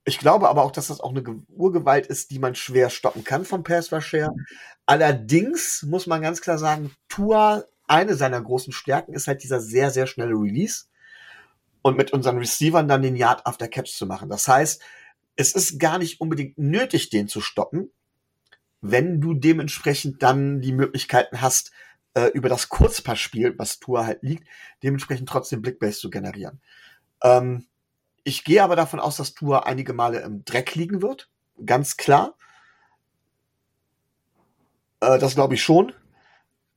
A: Ich glaube aber auch, dass das auch eine Urgewalt ist, die man schwer stoppen kann vom Pass Rush her. Allerdings muss man ganz klar sagen, Tua, eine seiner großen Stärken ist halt dieser sehr, sehr schnelle Release und mit unseren Receivern dann den Yard after Catch zu machen. Das heißt, es ist gar nicht unbedingt nötig, den zu stoppen, wenn du dementsprechend dann die Möglichkeiten hast, äh, über das Kurzpassspiel, was Tour halt liegt, dementsprechend trotzdem Blickbase zu generieren. Ähm, ich gehe aber davon aus, dass Tour einige Male im Dreck liegen wird. Ganz klar. Äh, das glaube ich schon.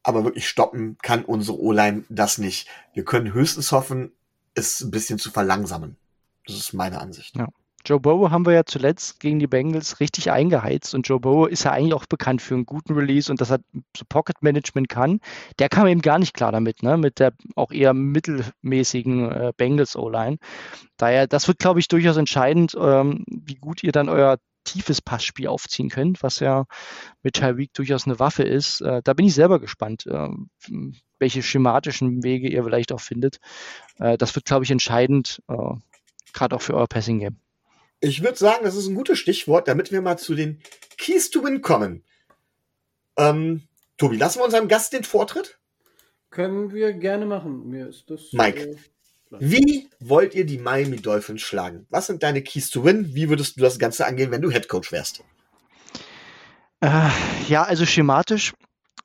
A: Aber wirklich stoppen kann unsere O-Line das nicht. Wir können höchstens hoffen, es ein bisschen zu verlangsamen. Das ist meine Ansicht.
C: Ja. Joe Burrow haben wir ja zuletzt gegen die Bengals richtig eingeheizt und Joe Burrow ist ja eigentlich auch bekannt für einen guten Release und dass er so Pocket Management kann. Der kam eben gar nicht klar damit, ne? mit der auch eher mittelmäßigen äh, Bengals O-Line. Daher, das wird, glaube ich, durchaus entscheidend, ähm, wie gut ihr dann euer tiefes Passspiel aufziehen könnt, was ja mit Tyreek durchaus eine Waffe ist. Äh, da bin ich selber gespannt, äh, welche schematischen Wege ihr vielleicht auch findet. Äh, das wird, glaube ich, entscheidend, äh, gerade auch für euer Passing Game.
A: Ich würde sagen, das ist ein gutes Stichwort, damit wir mal zu den Keys to Win kommen. Ähm, Tobi, lassen wir unserem Gast den Vortritt?
B: Können wir gerne machen. Mir ist das.
A: Mike, äh, wie wollt ihr die Miami Dolphins schlagen? Was sind deine Keys to Win? Wie würdest du das Ganze angehen, wenn du Head Coach wärst?
C: Äh, ja, also schematisch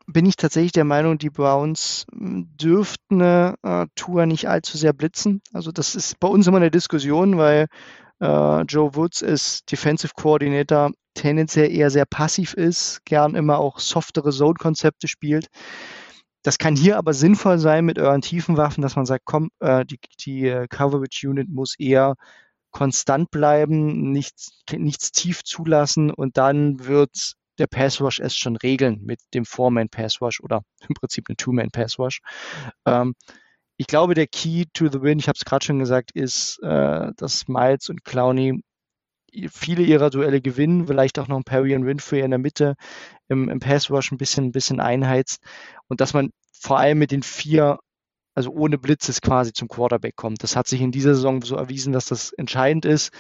C: bin ich tatsächlich der Meinung, die Browns hm, dürften eine äh, Tour nicht allzu sehr blitzen. Also das ist bei uns immer eine Diskussion, weil äh, Joe Woods ist Defensive Coordinator, tendenziell eher sehr passiv ist, gern immer auch softere Zone-Konzepte spielt. Das kann hier aber sinnvoll sein mit euren tiefen Waffen, dass man sagt, komm, äh, die, die äh, Coverage Unit muss eher konstant bleiben, nichts, nichts tief zulassen und dann wird der Pass Rush es schon regeln mit dem Four-Man Pass Rush oder im Prinzip ein Two-Man Pass Rush. Ähm, ich glaube, der Key to the Win, ich habe es gerade schon gesagt, ist, äh, dass Miles und Clowney viele ihrer Duelle gewinnen, vielleicht auch noch ein Perry und Winfrey in der Mitte im, im Pass Rush ein bisschen, ein bisschen einheizt und dass man vor allem mit den vier, also ohne Blitzes quasi zum Quarterback kommt. Das hat sich in dieser Saison so erwiesen, dass das entscheidend ist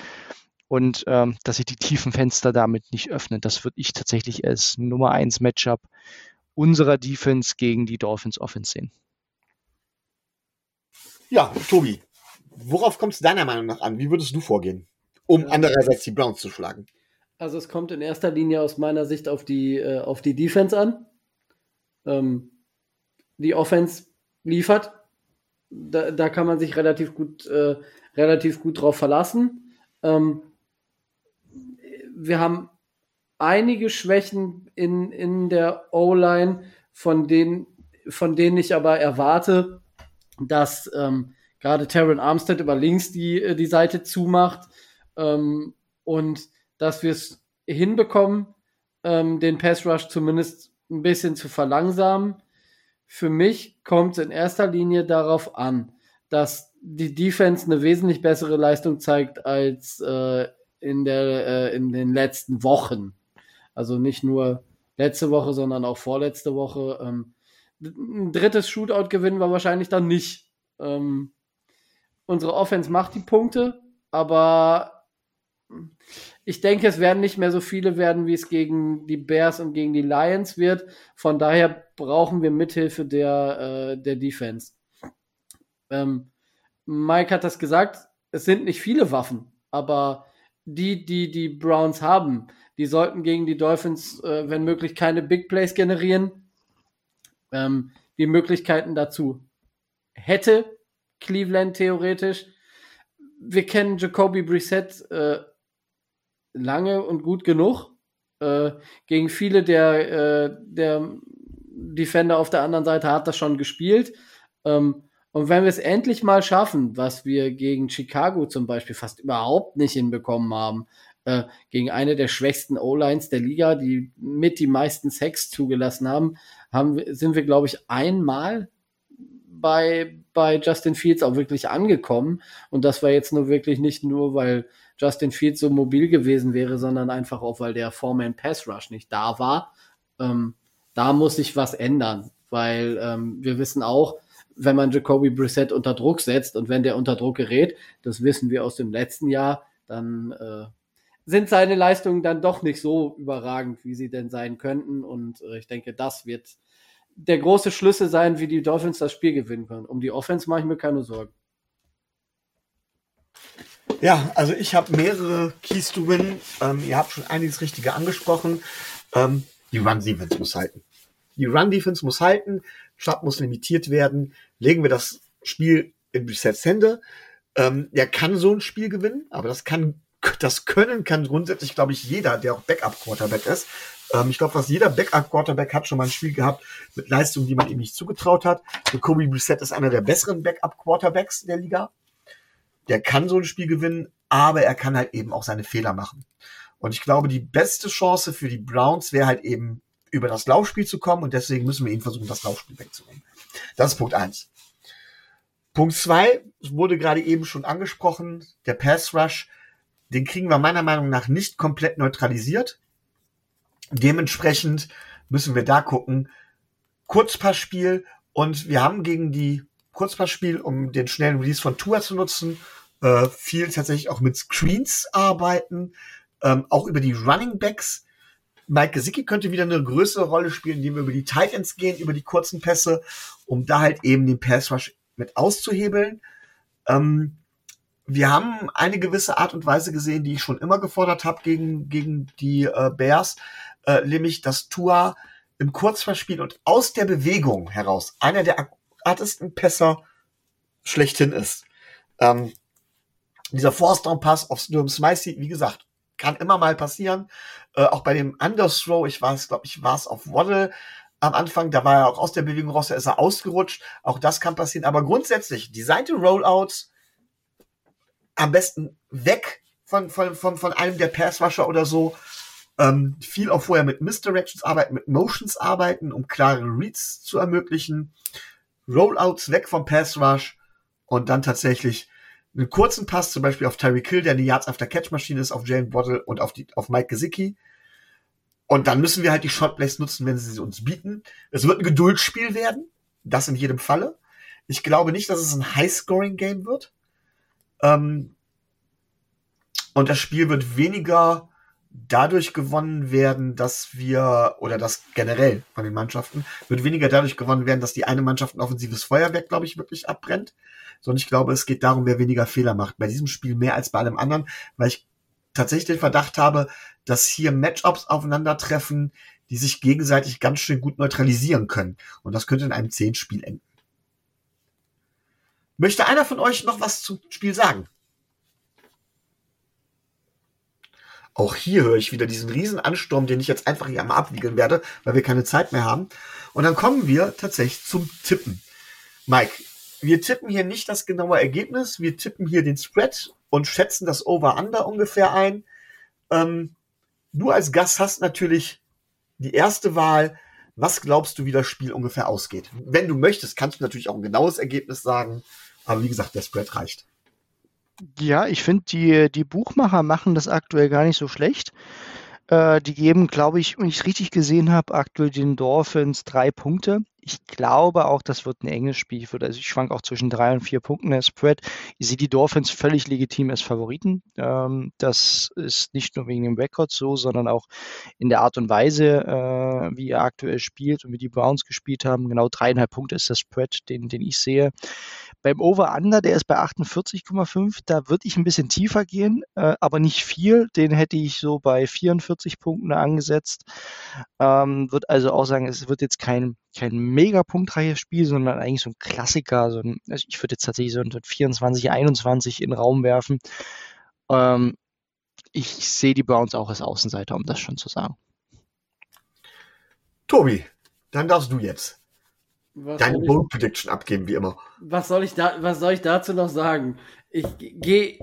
C: und ähm, dass sich die tiefen Fenster damit nicht öffnen. Das würde ich tatsächlich als Nummer eins Matchup unserer Defense gegen die Dolphins Offense sehen.
A: Ja, Tobi, worauf kommt es deiner Meinung nach an? Wie würdest du vorgehen, um ja. andererseits die Browns zu schlagen?
B: Also es kommt in erster Linie aus meiner Sicht auf die, äh, auf die Defense an. Ähm, die Offense liefert. Da, da kann man sich relativ gut, äh, relativ gut drauf verlassen. Ähm, wir haben einige Schwächen in, in der O-Line, von denen, von denen ich aber erwarte, dass ähm, gerade Terran Armstead über links die, äh, die Seite zumacht ähm, und dass wir es hinbekommen, ähm, den Pass Rush zumindest ein bisschen zu verlangsamen. Für mich kommt es in erster Linie darauf an, dass die Defense eine wesentlich bessere Leistung zeigt als äh, in, der, äh, in den letzten Wochen. Also nicht nur letzte Woche, sondern auch vorletzte Woche. Ähm, ein drittes Shootout gewinnen wir wahrscheinlich dann nicht. Ähm, unsere Offense macht die Punkte, aber ich denke, es werden nicht mehr so viele werden, wie es gegen die Bears und gegen die Lions wird. Von daher brauchen wir Mithilfe der, äh, der Defense. Ähm, Mike hat das gesagt, es sind nicht viele Waffen, aber die, die die Browns haben, die sollten gegen die Dolphins, äh, wenn möglich, keine Big Plays generieren ähm, die Möglichkeiten dazu hätte Cleveland theoretisch, wir kennen Jacoby Brissett äh, lange und gut genug. Äh, gegen viele der, äh, der Defender auf der anderen Seite hat das schon gespielt. Ähm, und wenn wir es endlich mal schaffen, was wir gegen Chicago zum Beispiel fast überhaupt nicht hinbekommen haben, äh, gegen eine der schwächsten O-Lines der Liga, die mit die meisten Sacks zugelassen haben, haben sind wir, glaube ich, einmal bei, bei Justin Fields auch wirklich angekommen. Und das war jetzt nur wirklich nicht nur, weil Justin Fields so mobil gewesen wäre, sondern einfach auch, weil der Foreman Pass Rush nicht da war. Ähm, da muss sich was ändern, weil ähm, wir wissen auch, wenn man Jacoby Brissett unter Druck setzt und wenn der unter Druck gerät, das wissen wir aus dem letzten Jahr, dann äh, sind seine Leistungen dann doch nicht so überragend, wie sie denn sein könnten. Und äh, ich denke, das wird der große Schlüssel sein, wie die Dolphins das Spiel gewinnen können. Um die Offense mache ich mir keine Sorgen.
A: Ja, also ich habe mehrere Keys to Win. Ähm, ihr habt schon einiges Richtige angesprochen. Ähm, die Run Defense muss halten. Die Run Defense muss halten. Schatt muss limitiert werden. Legen wir das Spiel in Resets Hände. Ähm, er kann so ein Spiel gewinnen, aber das kann, das können kann grundsätzlich, glaube ich, jeder, der auch Backup Quarterback ist. Ähm, ich glaube, fast jeder Backup Quarterback hat schon mal ein Spiel gehabt mit Leistungen, die man ihm nicht zugetraut hat. Jacoby Brissett ist einer der besseren Backup Quarterbacks der Liga der kann so ein Spiel gewinnen, aber er kann halt eben auch seine Fehler machen. Und ich glaube, die beste Chance für die Browns wäre halt eben über das Laufspiel zu kommen und deswegen müssen wir ihnen versuchen, das Laufspiel wegzunehmen. Das ist Punkt eins. Punkt zwei wurde gerade eben schon angesprochen, der Pass Rush, den kriegen wir meiner Meinung nach nicht komplett neutralisiert. Dementsprechend müssen wir da gucken, Kurzpassspiel und wir haben gegen die Kurzpassspiel, um den schnellen Release von Tua zu nutzen, äh, viel tatsächlich auch mit Screens arbeiten, ähm, auch über die Running Backs. Mike Gesicki könnte wieder eine größere Rolle spielen, indem wir über die Titans gehen, über die kurzen Pässe, um da halt eben den Pass Rush mit auszuhebeln. Ähm, wir haben eine gewisse Art und Weise gesehen, die ich schon immer gefordert habe gegen, gegen die äh, Bears, äh, nämlich dass Tua im Kurzverspiel und aus der Bewegung heraus einer der akkurattesten Pässer schlechthin ist. Ähm, dieser Force-Down-Pass auf Durham Smicey, wie gesagt, kann immer mal passieren. Äh, auch bei dem Underthrow, ich war es, glaube ich, war es auf Waddle am Anfang, da war er auch aus der Bewegung raus, da ist er ausgerutscht. Auch das kann passieren. Aber grundsätzlich, die Seite Rollouts am besten weg von, von, von, von einem der Passwasher oder so. Ähm, viel auch vorher mit Misdirections arbeiten, mit Motions arbeiten, um klare Reads zu ermöglichen. Rollouts weg vom Pass Rush und dann tatsächlich einen kurzen Pass, zum Beispiel auf Terry Kill, der eine Yards after Catch Maschine ist, auf Jalen Bottle und auf, die, auf Mike Gesicki. Und dann müssen wir halt die Shotplays nutzen, wenn sie sie uns bieten. Es wird ein Geduldsspiel werden. Das in jedem Falle. Ich glaube nicht, dass es ein High-Scoring-Game wird. Ähm, und das Spiel wird weniger dadurch gewonnen werden, dass wir, oder das generell von den Mannschaften, wird weniger dadurch gewonnen werden, dass die eine Mannschaft ein offensives Feuerwerk, glaube ich, wirklich abbrennt, sondern ich glaube, es geht darum, wer weniger Fehler macht. Bei diesem Spiel mehr als bei allem anderen, weil ich tatsächlich den Verdacht habe, dass hier Matchups aufeinandertreffen, die sich gegenseitig ganz schön gut neutralisieren können. Und das könnte in einem Zehn-Spiel enden. Möchte einer von euch noch was zum Spiel sagen? Auch hier höre ich wieder diesen riesen Ansturm, den ich jetzt einfach hier einmal abwiegeln werde, weil wir keine Zeit mehr haben. Und dann kommen wir tatsächlich zum Tippen. Mike, wir tippen hier nicht das genaue Ergebnis, wir tippen hier den Spread und schätzen das Over-Under ungefähr ein. Ähm, du als Gast hast natürlich die erste Wahl. Was glaubst du, wie das Spiel ungefähr ausgeht? Wenn du möchtest, kannst du natürlich auch ein genaues Ergebnis sagen. Aber wie gesagt, der Spread reicht.
C: Ja, ich finde, die, die Buchmacher machen das aktuell gar nicht so schlecht. Äh, die geben, glaube ich, wenn ich es richtig gesehen habe, aktuell den Dolphins drei Punkte. Ich glaube auch, das wird ein enges Spiel. also ich schwank auch zwischen drei und vier Punkten der Spread. Ich sehe die Dolphins völlig legitim als Favoriten. Ähm, das ist nicht nur wegen dem Rekord so, sondern auch in der Art und Weise, äh, wie er aktuell spielt und wie die Browns gespielt haben. Genau dreieinhalb Punkte ist der Spread, den, den ich sehe. Beim Over-Under, der ist bei 48,5, da würde ich ein bisschen tiefer gehen, äh, aber nicht viel. Den hätte ich so bei 44 Punkten angesetzt. Ähm, würde also auch sagen, es wird jetzt kein kein mega punktreiches Spiel, sondern eigentlich so ein Klassiker. So ein, also ich würde jetzt tatsächlich so ein 24, 21 in den Raum werfen. Ähm, ich sehe die Browns auch als Außenseiter, um das schon zu sagen.
A: Tobi, dann darfst du jetzt was deine Bold Prediction abgeben, wie immer.
B: Was soll ich da, was soll ich dazu noch sagen? Ich gehe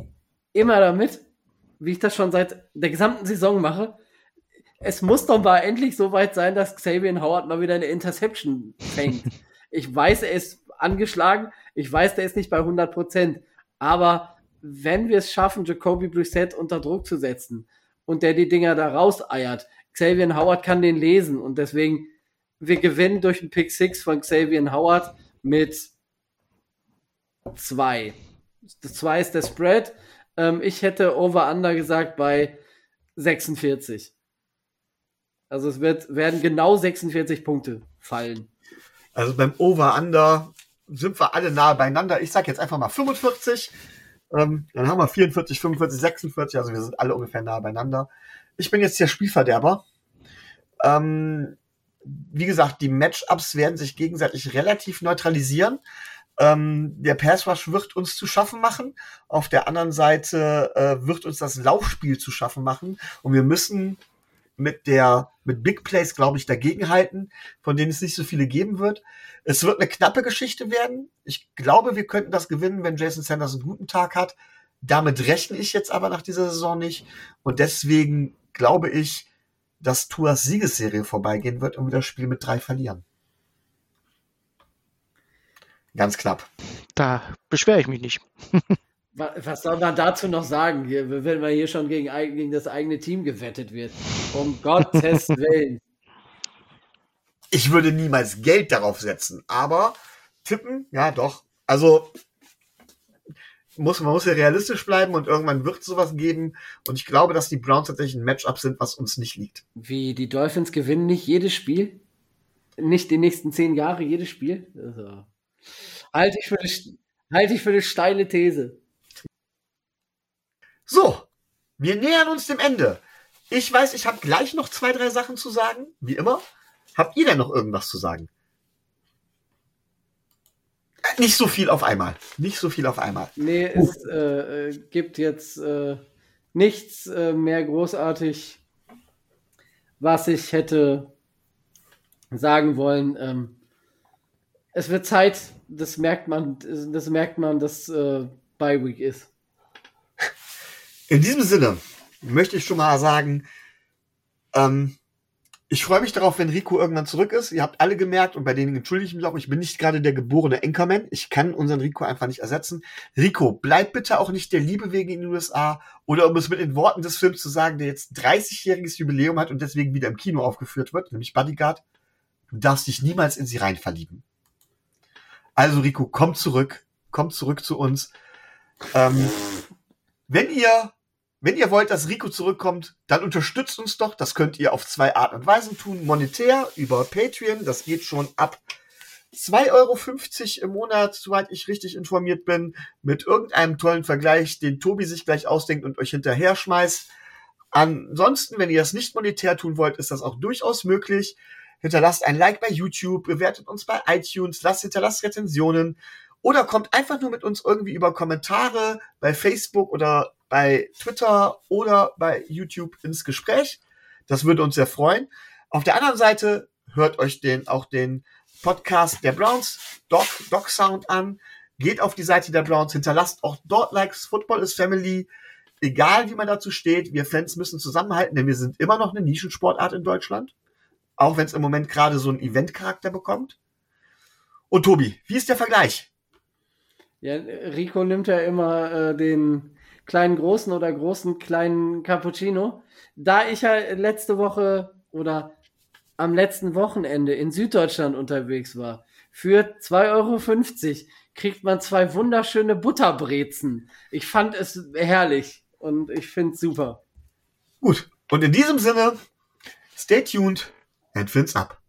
B: immer damit, wie ich das schon seit der gesamten Saison mache. Es muss doch mal endlich so weit sein, dass Xavier Howard mal wieder eine Interception fängt. ich weiß, er ist angeschlagen. Ich weiß, der ist nicht bei 100 Prozent. Aber wenn wir es schaffen, Jacoby Brissett unter Druck zu setzen und der die Dinger da rauseiert, Xavier Howard kann den lesen und deswegen wir gewinnen durch einen Pick 6 von Xavier Howard mit zwei. Das zwei ist der Spread. Ähm, ich hätte Over-Under gesagt bei 46. Also es wird, werden genau 46 Punkte fallen.
A: Also beim Over-Under sind wir alle nahe beieinander. Ich sage jetzt einfach mal 45. Ähm, dann haben wir 44, 45, 46. Also wir sind alle ungefähr nahe beieinander. Ich bin jetzt der Spielverderber. Ähm, wie gesagt, die Matchups werden sich gegenseitig relativ neutralisieren. Ähm, der Pass Rush wird uns zu schaffen machen. Auf der anderen Seite äh, wird uns das Laufspiel zu schaffen machen. Und wir müssen mit der, mit Big Plays, glaube ich, dagegenhalten, von denen es nicht so viele geben wird. Es wird eine knappe Geschichte werden. Ich glaube, wir könnten das gewinnen, wenn Jason Sanders einen guten Tag hat. Damit rechne ich jetzt aber nach dieser Saison nicht. Und deswegen glaube ich, dass Tuas Siegesserie vorbeigehen wird und wir das Spiel mit drei verlieren. Ganz knapp.
C: Da beschwere ich mich nicht.
B: Was soll man dazu noch sagen, hier, wenn man hier schon gegen, gegen das eigene Team gewettet wird? Um Gottes Willen.
A: Ich würde niemals Geld darauf setzen, aber tippen, ja doch. Also muss, man muss ja realistisch bleiben und irgendwann wird es sowas geben. Und ich glaube, dass die Browns tatsächlich ein Matchup sind, was uns nicht liegt.
B: Wie, die Dolphins gewinnen nicht jedes Spiel? Nicht die nächsten zehn Jahre jedes Spiel? Also, halte ich, für eine, halte ich für eine steile These.
A: So, wir nähern uns dem Ende. Ich weiß, ich habe gleich noch zwei, drei Sachen zu sagen, wie immer. Habt ihr denn noch irgendwas zu sagen? Äh, nicht so viel auf einmal. Nicht so viel auf einmal.
B: Nee, uh. es äh, äh, gibt jetzt äh, nichts äh, mehr großartig, was ich hätte sagen wollen. Ähm, es wird Zeit, das merkt man, das merkt man, dass äh, Bye Week ist.
A: In diesem Sinne möchte ich schon mal sagen, ähm, ich freue mich darauf, wenn Rico irgendwann zurück ist. Ihr habt alle gemerkt, und bei denen entschuldige ich mich auch, ich bin nicht gerade der geborene Enkerman. Ich kann unseren Rico einfach nicht ersetzen. Rico, bleib bitte auch nicht der Liebe wegen in den USA. Oder um es mit den Worten des Films zu sagen, der jetzt 30-jähriges Jubiläum hat und deswegen wieder im Kino aufgeführt wird, nämlich Bodyguard. Du darfst dich niemals in sie rein verlieben. Also Rico, komm zurück. Komm zurück zu uns. Ähm, wenn ihr wenn ihr wollt, dass Rico zurückkommt, dann unterstützt uns doch. Das könnt ihr auf zwei Arten und Weisen tun. Monetär über Patreon. Das geht schon ab 2,50 Euro im Monat, soweit ich richtig informiert bin, mit irgendeinem tollen Vergleich, den Tobi sich gleich ausdenkt und euch hinterher schmeißt. Ansonsten, wenn ihr das nicht monetär tun wollt, ist das auch durchaus möglich. Hinterlasst ein Like bei YouTube, bewertet uns bei iTunes, lasst hinterlasst Rezensionen oder kommt einfach nur mit uns irgendwie über Kommentare bei Facebook oder bei Twitter oder bei YouTube ins Gespräch. Das würde uns sehr freuen. Auf der anderen Seite hört euch den, auch den Podcast der Browns, Doc, Doc Sound an. Geht auf die Seite der Browns, hinterlasst auch dort Likes. Football is Family. Egal wie man dazu steht, wir Fans müssen zusammenhalten, denn wir sind immer noch eine Nischensportart in Deutschland. Auch wenn es im Moment gerade so einen Event-Charakter bekommt. Und Tobi, wie ist der Vergleich?
B: Ja, Rico nimmt ja immer äh, den kleinen großen oder großen kleinen Cappuccino. Da ich ja letzte Woche oder am letzten Wochenende in Süddeutschland unterwegs war, für 2,50 Euro kriegt man zwei wunderschöne Butterbrezen. Ich fand es herrlich und ich finde super.
A: Gut, und in diesem Sinne, stay tuned and fins up.